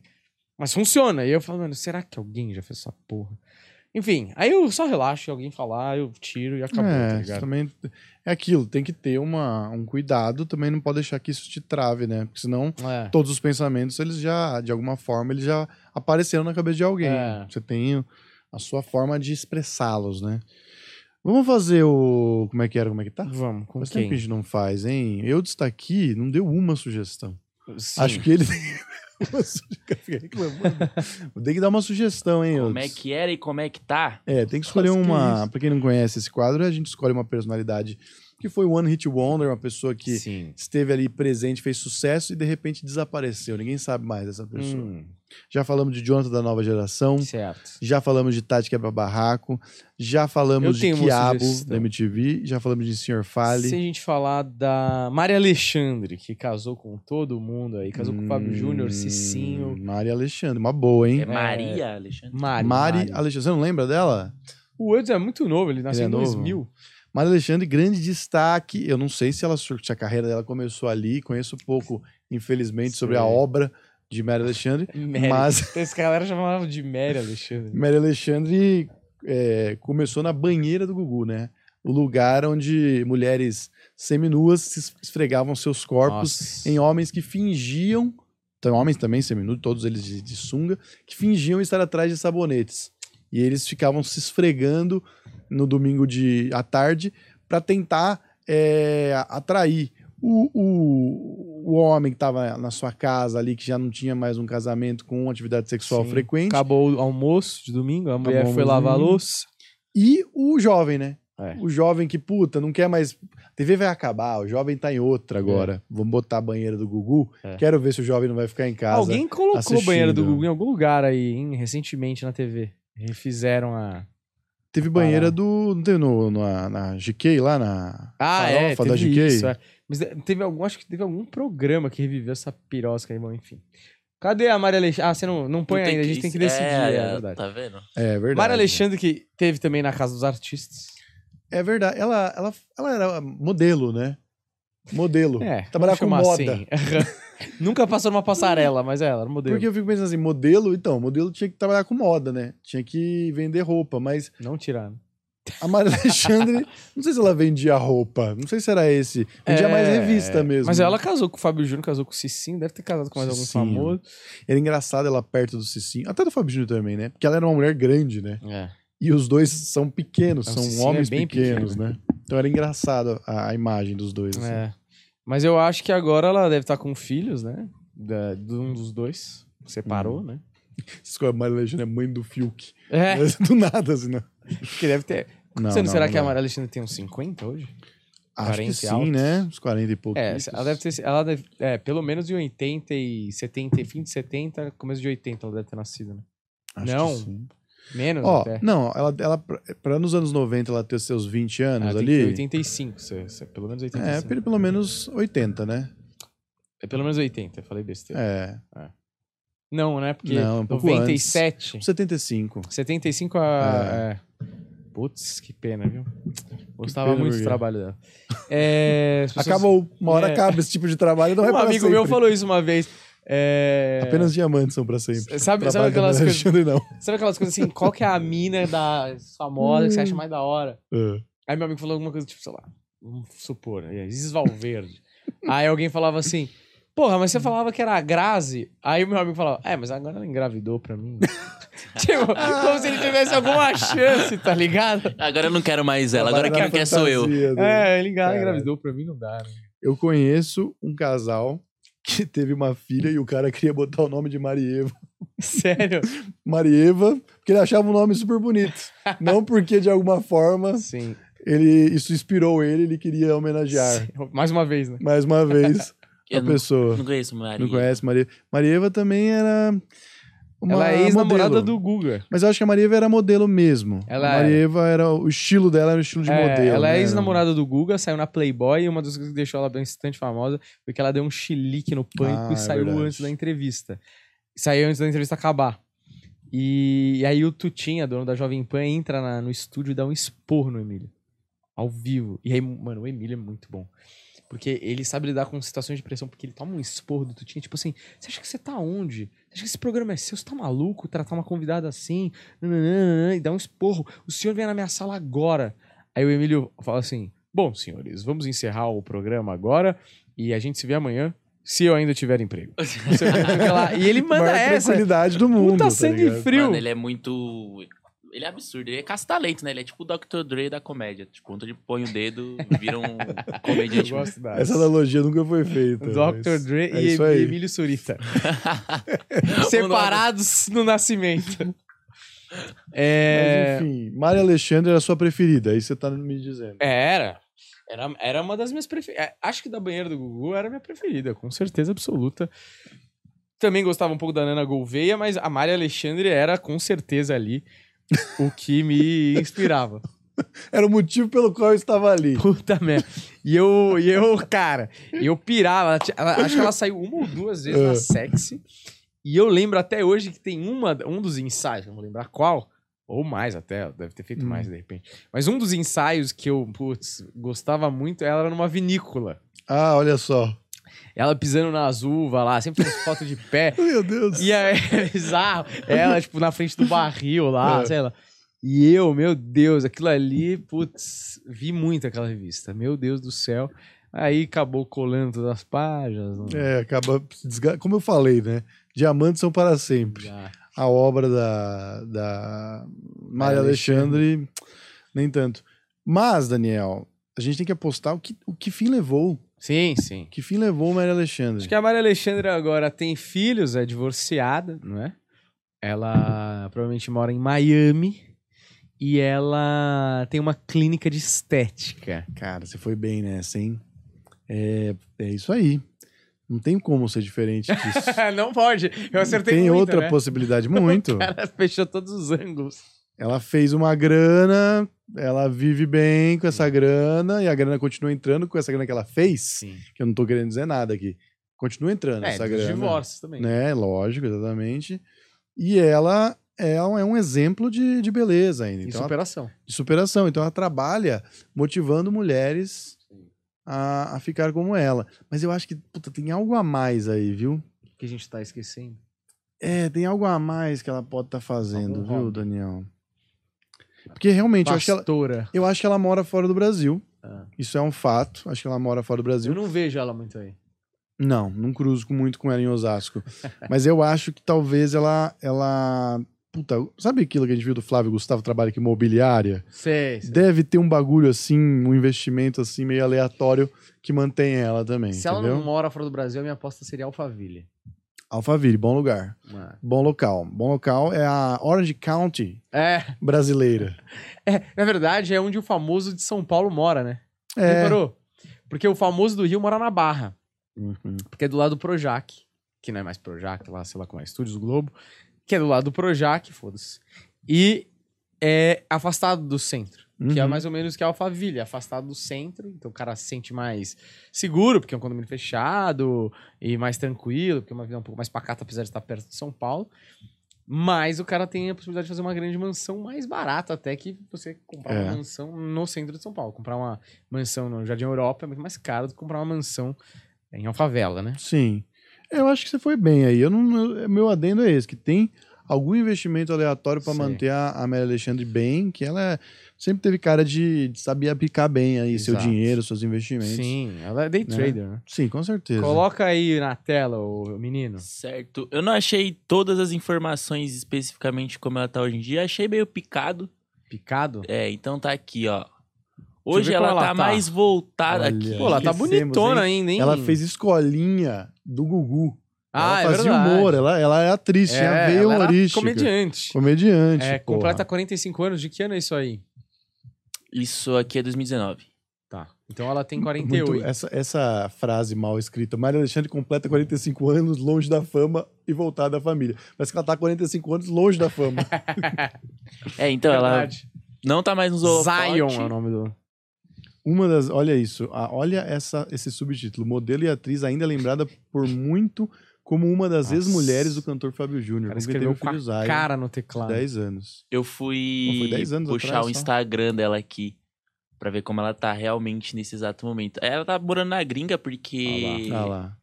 [SPEAKER 1] Mas funciona. E eu falo, mano, será que alguém já fez essa porra? Enfim, aí eu só relaxo, alguém falar, eu tiro e acabou, tá
[SPEAKER 2] é, isso
[SPEAKER 1] ligado?
[SPEAKER 2] também é aquilo, tem que ter uma, um cuidado, também não pode deixar que isso te trave, né? Porque senão
[SPEAKER 1] É.
[SPEAKER 2] todos os pensamentos, eles já, de alguma forma, eles já apareceram na cabeça de alguém.
[SPEAKER 1] É.
[SPEAKER 2] Você tem a sua forma de expressá-los, né? Vamos fazer o. Como é que era? Como é que tá?
[SPEAKER 1] Vamos, com
[SPEAKER 2] Faz tempo
[SPEAKER 1] quem?
[SPEAKER 2] que a gente não faz, hein? Eu destaquei, não deu uma sugestão.
[SPEAKER 1] Sim.
[SPEAKER 2] Acho que ele tem uma sugestão. Fica reclamando. Tem que dar uma sugestão, hein?
[SPEAKER 4] Como é que era e como é que tá?
[SPEAKER 2] É, tem que escolher
[SPEAKER 1] Nossa, que
[SPEAKER 2] uma.
[SPEAKER 1] isso.
[SPEAKER 2] Pra quem não conhece esse quadro, a gente escolhe uma personalidade que foi One Hit Wonder, uma pessoa que
[SPEAKER 1] Sim.
[SPEAKER 2] esteve ali presente, fez sucesso e de repente desapareceu. Ninguém sabe mais dessa pessoa.
[SPEAKER 1] Hum,
[SPEAKER 2] Já falamos de Jonathan da nova geração,
[SPEAKER 1] certo.
[SPEAKER 2] já falamos de Tati Quebra Barraco, já falamos de Quiabo da MTV, já falamos de Sr. Fale.
[SPEAKER 1] Se a gente falar da Maria Alexandre, que casou com todo mundo aí, casou com o Fábio Júnior, Cicinho,
[SPEAKER 2] Hum, Mari Alexandre, uma boa, hein?
[SPEAKER 4] É Maria, Alexandre?
[SPEAKER 1] Mari.
[SPEAKER 2] Mari,
[SPEAKER 1] Mari.
[SPEAKER 2] Alexandre, você não lembra dela?
[SPEAKER 1] O Edson é muito novo, ele nasceu
[SPEAKER 2] Ele é
[SPEAKER 1] em
[SPEAKER 2] novo?
[SPEAKER 1] 2000.
[SPEAKER 2] Mari Alexandre, grande destaque. Eu não sei se, ela, se a carreira dela começou ali, conheço pouco, infelizmente, sobre a
[SPEAKER 1] Sei.
[SPEAKER 2] obra de Mari Alexandre.
[SPEAKER 1] Mary.
[SPEAKER 2] Mas
[SPEAKER 1] Esse galera chamava de Mary Alexandre.
[SPEAKER 2] Mari Alexandre é, começou na banheira do Gugu, né? O lugar onde mulheres seminuas se esfregavam seus corpos
[SPEAKER 1] Nossa.
[SPEAKER 2] em homens que fingiam, então, homens também seminudos, todos eles de, de sunga, que fingiam estar atrás de sabonetes. E eles ficavam se esfregando no domingo de à tarde para tentar é, atrair o, o, o homem que estava na sua casa ali, que já não tinha mais um casamento com uma atividade sexual
[SPEAKER 1] Sim.
[SPEAKER 2] frequente,
[SPEAKER 1] Acabou o almoço de domingo, a mulher foi lavar a louça.
[SPEAKER 2] e o jovem, né?
[SPEAKER 1] É.
[SPEAKER 2] O jovem que, puta, não quer mais. A TV vai acabar, o jovem tá em outra agora. Vamos botar a banheira do Gugu.
[SPEAKER 1] É.
[SPEAKER 2] Quero ver se o jovem não vai ficar em casa.
[SPEAKER 1] Alguém colocou
[SPEAKER 2] assistindo.
[SPEAKER 1] o banheiro do Gugu em algum lugar aí, hein, recentemente na TV. Refizeram a.
[SPEAKER 2] Teve banheira do. Não teve no, na, na GK lá na.
[SPEAKER 1] Ah, é,
[SPEAKER 2] farofa da GK?
[SPEAKER 1] isso. é. Mas teve algum, acho que teve algum programa que reviveu essa pirosca aí, bom, enfim. Cadê a Maria Alexandre? Ah, você não, não põe
[SPEAKER 4] Não
[SPEAKER 1] ainda, a gente tem que decidir, é,
[SPEAKER 4] é,
[SPEAKER 1] verdade.
[SPEAKER 4] Tá vendo?
[SPEAKER 2] É verdade.
[SPEAKER 1] Maria Alexandre que teve também na Casa dos Artistas.
[SPEAKER 2] É verdade. Ela, ela, ela era modelo, né? Modelo.
[SPEAKER 1] É,
[SPEAKER 2] Trabalhar
[SPEAKER 1] vamos
[SPEAKER 2] com moda.
[SPEAKER 1] assim. Nunca passou numa passarela, mas ela era modelo.
[SPEAKER 2] Porque eu fico pensando assim, modelo, então, modelo tinha que trabalhar com moda, né? Tinha que vender roupa, mas
[SPEAKER 1] Não tiraram.
[SPEAKER 2] A Maria Alexandre, não sei se ela vendia roupa, não sei se era esse. Vendia mais
[SPEAKER 1] É,
[SPEAKER 2] revista mesmo.
[SPEAKER 1] Mas ela casou com o Fábio Júnior, casou com o Cicinho, deve ter casado com mais algum
[SPEAKER 2] Cicinho.
[SPEAKER 1] famoso.
[SPEAKER 2] Era engraçado ela perto do Cicinho, até do Fábio Júnior também, né? Porque ela era uma mulher grande, né?
[SPEAKER 1] É.
[SPEAKER 2] E os dois são pequenos,
[SPEAKER 1] O
[SPEAKER 2] são
[SPEAKER 1] é
[SPEAKER 2] homens
[SPEAKER 1] bem
[SPEAKER 2] pequenos,
[SPEAKER 1] pequeno.
[SPEAKER 2] né? Então era engraçado a, a imagem dos dois. assim.
[SPEAKER 1] É. Mas eu acho que agora ela deve estar com filhos, né? Da, de um dos dois. Separou, né?
[SPEAKER 2] A Maria Alexandre é mãe do Fiuk.
[SPEAKER 1] É.
[SPEAKER 2] Do nada, assim, não.
[SPEAKER 1] Que deve ter.
[SPEAKER 2] Não,
[SPEAKER 1] Você não,
[SPEAKER 2] não,
[SPEAKER 1] será
[SPEAKER 2] não
[SPEAKER 1] que a. Maria Alexandre tem uns 50 hoje?
[SPEAKER 2] Acho
[SPEAKER 1] 40
[SPEAKER 2] que
[SPEAKER 1] e
[SPEAKER 2] sim,
[SPEAKER 1] altos?
[SPEAKER 2] né? Uns 40 e poucos.
[SPEAKER 1] É, ela deve ter. Ela deve, é, pelo menos em 80 e 70, fim de 70, começo de 80 ela deve ter nascido, né?
[SPEAKER 2] Acho
[SPEAKER 1] não,
[SPEAKER 2] que sim.
[SPEAKER 1] Menos
[SPEAKER 2] Ó,
[SPEAKER 1] até.
[SPEAKER 2] não, ela, ela pra- pra nos anos 90 ela ter seus 20
[SPEAKER 1] Ah,
[SPEAKER 2] anos
[SPEAKER 1] tem que ter
[SPEAKER 2] ali.
[SPEAKER 1] 85, cê- cê- pelo menos 85.
[SPEAKER 2] É, pelo pelo menos 80, né?
[SPEAKER 1] É pelo menos 80, eu falei besteira.
[SPEAKER 2] É.
[SPEAKER 1] Não, né? Porque
[SPEAKER 2] Não, um pouco
[SPEAKER 1] 97.
[SPEAKER 2] 75.
[SPEAKER 1] 75 a. É. Putz, que pena, viu? Gostava
[SPEAKER 2] pena,
[SPEAKER 1] muito do trabalho dela. É, as pessoas-
[SPEAKER 2] Acabou. Uma hora
[SPEAKER 1] É.
[SPEAKER 2] acaba esse tipo de trabalho não é
[SPEAKER 1] Um amigo
[SPEAKER 2] sempre.
[SPEAKER 1] meu falou isso uma vez. É...
[SPEAKER 2] Apenas diamantes são pra sempre.
[SPEAKER 1] Sabe- sabe aquelas coisas-
[SPEAKER 2] não.
[SPEAKER 1] Sabe aquelas coisas assim? Qual que é a mina da famosa que você acha mais da hora?
[SPEAKER 2] É.
[SPEAKER 1] Aí meu amigo falou alguma coisa tipo, sei lá, vamos supor, é, Isis Valverde. Aí alguém falava assim, porra, mas você falava que era a Grazi. Aí o meu amigo falava, é, mas agora ela engravidou pra mim. tipo, como se ele tivesse alguma chance, tá ligado?
[SPEAKER 4] Agora eu não quero mais ela, agora quem não quer sou eu.
[SPEAKER 2] dele.
[SPEAKER 1] É, ele engravidou pra mim, não dá, né?
[SPEAKER 2] Eu conheço um casal que teve uma filha e o cara queria botar o nome de Marieva.
[SPEAKER 1] Sério?
[SPEAKER 2] Marieva, porque ele achava o nome super bonito. Não porque, de alguma forma,
[SPEAKER 1] Sim.
[SPEAKER 2] ele, isso inspirou ele, ele queria homenagear.
[SPEAKER 1] Mais uma vez, né?
[SPEAKER 2] Mais uma vez, a
[SPEAKER 4] não,
[SPEAKER 2] pessoa.
[SPEAKER 4] não conheço Maria.
[SPEAKER 2] Não conhece Maria. Marieva também era. Uma
[SPEAKER 1] Ela é ex-namorada
[SPEAKER 2] modelo.
[SPEAKER 1] do Guga.
[SPEAKER 2] Mas eu acho que a Marieva era modelo mesmo.
[SPEAKER 1] Ela
[SPEAKER 2] a Marieva era. O estilo dela era o estilo de
[SPEAKER 1] É,
[SPEAKER 2] modelo.
[SPEAKER 1] ela é
[SPEAKER 2] né?
[SPEAKER 1] ex-namorada do Guga, saiu na Playboy e uma das coisas que deixou ela bastante famosa foi que ela deu um chilique no pânico
[SPEAKER 2] Ah,
[SPEAKER 1] e
[SPEAKER 2] é
[SPEAKER 1] saiu
[SPEAKER 2] verdade.
[SPEAKER 1] antes da entrevista. Saiu antes da entrevista acabar. E, e aí o Tutinha, dono da Jovem Pan, entra na- no estúdio e dá um esporro no Emílio. Ao vivo. E aí, mano, o Emílio é muito bom. Porque ele sabe lidar com situações de pressão, porque ele toma um esporro do Tutinha, tipo assim, você acha que você tá onde? Você acha que esse programa é seu? Você tá maluco? Tratar uma convidada assim? Nananana, e dá um esporro. O senhor vem na minha sala agora. Aí o Emílio fala assim: Bom, senhores, vamos encerrar o programa agora e a gente se vê amanhã, se eu ainda tiver emprego. E ele manda
[SPEAKER 2] Maior
[SPEAKER 1] essa.
[SPEAKER 2] tranquilidade do mundo.
[SPEAKER 1] Puta
[SPEAKER 2] tá
[SPEAKER 1] sangue
[SPEAKER 2] ligado?
[SPEAKER 1] frio.
[SPEAKER 4] Mano, ele é muito. Ele é absurdo, ele é caça-talento, né? Ele é tipo o Dr. Dre da comédia. Tipo, quando ele põe o dedo, vira um
[SPEAKER 1] Eu
[SPEAKER 4] comediante.
[SPEAKER 1] gosto da.
[SPEAKER 2] Essa analogia nunca foi feita.
[SPEAKER 1] Dr. Dre
[SPEAKER 2] é
[SPEAKER 1] e
[SPEAKER 2] aí.
[SPEAKER 1] Emílio Surita. Separados no nascimento. É...
[SPEAKER 2] Mas enfim, Maria Alexandre era a sua preferida, aí você tá me dizendo.
[SPEAKER 1] Era. Era, era uma das minhas preferidas. Acho que da banheira do Gugu era a minha preferida, com certeza absoluta. Também gostava um pouco da Nana Gouveia, mas a Maria Alexandre era com certeza ali o que me inspirava.
[SPEAKER 2] Era o motivo pelo qual eu estava ali.
[SPEAKER 1] Puta merda. E eu, e eu, cara, eu pirava. Ela acho que ela saiu uma ou duas vezes na
[SPEAKER 2] Ah.
[SPEAKER 1] sexy. E eu lembro até hoje que tem uma, um dos ensaios, não vou lembrar qual, ou mais até, deve ter feito
[SPEAKER 2] Hum.
[SPEAKER 1] mais de repente. Mas um dos ensaios que eu, putz, gostava muito, ela era numa vinícola.
[SPEAKER 2] Ah, olha só.
[SPEAKER 1] Ela pisando nas uvas lá, sempre fez foto de pé.
[SPEAKER 2] Meu Deus.
[SPEAKER 1] E aí, é bizarro. Ela, tipo, na frente do barril lá,
[SPEAKER 2] É.
[SPEAKER 1] sei lá. E eu, meu Deus, aquilo ali, putz, vi muito aquela revista. Meu Deus do céu. Aí acabou colando todas as páginas. não-
[SPEAKER 2] É, acaba. Como eu falei, né? Diamantes são para sempre. A obra da, da Maria Alexandre, nem tanto. Mas, Daniel, a gente tem que apostar o que, o que fim levou.
[SPEAKER 1] Sim, sim.
[SPEAKER 2] Que fim levou Maria Alexandre?
[SPEAKER 1] Acho que a Maria Alexandra agora tem filhos, é divorciada, não é? Ela provavelmente mora em Miami e ela tem uma clínica de estética.
[SPEAKER 2] Cara, você foi bem nessa, hein? É, é isso aí. Não tem como ser diferente disso.
[SPEAKER 1] não pode. Eu acertei
[SPEAKER 2] tem
[SPEAKER 1] muito,
[SPEAKER 2] outra
[SPEAKER 1] né?
[SPEAKER 2] possibilidade, muito.
[SPEAKER 1] O cara fechou todos os ângulos.
[SPEAKER 2] Ela fez uma grana, ela vive bem com essa grana e a grana continua entrando com essa grana que ela fez.
[SPEAKER 1] Sim.
[SPEAKER 2] Que eu não tô querendo dizer nada aqui. Continua entrando
[SPEAKER 1] É,
[SPEAKER 2] essa grana.
[SPEAKER 1] divórcios também.
[SPEAKER 2] Né? Lógico, exatamente. E ela é um, é um exemplo de, de beleza ainda. Então, ela-
[SPEAKER 1] superação.
[SPEAKER 2] de superação. Então ela trabalha motivando mulheres a, a ficar como ela. Mas eu acho que puta, tem algo a mais aí, viu?
[SPEAKER 1] Que a gente tá esquecendo.
[SPEAKER 2] É, tem algo a mais que ela pode estar fazendo,
[SPEAKER 1] Algum
[SPEAKER 2] viu,
[SPEAKER 1] hobby.
[SPEAKER 2] Daniel? Porque realmente, eu acho, que ela,
[SPEAKER 1] Pastora.
[SPEAKER 2] eu acho que ela mora fora do Brasil.
[SPEAKER 1] Ah.
[SPEAKER 2] Isso é um fato. Acho que ela mora fora do Brasil.
[SPEAKER 1] Eu não vejo ela muito aí.
[SPEAKER 2] Não, não cruzo com- muito com ela em Osasco. Mas eu acho que talvez ela. ela puta, sabe aquilo que a gente viu do Flávio Gustavo trabalha aqui imobiliária?
[SPEAKER 1] Sei, sei.
[SPEAKER 2] Deve ter um bagulho assim, um investimento assim meio aleatório que mantém ela também.
[SPEAKER 1] Se ela
[SPEAKER 2] entendeu?
[SPEAKER 1] não mora fora do Brasil, a minha aposta seria Alphaville.
[SPEAKER 2] Alphaville, bom lugar.
[SPEAKER 1] Uma-
[SPEAKER 2] Bom local. Bom local é a Orange County
[SPEAKER 1] É,
[SPEAKER 2] brasileira.
[SPEAKER 1] é, na verdade, é onde o famoso de São Paulo mora, né?
[SPEAKER 2] É.
[SPEAKER 1] Reparou? Porque o famoso do Rio mora na Barra.
[SPEAKER 2] Uhum.
[SPEAKER 1] Porque é do lado do Projac. Que não é mais Projac, lá, sei lá como é, Estúdios Globo. Que é do lado do Projac, foda-se. E é afastado do centro. Que é
[SPEAKER 2] Uhum.
[SPEAKER 1] mais ou menos que a Alphaville, afastado do centro. Então o cara se sente mais seguro, porque é um condomínio fechado. E mais tranquilo, porque é uma vida um pouco mais pacata, apesar de estar perto de São Paulo. Mas o cara tem a possibilidade de fazer uma grande mansão mais barata até que você comprar
[SPEAKER 2] É.
[SPEAKER 1] uma mansão no centro de São Paulo. Comprar uma mansão no Jardim Europa é muito mais caro do que comprar uma mansão em Alfavela, né?
[SPEAKER 2] Sim. Eu acho que você foi bem aí. Eu não, eu- meu adendo é esse, que tem algum investimento aleatório para manter a, a Maria Alexandre bem, que ela é- sempre teve cara de, de saber aplicar bem aí seu
[SPEAKER 1] Exato.
[SPEAKER 2] dinheiro, seus investimentos.
[SPEAKER 1] Sim, ela é day trader, né?
[SPEAKER 2] Sim, com certeza.
[SPEAKER 1] Coloca aí na tela, o menino.
[SPEAKER 4] Certo. Eu não achei todas as informações especificamente como ela tá hoje em dia. Achei meio picado.
[SPEAKER 1] Picado.
[SPEAKER 4] É, então tá aqui, ó. Hoje ela,
[SPEAKER 1] como
[SPEAKER 4] tá,
[SPEAKER 1] ela tá.
[SPEAKER 4] mais voltada
[SPEAKER 2] Olha.
[SPEAKER 4] aqui.
[SPEAKER 1] Pô, ela tá bonitona
[SPEAKER 2] hein?
[SPEAKER 1] ainda, hein?
[SPEAKER 2] Ela fez escolinha do Gugu.
[SPEAKER 1] Ah,
[SPEAKER 2] ela
[SPEAKER 1] é
[SPEAKER 2] fazia
[SPEAKER 1] verdade.
[SPEAKER 2] humor, ela, ela é atriz, tinha
[SPEAKER 1] É, ela era
[SPEAKER 2] humorística.
[SPEAKER 1] comediante.
[SPEAKER 2] Comediante.
[SPEAKER 1] É,
[SPEAKER 2] porra.
[SPEAKER 1] completa 45 anos. De que ano é isso aí?
[SPEAKER 4] Isso aqui é 2019.
[SPEAKER 1] Tá. Então ela tem
[SPEAKER 2] Muito-
[SPEAKER 1] 48.
[SPEAKER 2] essa, essa frase mal escrita. Maria Alexandre completa 45 anos longe da fama e voltada à família. Parece que ela tá 45 anos longe da fama.
[SPEAKER 4] É, então ela
[SPEAKER 1] Verdade.
[SPEAKER 4] não tá mais nos holofotes.
[SPEAKER 1] Zion é o nome do...
[SPEAKER 2] Uma das. Olha isso. olha essa, esse subtítulo. Modelo e atriz ainda lembrada por muito como uma das ex-mulheres do cantor Fábio Júnior. teve
[SPEAKER 1] escreveu com a
[SPEAKER 2] Zion,
[SPEAKER 1] cara no teclado.
[SPEAKER 2] 10 anos.
[SPEAKER 4] Eu
[SPEAKER 2] Não,
[SPEAKER 4] fui
[SPEAKER 2] foi 10 anos
[SPEAKER 4] puxar
[SPEAKER 2] atrás
[SPEAKER 4] o
[SPEAKER 2] só.
[SPEAKER 4] Instagram dela aqui pra ver como ela tá realmente nesse exato momento. Ela tá morando na gringa porque
[SPEAKER 2] Ah lá.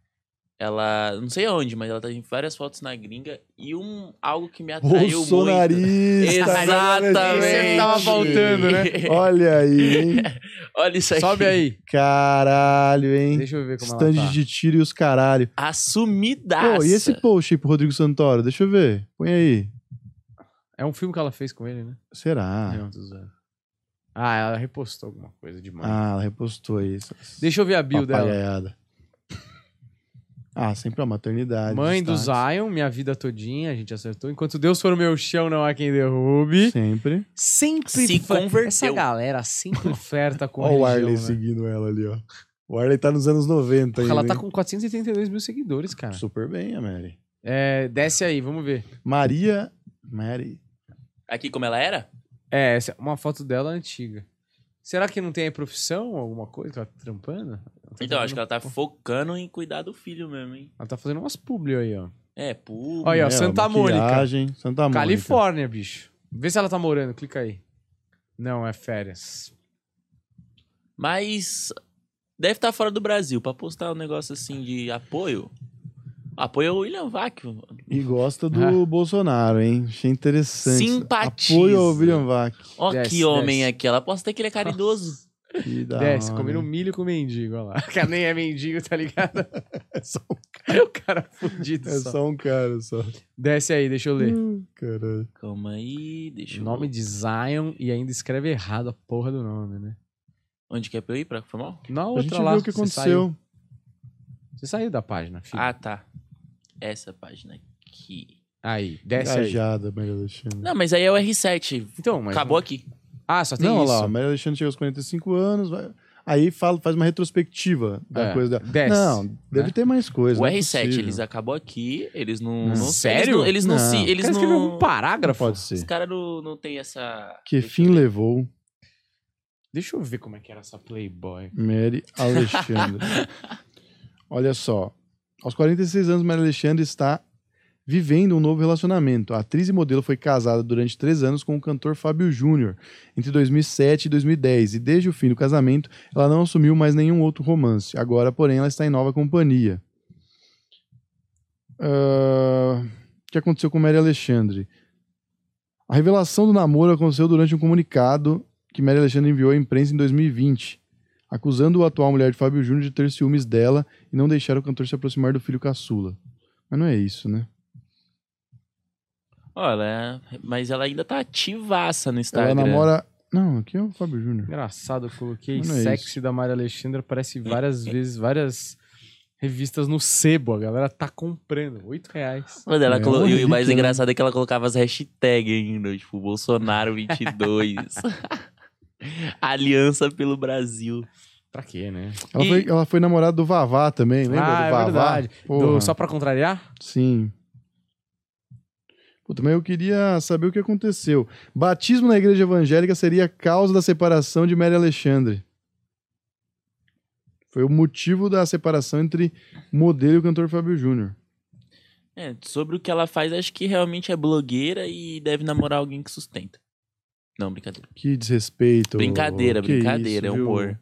[SPEAKER 4] Ela, não sei aonde, mas ela tá em várias fotos na gringa e um algo que me atraiu muito.
[SPEAKER 2] Bolsonarista.
[SPEAKER 4] Exatamente.
[SPEAKER 1] Esse que tava faltando, né?
[SPEAKER 2] Olha aí, hein?
[SPEAKER 4] Olha isso aqui.
[SPEAKER 1] Sobe aí.
[SPEAKER 2] Caralho, hein?
[SPEAKER 1] Deixa eu ver como
[SPEAKER 2] Stand
[SPEAKER 1] ela tá.
[SPEAKER 2] de tiro e os caralho.
[SPEAKER 4] Assumidaça.
[SPEAKER 2] Pô, e esse post aí pro Rodrigo Santoro? Deixa eu ver. Põe aí.
[SPEAKER 1] É um filme que ela fez com ele, né?
[SPEAKER 2] Será?
[SPEAKER 1] Não, tô zoando. Ah, ela repostou alguma coisa demais.
[SPEAKER 2] Ah, ela repostou aí.
[SPEAKER 1] Deixa eu ver a bio dela.
[SPEAKER 2] Ah, sempre a maternidade.
[SPEAKER 1] Mãe do. Zion, minha vida todinha, a gente acertou. Enquanto Deus for o meu chão, não há quem derrube.
[SPEAKER 2] Sempre.
[SPEAKER 1] Sempre
[SPEAKER 4] Se converteu.
[SPEAKER 1] Essa galera sempre flerta com a
[SPEAKER 2] Olha o
[SPEAKER 1] religião,
[SPEAKER 2] Arley
[SPEAKER 1] né?
[SPEAKER 2] seguindo ela ali, ó. O Arley tá nos anos 90 ainda.
[SPEAKER 1] Ela tá
[SPEAKER 2] hein?
[SPEAKER 1] com 432 mil seguidores, cara.
[SPEAKER 2] Super bem, a Mary.
[SPEAKER 1] É, desce aí, vamos ver.
[SPEAKER 2] Maria... Mary...
[SPEAKER 4] Aqui como ela era?
[SPEAKER 1] É, essa é uma foto dela antiga. Será que não tem aí profissão, alguma coisa que ela tá trampando? Ela tá
[SPEAKER 4] Então, acho que ela tá focando em cuidar do filho mesmo, hein?
[SPEAKER 1] Ela tá fazendo umas publi aí, ó.
[SPEAKER 4] É, público.
[SPEAKER 1] Olha, ó,
[SPEAKER 2] É,
[SPEAKER 1] Santa Mônica.
[SPEAKER 2] Santa Mônica.
[SPEAKER 1] Califórnia, bicho. Vê se ela tá morando, clica aí. Não, é férias.
[SPEAKER 4] Mas deve estar fora do Brasil pra postar um negócio assim de apoio. Apoio ao William Vac.
[SPEAKER 2] E gosta do Bolsonaro, hein? Achei interessante.
[SPEAKER 4] Simpatiza.
[SPEAKER 2] Apoio ao William Vac.
[SPEAKER 4] Ó,
[SPEAKER 1] Desce,
[SPEAKER 4] que homem
[SPEAKER 1] desce.
[SPEAKER 4] aqui. Ela posta até que ele é caridoso.
[SPEAKER 2] Que da
[SPEAKER 1] Desce,
[SPEAKER 2] hora,
[SPEAKER 1] comendo milho com mendigo, olha lá. Que nem é mendigo, tá ligado?
[SPEAKER 2] É só,
[SPEAKER 1] o cara fudido
[SPEAKER 2] é
[SPEAKER 1] só.
[SPEAKER 2] só um cara, só.
[SPEAKER 1] Desce aí, deixa eu ler.
[SPEAKER 2] Hum, Caralho.
[SPEAKER 4] Calma aí, deixa eu...
[SPEAKER 1] Nome de Zion e ainda escreve errado a porra do nome, né?
[SPEAKER 4] Onde que é pra eu ir? Pra foi mal?
[SPEAKER 1] Na
[SPEAKER 2] A
[SPEAKER 1] outra
[SPEAKER 2] gente
[SPEAKER 1] lá,
[SPEAKER 2] viu o que
[SPEAKER 1] você saiu.
[SPEAKER 2] aconteceu.
[SPEAKER 1] Você saiu da página, filho.
[SPEAKER 4] Ah, tá. Essa página aqui.
[SPEAKER 1] Aí, desce aí.
[SPEAKER 2] Engajada, Maria Alexandre.
[SPEAKER 4] Não, mas aí é o R7.
[SPEAKER 1] Então, mas...
[SPEAKER 4] Acabou aqui.
[SPEAKER 1] Ah, só tem
[SPEAKER 2] Não, olha
[SPEAKER 1] isso.
[SPEAKER 2] lá, a Maria Alexandre chega aos 45 anos, vai... aí fala, faz uma retrospectiva da
[SPEAKER 1] É,
[SPEAKER 2] coisa dela.
[SPEAKER 1] desce,
[SPEAKER 2] não, deve
[SPEAKER 1] né?
[SPEAKER 2] ter mais coisa.
[SPEAKER 4] o
[SPEAKER 2] não é
[SPEAKER 4] R7,
[SPEAKER 2] possível.
[SPEAKER 4] eles acabou aqui. Eles não...
[SPEAKER 2] Não.
[SPEAKER 4] não
[SPEAKER 1] Sério?
[SPEAKER 4] Eles não... Eles não, se-
[SPEAKER 2] Não.
[SPEAKER 4] eles
[SPEAKER 1] Cara, escreveu
[SPEAKER 4] não...
[SPEAKER 1] um parágrafo.
[SPEAKER 2] Pode
[SPEAKER 4] Os
[SPEAKER 2] ser.
[SPEAKER 4] caras não, não tem essa...
[SPEAKER 2] Que fim levou
[SPEAKER 1] Deixa eu ver como é que era essa Playboy.
[SPEAKER 2] Mary Alexandre? Olha só. Aos 46 anos, Mary Alexandre está vivendo um novo relacionamento. A atriz e modelo foi casada durante três anos com o cantor Fábio Júnior, entre 2007 e 2010, e desde o fim do casamento, ela não assumiu mais nenhum outro romance. Agora, porém, ela está em nova companhia. Ah, O que aconteceu com Mary Alexandre? A revelação do namoro aconteceu durante um comunicado que Mary Alexandre enviou à imprensa em 2020, acusando a atual mulher de Fábio Júnior de ter ciúmes dela e não deixar o cantor se aproximar do filho caçula. Mas não é isso, né?
[SPEAKER 4] Olha, mas ela ainda tá ativaça no Instagram.
[SPEAKER 2] Ela namora. Não, aqui é o Fábio Júnior.
[SPEAKER 1] Engraçado, eu coloquei
[SPEAKER 2] é
[SPEAKER 1] sexy da Maria Alexandra, aparece várias vezes, várias revistas no sebo. A galera tá comprando. Oito reais.
[SPEAKER 4] Mano, ela
[SPEAKER 2] É
[SPEAKER 4] colo- E o mais
[SPEAKER 2] né?
[SPEAKER 4] engraçado é que ela colocava as hashtags ainda, tipo, Bolsonaro 22. Aliança pelo Brasil.
[SPEAKER 1] Pra quê, né?
[SPEAKER 2] Ela,
[SPEAKER 4] E-
[SPEAKER 2] foi, ela foi namorada do Vavá também, lembra
[SPEAKER 1] ah,
[SPEAKER 2] do
[SPEAKER 1] é
[SPEAKER 2] Vavá?
[SPEAKER 1] verdade.
[SPEAKER 2] Porra,
[SPEAKER 1] Do- só pra contrariar?
[SPEAKER 2] Sim. Puta, mas eu queria saber o que aconteceu. Batismo na igreja evangélica seria a causa da separação de Mary Alexandre. Foi o motivo da separação entre o modelo e o cantor Fábio Júnior.
[SPEAKER 4] É, sobre o que ela faz, acho que realmente é blogueira e deve namorar alguém que sustenta. Não, brincadeira.
[SPEAKER 2] Que desrespeito.
[SPEAKER 4] Brincadeira,
[SPEAKER 2] Que
[SPEAKER 4] brincadeira, é
[SPEAKER 2] viu?
[SPEAKER 4] humor.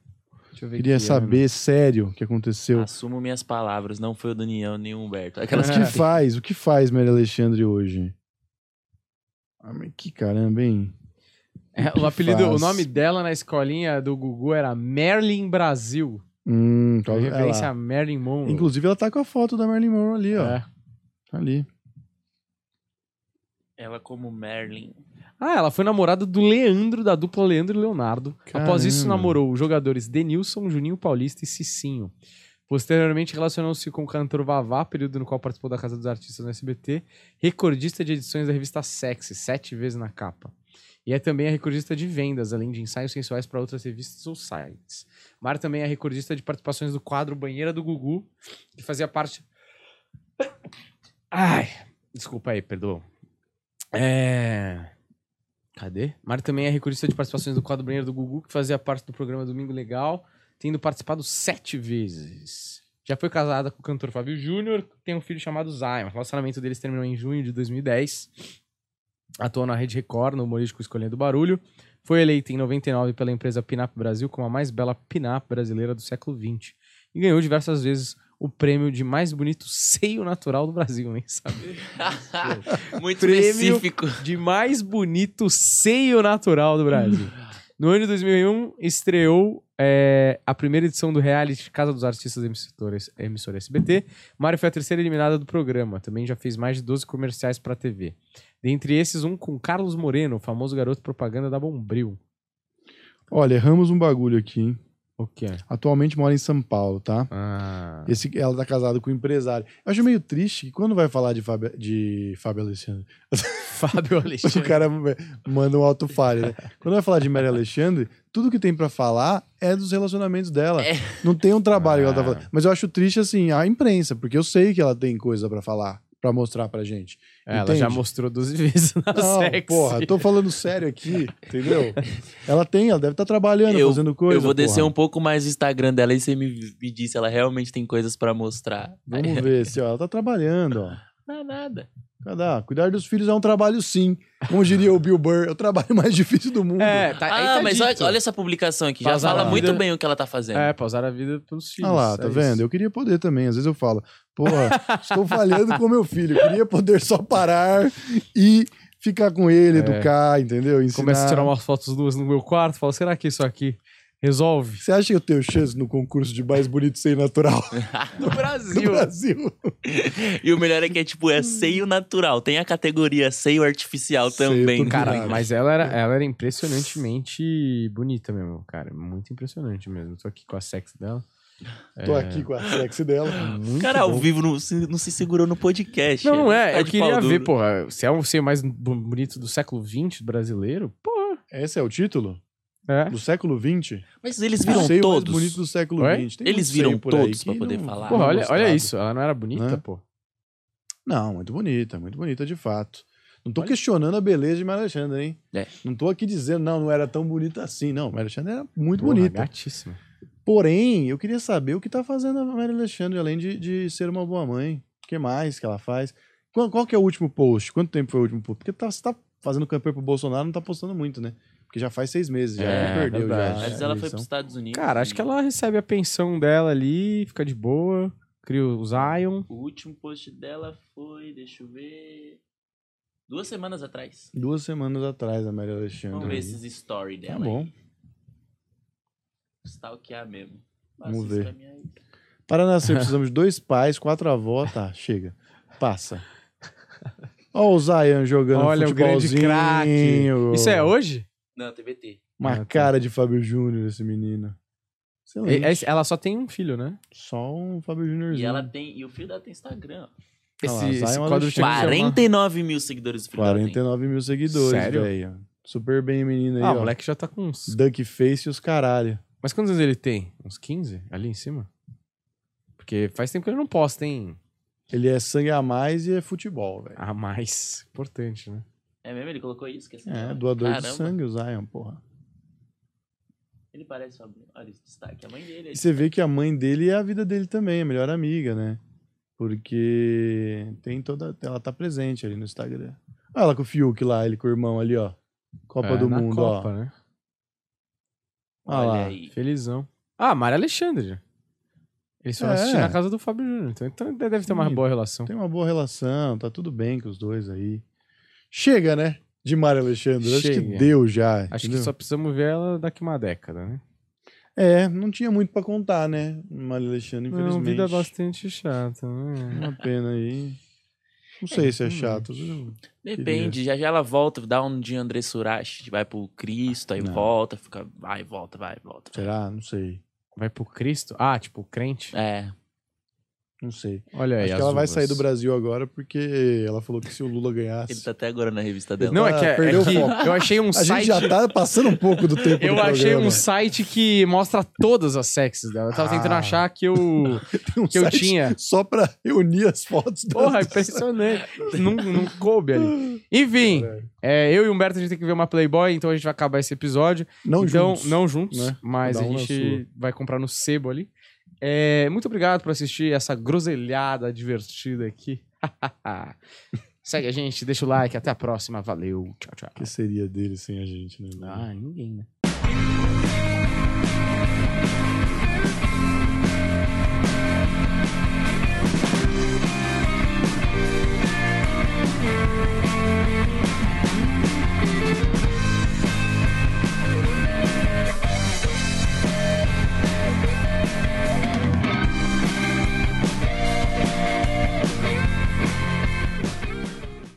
[SPEAKER 1] Deixa eu ver
[SPEAKER 2] Queria
[SPEAKER 1] aqui,
[SPEAKER 2] saber sério o que aconteceu.
[SPEAKER 4] Assumo minhas palavras, não foi o Daniel nem o Humberto. Aquelas
[SPEAKER 2] O
[SPEAKER 4] que
[SPEAKER 2] faz? O que faz Mary Alexandre hoje? Ah, mas que caramba, hein?
[SPEAKER 1] É,
[SPEAKER 2] que
[SPEAKER 1] o apelido,
[SPEAKER 2] faz?
[SPEAKER 1] o nome dela na escolinha do Gugu era Merlin Brasil.
[SPEAKER 2] Hum,
[SPEAKER 1] Em
[SPEAKER 2] causa-
[SPEAKER 1] referência a
[SPEAKER 2] ela-
[SPEAKER 1] Marilyn Monroe.
[SPEAKER 2] Inclusive, ela tá com a foto da Marilyn Monroe ali, ó.
[SPEAKER 1] É.
[SPEAKER 2] Tá ali.
[SPEAKER 4] Ela como Merlin.
[SPEAKER 1] Ah, ela foi namorada do Leandro, da dupla Leandro e Leonardo. Após isso,
[SPEAKER 2] Caramba.
[SPEAKER 1] namorou os jogadores Denilson, Juninho Paulista e Cicinho. Posteriormente, relacionou-se com o cantor Vavá, período no qual participou da Casa dos Artistas no SBT, recordista de edições da revista Sexy, sete vezes na capa. E é também a recordista de vendas, além de ensaios sensuais para outras revistas ou sites. Mar também é recordista de participações do quadro Banheira do Gugu, que fazia parte. Ai, desculpa aí, perdoa. É. Cadê? Mari também é recordista de participações do quadro Banheiro do Gugu, que fazia parte do programa Domingo Legal, tendo participado sete vezes. Já foi casada com o cantor Fábio Júnior, tem um filho chamado Zion. O relacionamento deles terminou em junho de 2010. Atuou na Rede Record, no humorístico Escolhendo Barulho. Foi eleita em 99 pela empresa Pinup Brasil como a mais bela pinup brasileira do século XX. E ganhou diversas vezes o prêmio de mais bonito seio natural do Brasil, nem sabe?
[SPEAKER 4] Muito
[SPEAKER 1] Prêmio
[SPEAKER 4] específico.
[SPEAKER 1] de mais bonito seio natural do Brasil. No ano de 2001, estreou é, a primeira edição do reality Casa dos Artistas emissora, emissora SBT. Mário foi a terceira eliminada do programa. Também já fez mais de 12 comerciais para TV. Dentre esses, um com Carlos Moreno, o famoso garoto propaganda da Bombril.
[SPEAKER 2] Olha, erramos um bagulho aqui, hein?
[SPEAKER 1] O quê?
[SPEAKER 2] Atualmente mora em São Paulo, tá?
[SPEAKER 1] Ah.
[SPEAKER 2] Esse, ela tá casada com um empresário. Eu acho meio triste que quando vai falar de Fábio, de Fábio Alexandre,
[SPEAKER 1] Fábio
[SPEAKER 2] o
[SPEAKER 1] Alexandre.
[SPEAKER 2] cara manda um autofalho, né? Quando vai falar de Maria Alexandre, tudo que tem pra falar é dos relacionamentos dela.
[SPEAKER 4] É.
[SPEAKER 2] Não tem um trabalho que ela tá
[SPEAKER 1] Ah.
[SPEAKER 2] falando. Mas eu acho triste, assim, a imprensa, porque eu sei que ela tem coisa pra falar, pra mostrar pra gente.
[SPEAKER 1] É, ela já mostrou 12 vezes na
[SPEAKER 2] Não,
[SPEAKER 1] sexy.
[SPEAKER 2] porra, tô falando sério aqui, entendeu? Ela tem, ela deve estar trabalhando,
[SPEAKER 4] Eu-
[SPEAKER 2] fazendo coisa.
[SPEAKER 4] eu vou descer
[SPEAKER 2] porra.
[SPEAKER 4] um pouco mais o Instagram dela e você me, me diz se ela realmente tem coisas pra mostrar.
[SPEAKER 2] Vamos ver se ó, ela tá trabalhando, ó.
[SPEAKER 4] Não é nada.
[SPEAKER 2] Cadê? Cuidar dos filhos é um trabalho sim. Como diria o Bill Burr, é o trabalho mais difícil do mundo.
[SPEAKER 1] É, tá,
[SPEAKER 4] ah,
[SPEAKER 1] tá
[SPEAKER 4] mas olha, olha essa publicação aqui. Já
[SPEAKER 1] Pausar
[SPEAKER 4] fala
[SPEAKER 1] a
[SPEAKER 4] muito
[SPEAKER 1] vida.
[SPEAKER 4] bem o que ela tá fazendo.
[SPEAKER 1] É, pausar a vida pelos filhos.
[SPEAKER 2] Olha lá, tá
[SPEAKER 1] é
[SPEAKER 2] vendo?
[SPEAKER 1] isso.
[SPEAKER 2] Eu queria poder também. Às vezes eu falo, porra, estou falhando com meu filho. Eu queria poder só parar e ficar com ele,
[SPEAKER 1] É.
[SPEAKER 2] educar, entendeu? Ensinar.
[SPEAKER 1] Começa a tirar umas fotos duas no meu quarto, falo, será que isso aqui resolve?
[SPEAKER 2] Você acha que eu tenho chance no concurso de mais bonito sem natural
[SPEAKER 1] No
[SPEAKER 2] do
[SPEAKER 1] Brasil.
[SPEAKER 2] Brasil?
[SPEAKER 4] E o melhor é que é tipo, é seio natural. Tem a categoria seio artificial
[SPEAKER 2] Seio
[SPEAKER 4] também.
[SPEAKER 1] Cara, mas ela era, ela era impressionantemente bonita mesmo, cara. Muito impressionante mesmo. Tô aqui com a sexy dela.
[SPEAKER 2] Tô
[SPEAKER 1] É,
[SPEAKER 2] aqui com a sexy dela.
[SPEAKER 1] muito
[SPEAKER 4] Cara, ao
[SPEAKER 1] bom.
[SPEAKER 4] vivo não se, não se segurou no podcast.
[SPEAKER 1] Não, não é.
[SPEAKER 4] Tá
[SPEAKER 1] Eu queria ver, porra, se é o ser mais bonito do século XX brasileiro, porra.
[SPEAKER 2] Esse é o título?
[SPEAKER 1] É.
[SPEAKER 2] Do século XX?
[SPEAKER 4] Mas eles
[SPEAKER 2] O
[SPEAKER 4] viram
[SPEAKER 2] mais
[SPEAKER 4] todos.
[SPEAKER 2] bonito do século? XX. Tem
[SPEAKER 4] Eles viram todos pra
[SPEAKER 2] que
[SPEAKER 4] poder
[SPEAKER 2] não-
[SPEAKER 4] falar.
[SPEAKER 1] Porra, olha, olha isso. Ela não era bonita,
[SPEAKER 2] Né?
[SPEAKER 1] pô.
[SPEAKER 2] Não, muito bonita, muito bonita de fato. Não tô questionando a beleza de Maria Alexandre, hein?
[SPEAKER 4] É.
[SPEAKER 2] Não tô aqui dizendo, não, não era tão bonita assim. Não, Maria Alexandre era muito
[SPEAKER 1] Porra,
[SPEAKER 2] bonita.
[SPEAKER 1] Gatíssima.
[SPEAKER 2] Porém, eu queria saber o que tá fazendo a Maria Alexandre, além de, de ser uma boa mãe. O que mais que ela faz? Qual, qual que é o último post? Quanto tempo foi o último post? Porque tá, você tá fazendo campanha pro Bolsonaro, não tá postando muito, né? Porque já faz seis meses, já
[SPEAKER 1] É,
[SPEAKER 2] perdeu
[SPEAKER 1] verdade.
[SPEAKER 2] já.
[SPEAKER 4] Mas
[SPEAKER 2] a
[SPEAKER 4] ela foi
[SPEAKER 2] eleição.
[SPEAKER 4] pros Estados Unidos.
[SPEAKER 1] Cara, acho que ela recebe a pensão dela ali, fica de boa, cria o Zion.
[SPEAKER 4] O último post dela foi, deixa eu ver. Duas semanas atrás.
[SPEAKER 2] Duas semanas atrás, a Maria Alexandre.
[SPEAKER 4] Vamos ver esses stories
[SPEAKER 2] Tá
[SPEAKER 4] dela.
[SPEAKER 2] bom.
[SPEAKER 4] aí. Stalkear mesmo.
[SPEAKER 2] Vamos
[SPEAKER 4] Passa isso
[SPEAKER 2] ver. Para nascer, precisamos de dois pais, quatro avós. Tá, chega. Passa. Olha o Zayan jogando
[SPEAKER 1] Olha o grande
[SPEAKER 2] futebolzinho.
[SPEAKER 1] craque. Isso é hoje?
[SPEAKER 4] Não, TVT.
[SPEAKER 2] Uma
[SPEAKER 1] Ah, tá.
[SPEAKER 2] cara de Fábio Júnior, esse menino. Excelente.
[SPEAKER 1] É- é- Ela só tem um filho, né?
[SPEAKER 2] Só um Fábio Júniorzinho.
[SPEAKER 4] E ela tem. E o filho dela tem Instagram.
[SPEAKER 2] Olha lá,
[SPEAKER 1] Esse, esse quadro tinha que chamar-
[SPEAKER 4] 49 mil seguidores o filho dela tem.
[SPEAKER 2] 49 mil seguidores,
[SPEAKER 1] Sério?
[SPEAKER 2] velho. Super bem, menino aí,
[SPEAKER 1] Ah, o
[SPEAKER 2] ó.
[SPEAKER 1] moleque já tá com uns...
[SPEAKER 2] Duck Face e os caralho.
[SPEAKER 1] Mas quantos anos ele tem? Uns 15? Ali em cima? Porque faz tempo que ele não posta, hein?
[SPEAKER 2] Ele é sangue a mais e é futebol, velho.
[SPEAKER 1] A mais. Importante, né?
[SPEAKER 4] É mesmo? Ele colocou isso? Que assim,
[SPEAKER 2] É,
[SPEAKER 4] ó.
[SPEAKER 2] doador de
[SPEAKER 4] Caramba.
[SPEAKER 2] sangue, o Zion, porra.
[SPEAKER 4] Ele parece Fabinho. Olha esse destaque. A mãe dele é
[SPEAKER 2] E você vê que a mãe dele é a vida dele também, a melhor amiga, né? Porque tem toda. Ela tá presente ali no Instagram. Olha lá com o Fiuk lá, ele com o irmão ali, ó. Copa
[SPEAKER 1] É,
[SPEAKER 2] do
[SPEAKER 1] na
[SPEAKER 2] Mundo,
[SPEAKER 1] Copa,
[SPEAKER 2] ó.
[SPEAKER 1] né?
[SPEAKER 2] Olha
[SPEAKER 4] Olha
[SPEAKER 2] lá.
[SPEAKER 4] aí.
[SPEAKER 1] Felizão. Ah, Maria Alexandre. Eles foram
[SPEAKER 2] É.
[SPEAKER 1] assistir na casa do Fábio Júnior. Então, então deve ter uma
[SPEAKER 2] Sim.
[SPEAKER 1] boa relação.
[SPEAKER 2] Tem uma boa relação, tá tudo bem com os dois aí. Chega, né? De Mário Alexandre. Acho que
[SPEAKER 1] Chega.
[SPEAKER 2] deu já.
[SPEAKER 1] Acho
[SPEAKER 2] entendeu?
[SPEAKER 1] que só precisamos ver ela daqui uma década, né?
[SPEAKER 2] É, não tinha muito pra contar, né? Mário Alexandre, infelizmente.
[SPEAKER 1] Não, vida bastante chata, né?
[SPEAKER 2] Uma pena aí. Não sei se é chato.
[SPEAKER 4] Depende, já já ela volta, dá um de André Surashi, vai pro Cristo, aí
[SPEAKER 2] Não.
[SPEAKER 4] volta, fica, vai, volta, vai, volta.
[SPEAKER 2] Será? Não sei.
[SPEAKER 1] Vai pro Cristo? Ah, tipo, crente?
[SPEAKER 4] É,
[SPEAKER 2] Não sei.
[SPEAKER 1] Olha aí.
[SPEAKER 2] Acho que ela vai sair do Brasil agora porque ela falou que se o Lula ganhasse.
[SPEAKER 4] ele tá até agora na revista dela.
[SPEAKER 1] Não, é que, é,
[SPEAKER 2] Perdeu
[SPEAKER 1] é que eu achei um
[SPEAKER 2] A
[SPEAKER 1] site.
[SPEAKER 2] gente já tá passando um pouco do tempo
[SPEAKER 1] Eu
[SPEAKER 2] do
[SPEAKER 1] achei
[SPEAKER 2] programa.
[SPEAKER 1] um site que mostra todas as sexes dela. Eu tava tentando
[SPEAKER 2] Ah.
[SPEAKER 1] achar que eu,
[SPEAKER 2] Tem um
[SPEAKER 1] que eu tinha.
[SPEAKER 2] Só pra reunir as fotos das
[SPEAKER 1] Porra,
[SPEAKER 2] pessoas.
[SPEAKER 1] impressionante. não, não coube ali. Enfim, é, eu e o Humberto a gente tem que ver uma Playboy, então a gente vai acabar esse episódio.
[SPEAKER 2] Não
[SPEAKER 1] então,
[SPEAKER 2] juntos.
[SPEAKER 1] não juntos,
[SPEAKER 2] né?
[SPEAKER 1] mas a gente vai comprar no sebo ali. É, muito obrigado por assistir essa groselhada divertida aqui. Segue a gente, deixa o like, até a próxima. Valeu, tchau, tchau.
[SPEAKER 2] O que seria dele sem a gente, né?
[SPEAKER 1] Ah, ninguém, né?